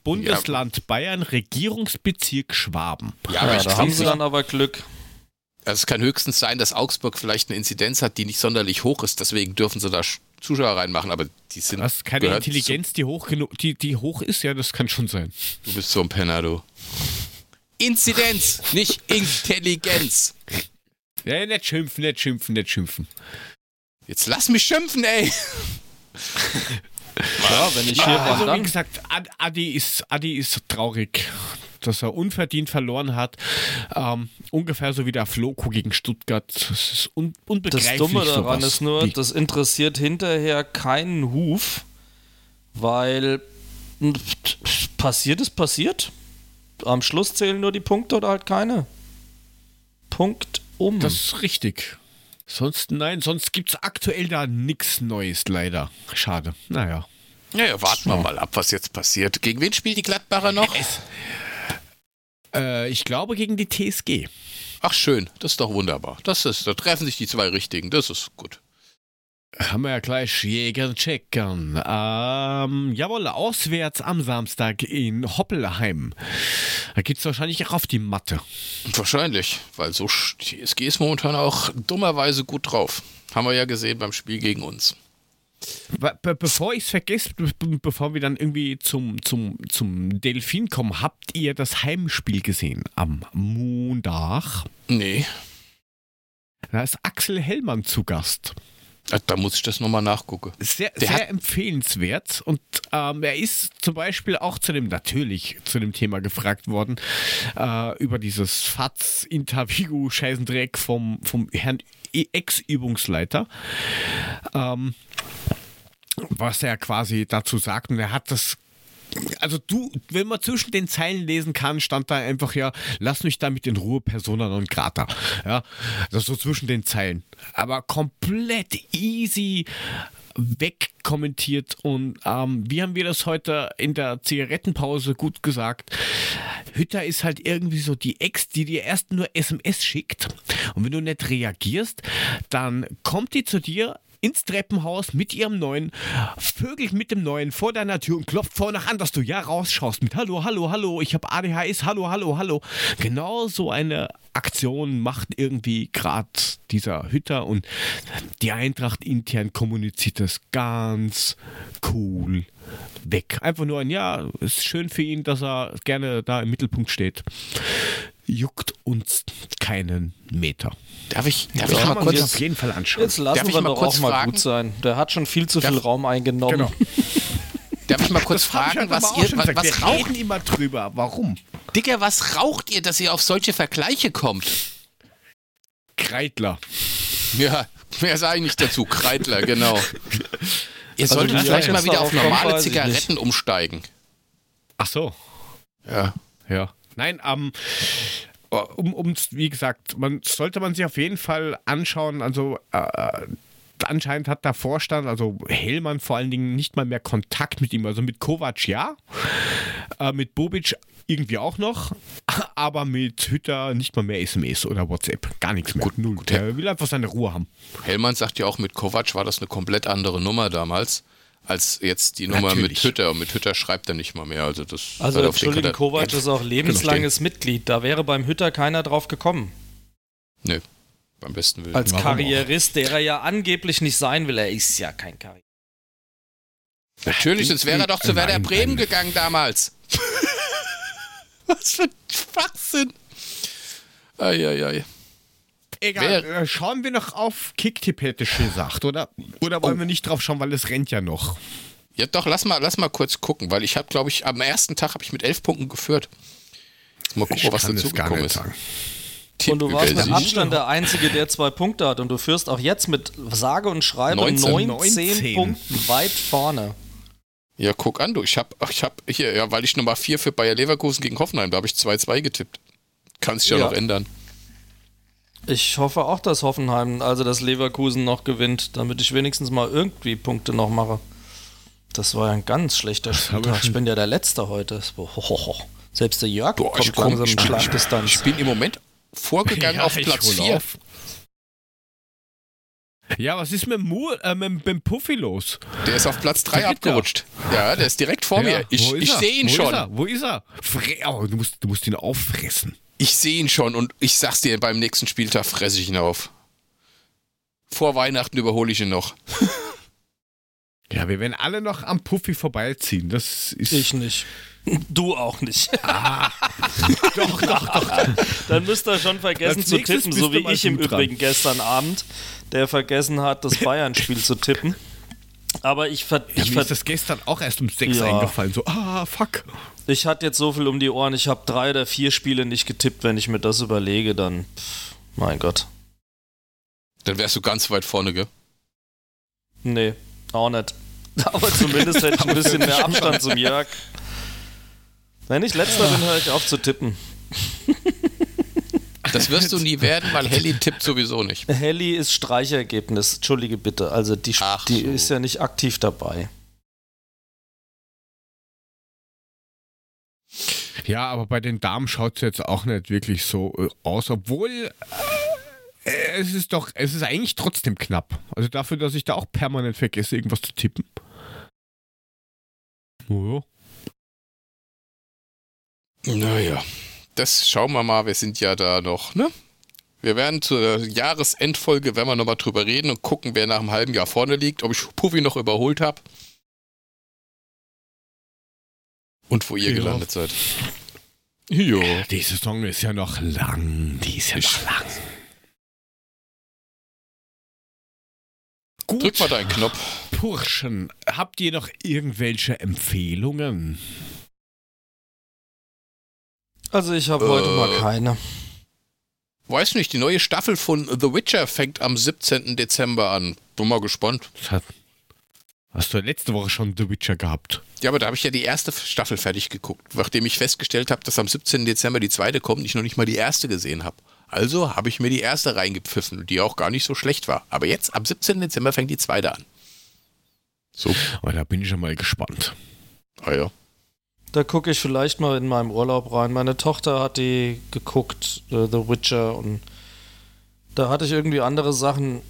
Bundesland Bayern, Regierungsbezirk Schwaben. Ja, aber Ja, da haben sie dann aber Glück. also es kann höchstens sein, dass Augsburg vielleicht eine Inzidenz hat, die nicht sonderlich hoch ist. Deswegen dürfen sie da Sch- Zuschauer reinmachen. Aber die sind. Das ist keine Intelligenz, die hoch, genug, die, die hoch ist, ja, das kann schon sein. Du bist so ein Penner, du. Inzidenz, nicht Intelligenz. Ja, nicht schimpfen, nicht schimpfen, nicht schimpfen. Jetzt lass mich schimpfen, ey. Ja, wenn ich hier Also wie gesagt, Ad- Adi ist, Adi ist traurig, dass er unverdient verloren hat. Ähm, ungefähr so wie der Floco gegen Stuttgart. Das ist un Das unbegreiflich. Dumme daran ist nur, das interessiert hinterher keinen Huf, weil passiert ist passiert. Am Schluss zählen nur die Punkte oder halt keine. Punkt um. Das ist richtig. Sonst, nein, sonst gibt es aktuell da nichts Neues, leider. Schade. Naja. Naja, warten wir mal ab, was jetzt passiert. Gegen wen spielt die Gladbacher noch? Äh, ich glaube gegen die TSG. Ach schön, das ist doch wunderbar. Das ist, da treffen sich die zwei Richtigen. Das ist gut. Haben wir ja gleich Jägern checkern. Ähm, jawohl, auswärts am Samstag in Hoppelheim. Da geht's wahrscheinlich auch auf die Matte. Wahrscheinlich, weil so sch- die SG ist momentan auch dummerweise gut drauf. Haben wir ja gesehen beim Spiel gegen uns. Be be bevor ich es vergesse, be bevor wir dann irgendwie zum, zum, zum Delfin kommen, habt ihr das Heimspiel gesehen am Montag? Nee, Da ist Axel Hellmann zu Gast. Äh, da muss ich das nochmal nachgucken. Sehr, sehr empfehlenswert. Und ähm, er ist zum Beispiel auch zu dem, natürlich zu dem Thema gefragt worden, äh, über dieses FATS-Interview, Scheißendreck vom, vom Herrn Ex-Übungsleiter. Ähm, was er quasi dazu sagt. Und er hat das also du, wenn man zwischen den Zeilen lesen kann, stand da einfach ja, lass mich damit in Ruhe, Persona non grata. Ja, das so zwischen den Zeilen. Aber komplett easy wegkommentiert und ähm, wie haben wir das heute in der Zigarettenpause gut gesagt? Hütter ist halt irgendwie so die Ex, die dir erst nur SMS schickt und wenn du nicht reagierst, dann kommt die zu dir ins Treppenhaus mit ihrem neuen, vögelt mit dem neuen vor deiner Tür und klopft vorne an, dass du ja rausschaust mit Hallo, hallo, hallo, ich habe ADHS, hallo, hallo, hallo. Genau so eine Aktion macht irgendwie gerade dieser Hütter und die Eintracht intern kommuniziert das ganz cool weg. Einfach nur ein Ja, ist schön für ihn, dass er gerne da im Mittelpunkt steht. Juckt uns keinen Meter. Darf ich, darf Das ich mal kurz. auf jeden Fall anschauen. Jetzt lassen Darf ich wir mal doch kurz auch mal fragen? gut sein. Der hat schon viel zu viel Darf- Raum eingenommen. Genau. Darf ich mal kurz ich fragen, heute was ihr, was, was Wir raucht, reden immer drüber. Warum? Digga, was raucht ihr, dass ihr auf solche Vergleiche kommt? Kreidler. Ja, mehr sage ich nicht dazu. Kreidler, genau. Ihr solltet wie vielleicht mal wieder auf normale Zigaretten umsteigen. Ach so. Ja. Ja. Nein, ähm, um, um, wie gesagt, man sollte man sich auf jeden Fall anschauen. Also äh, anscheinend hat der Vorstand, also Hellmann vor allen Dingen, nicht mal mehr Kontakt mit ihm. Also mit Kovac ja, äh, mit Bobic irgendwie auch noch, aber mit Hütter nicht mal mehr SMS oder WhatsApp. Gar nichts mehr. Gut, Null. gut. Der will einfach seine Ruhe haben. Hellmann sagt ja auch, mit Kovac war das eine komplett andere Nummer damals, als jetzt die Nummer mit Natürlich. Hütter. Und mit Hütter schreibt er nicht mal mehr. Also, das Also, kann Entschuldigung, Kovac ist auch lebenslanges Mitglied. Da wäre beim Hütter keiner drauf gekommen. Nö, beim besten Willen. Als Warum Karrierist, der er ja angeblich nicht sein will. Er ist ja kein Karrierist. Natürlich, sonst wäre er doch zu Nein, Werder nein. Bremen gegangen damals. Was für ein Schwachsinn. Eieiei. Egal, äh, schauen wir noch auf Kicktipp, hätte ich gesagt, oder? Oder wollen Oh. wir nicht drauf schauen, weil es rennt ja noch. Ja, doch, lass mal, lass mal kurz gucken, weil ich habe, glaube ich, am ersten Tag habe ich mit elf Punkten geführt. Jetzt mal gucken, was dazu gekommen ist. sagen. Und du warst mit Abstand der Einzige, der zwei Punkte hat. Und du führst auch jetzt mit sage und schreibe 19. 19, 19. Punkten weit vorne. Ja, guck an, du. Ich habe, ich habe hier, ja, weil ich Nummer 4 für Bayer Leverkusen gegen Hoffenheim, da habe ich 2-2 getippt. Kann sich ja, Ja. noch ändern. Ich hoffe auch, dass Hoffenheim, also dass Leverkusen noch gewinnt, damit ich wenigstens mal irgendwie Punkte noch mache. Das war ja ein ganz schlechter Spieltag. Ich bin ja der Letzte heute. Selbst der Jörg Boah, kommt komm, langsam ich, in bin, ich, Schlagdistanz. ich bin im Moment vorgegangen auf ich Platz hol 4. auf. Ja, was ist mit, dem Mu äh, mit, mit Puffy los? Der ist auf Platz 3 Dritter. abgerutscht. Ja, der ist direkt vor Ja, mir. Ich, ich sehe ihn Wo schon. Ist er? Wo ist er? Fre oh, du, musst, du musst ihn auffressen. Ich sehe ihn schon und ich sag's dir, beim nächsten Spieltag fresse ich ihn auf. Vor Weihnachten überhole ich ihn noch. Ja, wir werden alle noch am Puffy vorbeiziehen. Das ist. Ich nicht. Du auch nicht. doch, doch, doch. Dann müsst ihr schon vergessen zu tippen, so wie ich im dran. Übrigen gestern Abend, der vergessen hat, das Bayern-Spiel zu tippen. Aber ich, ver Ja, ich, mir ver ist das gestern auch erst um sechs Ja. eingefallen. So, ah, fuck. Ich hatte jetzt so viel um die Ohren, ich habe drei oder vier Spiele nicht getippt. Wenn ich mir das überlege, dann. Pff, mein Gott. Dann wärst du ganz weit vorne, gell? Nee, auch nicht. Aber zumindest hätte ich ein bisschen mehr Abstand zum Jörg. Wenn ich letzter bin, höre ich auf zu tippen. Das wirst du nie werden, weil Helly tippt sowieso nicht. Helly ist Streichergebnis. Entschuldige bitte. Also die, Ach die so. ist ja nicht aktiv dabei. Ja, aber bei den Damen schaut es jetzt auch nicht wirklich so äh, aus, obwohl äh, es ist doch, es ist eigentlich trotzdem knapp. Also dafür, dass ich da auch permanent vergesse, irgendwas zu tippen. Oh, Naja, das schauen wir mal. Wir sind ja da noch, ne? Wir werden zur Jahresendfolge, werden wir nochmal drüber reden und gucken, wer nach einem halben Jahr vorne liegt, ob ich Puffy noch überholt habe. Und wo ihr Ja. gelandet seid. Jo. ja. Die Saison ist ja noch lang. Die ist ja noch lang. Gut, Drück mal deinen Knopf. Burschen, habt ihr noch irgendwelche Empfehlungen? Also ich habe heute Äh. mal keine. Weiß nicht, die neue Staffel von The Witcher fängt am 17. Dezember an. Bin mal gespannt. Das hat, hast du letzte Woche schon The Witcher gehabt? Ja, aber da habe ich ja die erste Staffel fertig geguckt, nachdem ich festgestellt habe, dass am 17. Dezember die zweite kommt und ich noch nicht mal die erste gesehen habe. Also habe ich mir die erste reingepfiffen, die auch gar nicht so schlecht war. Aber jetzt, am 17. Dezember, fängt die zweite an. So, Aber da bin ich schon mal gespannt. ah ja. Da gucke ich vielleicht mal in meinem Urlaub rein. Meine Tochter hat die geguckt, äh, The Witcher, und da hatte ich irgendwie andere Sachen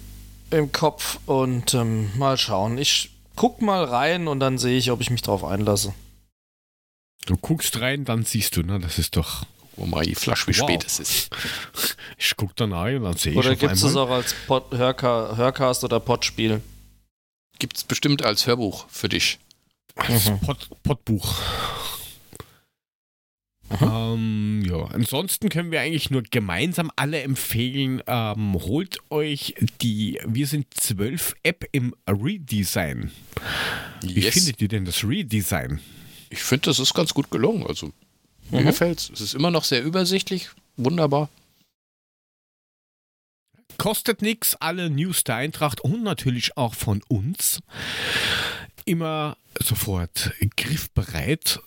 im Kopf und ähm, mal schauen. Ich guck mal rein und dann sehe ich, ob ich mich drauf einlasse. Du guckst rein, dann siehst du, ne? Das ist doch. Guck mal, die Flasche, wie Wow. spät es ist. Ich guck dann rein und dann sehe ich Oder gibt es einmal. auch als Pod Hörca Hörcast oder Podspiel? Gibt es bestimmt als Hörbuch für dich. Das Pod, Podbuch. Ähm, ja, ansonsten können wir eigentlich nur gemeinsam alle empfehlen, ähm, holt euch die Wir sind 12 App im Redesign. Wie Yes. findet ihr denn das Redesign? Ich finde, das ist ganz gut gelungen. Also, mir Mhm. gefällt's. Es ist immer noch sehr übersichtlich. Wunderbar. Kostet nichts, alle News der Eintracht und natürlich auch von uns. Immer sofort griffbereit.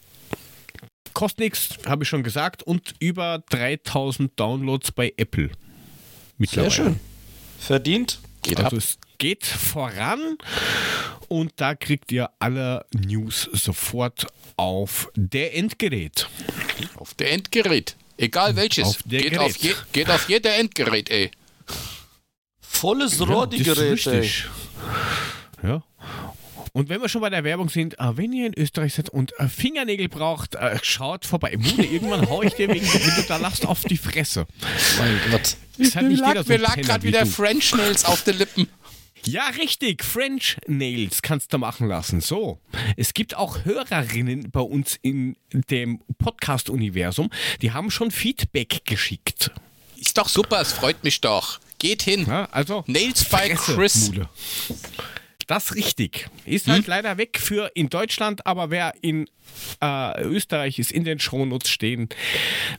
Kostet nichts, habe ich schon gesagt, und über 3000 Downloads bei Apple. Sehr Mittlerweile. schön. Verdient? Geht ab. Also es geht voran und da kriegt ihr alle News sofort auf der Endgerät. Auf der Endgerät. Egal welches. Auf der geht, Gerät. auf je, geht auf jeder Endgerät, ey. Volles Ja, Rohr, die das ist Geräte. richtig. Ja. Und wenn wir schon bei der Werbung sind, äh, wenn ihr in Österreich seid und äh, Fingernägel braucht, äh, schaut vorbei. Mune, irgendwann hau ich dir wegen, wenn du da lachst, auf die Fresse. Mein Gott. Ist halt Mir nicht lag, jeder so mir lag gerade wie wieder du. French Nails auf den Lippen. Ja, richtig. French Nails kannst du machen lassen. So. Es gibt auch Hörerinnen bei uns in dem Podcast-Universum, die haben schon Feedback geschickt. Ist doch super, es freut mich doch. Geht hin. Ja, also. Nails by Fresse, Chris. Mule. Das richtig. Ist Hm? halt leider weg für in Deutschland, aber wer in äh, Österreich ist, in den Shownotes stehen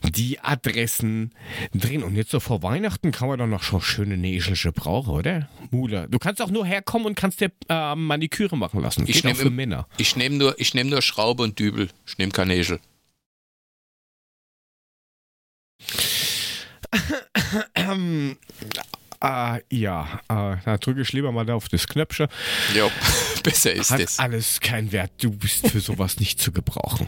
die Adressen drin. Und jetzt so vor Weihnachten kann man doch noch schon schöne Näschelsche brauchen, oder? Mule. Du kannst auch nur herkommen und kannst dir äh, Maniküre machen lassen. Ich Geht nehme für Männer. ich nehm nur, ich nehm nur Schraube und Dübel. Ich nehme kein Nägel. Äh, ja, äh, da drücke ich lieber mal da auf das Knöpfchen. Jo, besser ist Hat es. alles keinen Wert. Du bist für sowas nicht zu gebrauchen.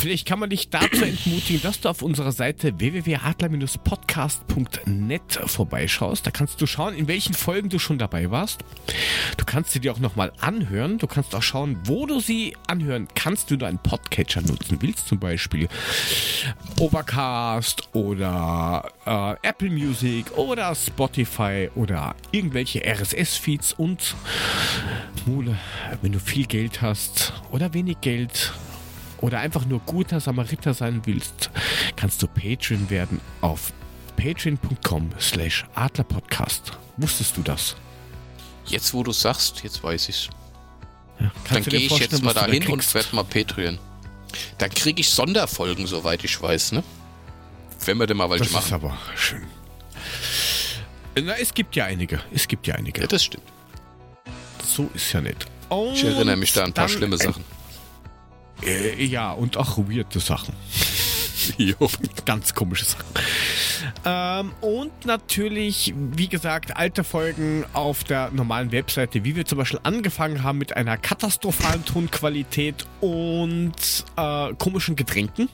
Vielleicht kann man dich dazu entmutigen, dass du auf unserer Seite www.adler-podcast.net vorbeischaust. Da kannst du schauen, in welchen Folgen du schon dabei warst. Du kannst sie dir auch nochmal anhören. Du kannst auch schauen, wo du sie anhören kannst, wenn du einen Podcatcher nutzen willst. Zum Beispiel Overcast oder äh, Apple Music oder Spotify oder irgendwelche RSS-Feeds und Mule, wenn du viel Geld hast oder wenig Geld oder einfach nur guter Samariter sein willst, kannst du Patreon werden auf patreon.com slash adlerpodcast. Wusstest du das? Jetzt, wo du sagst, jetzt weiß ich's. Ja, Dann gehe ich jetzt mal du da dahin und werde mal Patreon. Dann kriege ich Sonderfolgen, soweit ich weiß, ne? Wenn wir denn mal welche Das ist machen. aber schön. Na, es gibt ja einige. Es gibt ja einige. Ja, das stimmt. So ist ja nicht. Und Ich erinnere mich da an ein paar schlimme Sachen. Äh, ja, und auch weirde Sachen. Jo. Ganz komische Sachen. Ähm, und natürlich, wie gesagt, alte Folgen auf der normalen Webseite, wie wir zum Beispiel angefangen haben mit einer katastrophalen Tonqualität und äh, komischen Getränken.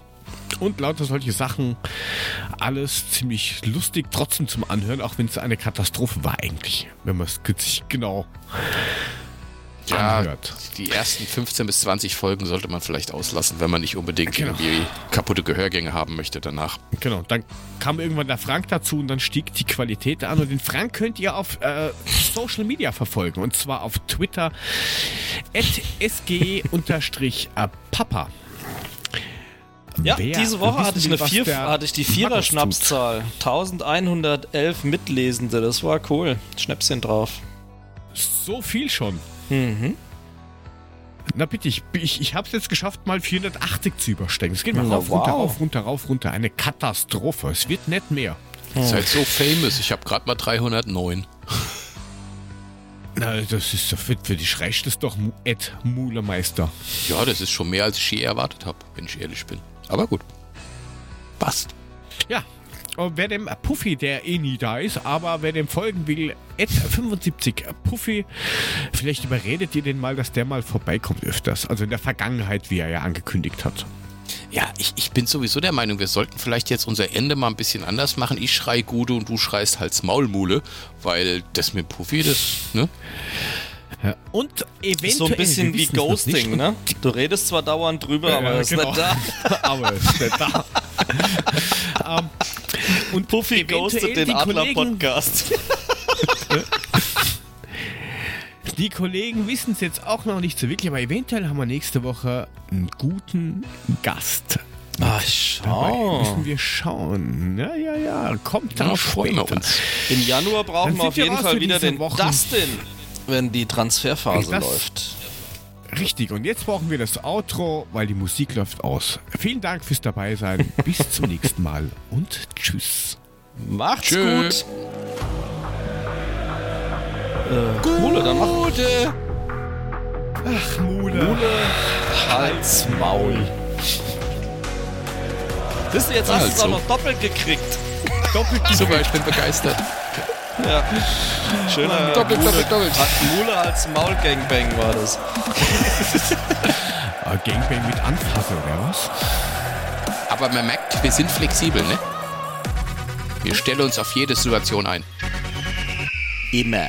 Und lauter solche Sachen. Alles ziemlich lustig, trotzdem zum Anhören, auch wenn es eine Katastrophe war eigentlich. Wenn man es sich genau Ja, anhört. die ersten 15 bis 20 Folgen sollte man vielleicht auslassen, wenn man nicht unbedingt Genau. irgendwie kaputte Gehörgänge haben möchte danach. Genau, dann kam irgendwann der Frank dazu und dann stieg die Qualität an. Und den Frank könnt ihr auf äh, Social Media verfolgen. Und zwar auf Twitter sg-papa. Ja, Wer diese Woche hatte ich, eine Vier, hatte ich die Vierer-Schnapszahl. 1111 Mitlesende, das war cool. Schnäpschen drauf. So viel schon. Mhm. Na bitte, ich, ich, ich habe es jetzt geschafft, mal 480 zu übersteigen. Es geht mal Na, rauf, runter, wow. rauf, runter, rauf, runter. Eine Katastrophe. Es wird nicht mehr. Ihr seid so famous, ich habe gerade mal 309. Na, das ist doch für, für dich reicht es doch, Ed Mulemeister. Ja, das ist schon mehr, als ich je erwartet habe, wenn ich ehrlich bin. Aber gut. Passt. Ja. Und wer dem Puffy, der eh nie da ist, aber wer dem folgen will, Ed 75 Puffy, vielleicht überredet ihr den mal, dass der mal vorbeikommt öfters. Also in der Vergangenheit, wie er ja angekündigt hat. Ja, ich, ich bin sowieso der Meinung, wir sollten vielleicht jetzt unser Ende mal ein bisschen anders machen. Ich schrei Gude und du schreist Hals Maulmule, weil das mit Puffy, das, ne? Ja. Und eventuell. Ist so ein bisschen wie Ghosting, ne? Du redest zwar dauernd drüber, Ja, aber er ist genau. nicht da. aber er ist nicht da. ähm, und Puffy ghostet den Adler-Podcast. Die Kollegen wissen es jetzt auch noch nicht so wirklich, aber eventuell haben wir nächste Woche einen guten Gast. Ach, schau. müssen wir schauen. Ja, ja, ja. Kommt Da dann freuen wir später. uns. Im Januar brauchen wir auf jeden Fall wieder den Wochen. Dustin, wenn die Transferphase Das- läuft. Richtig, und jetzt brauchen wir das Outro, weil die Musik läuft aus. Vielen Dank fürs Dabeisein. Bis zum nächsten Mal und tschüss. Macht's Tschö. gut. Äh, Mule, dann mach Gute! Ach, Mule. Hals, Maul. Wisst ihr, jetzt hast du es Also. auch noch doppelt gekriegt. Doppelt Super, ich bin begeistert. Ja. Schöner Doppelt, Mule, doppelt, doppelt. Mule als Maulgangbang war das. Ah, Gangbang mit Anfasse, oder was? Aber man merkt, wir sind flexibel, ne? Wir stellen uns auf jede Situation ein. Immer.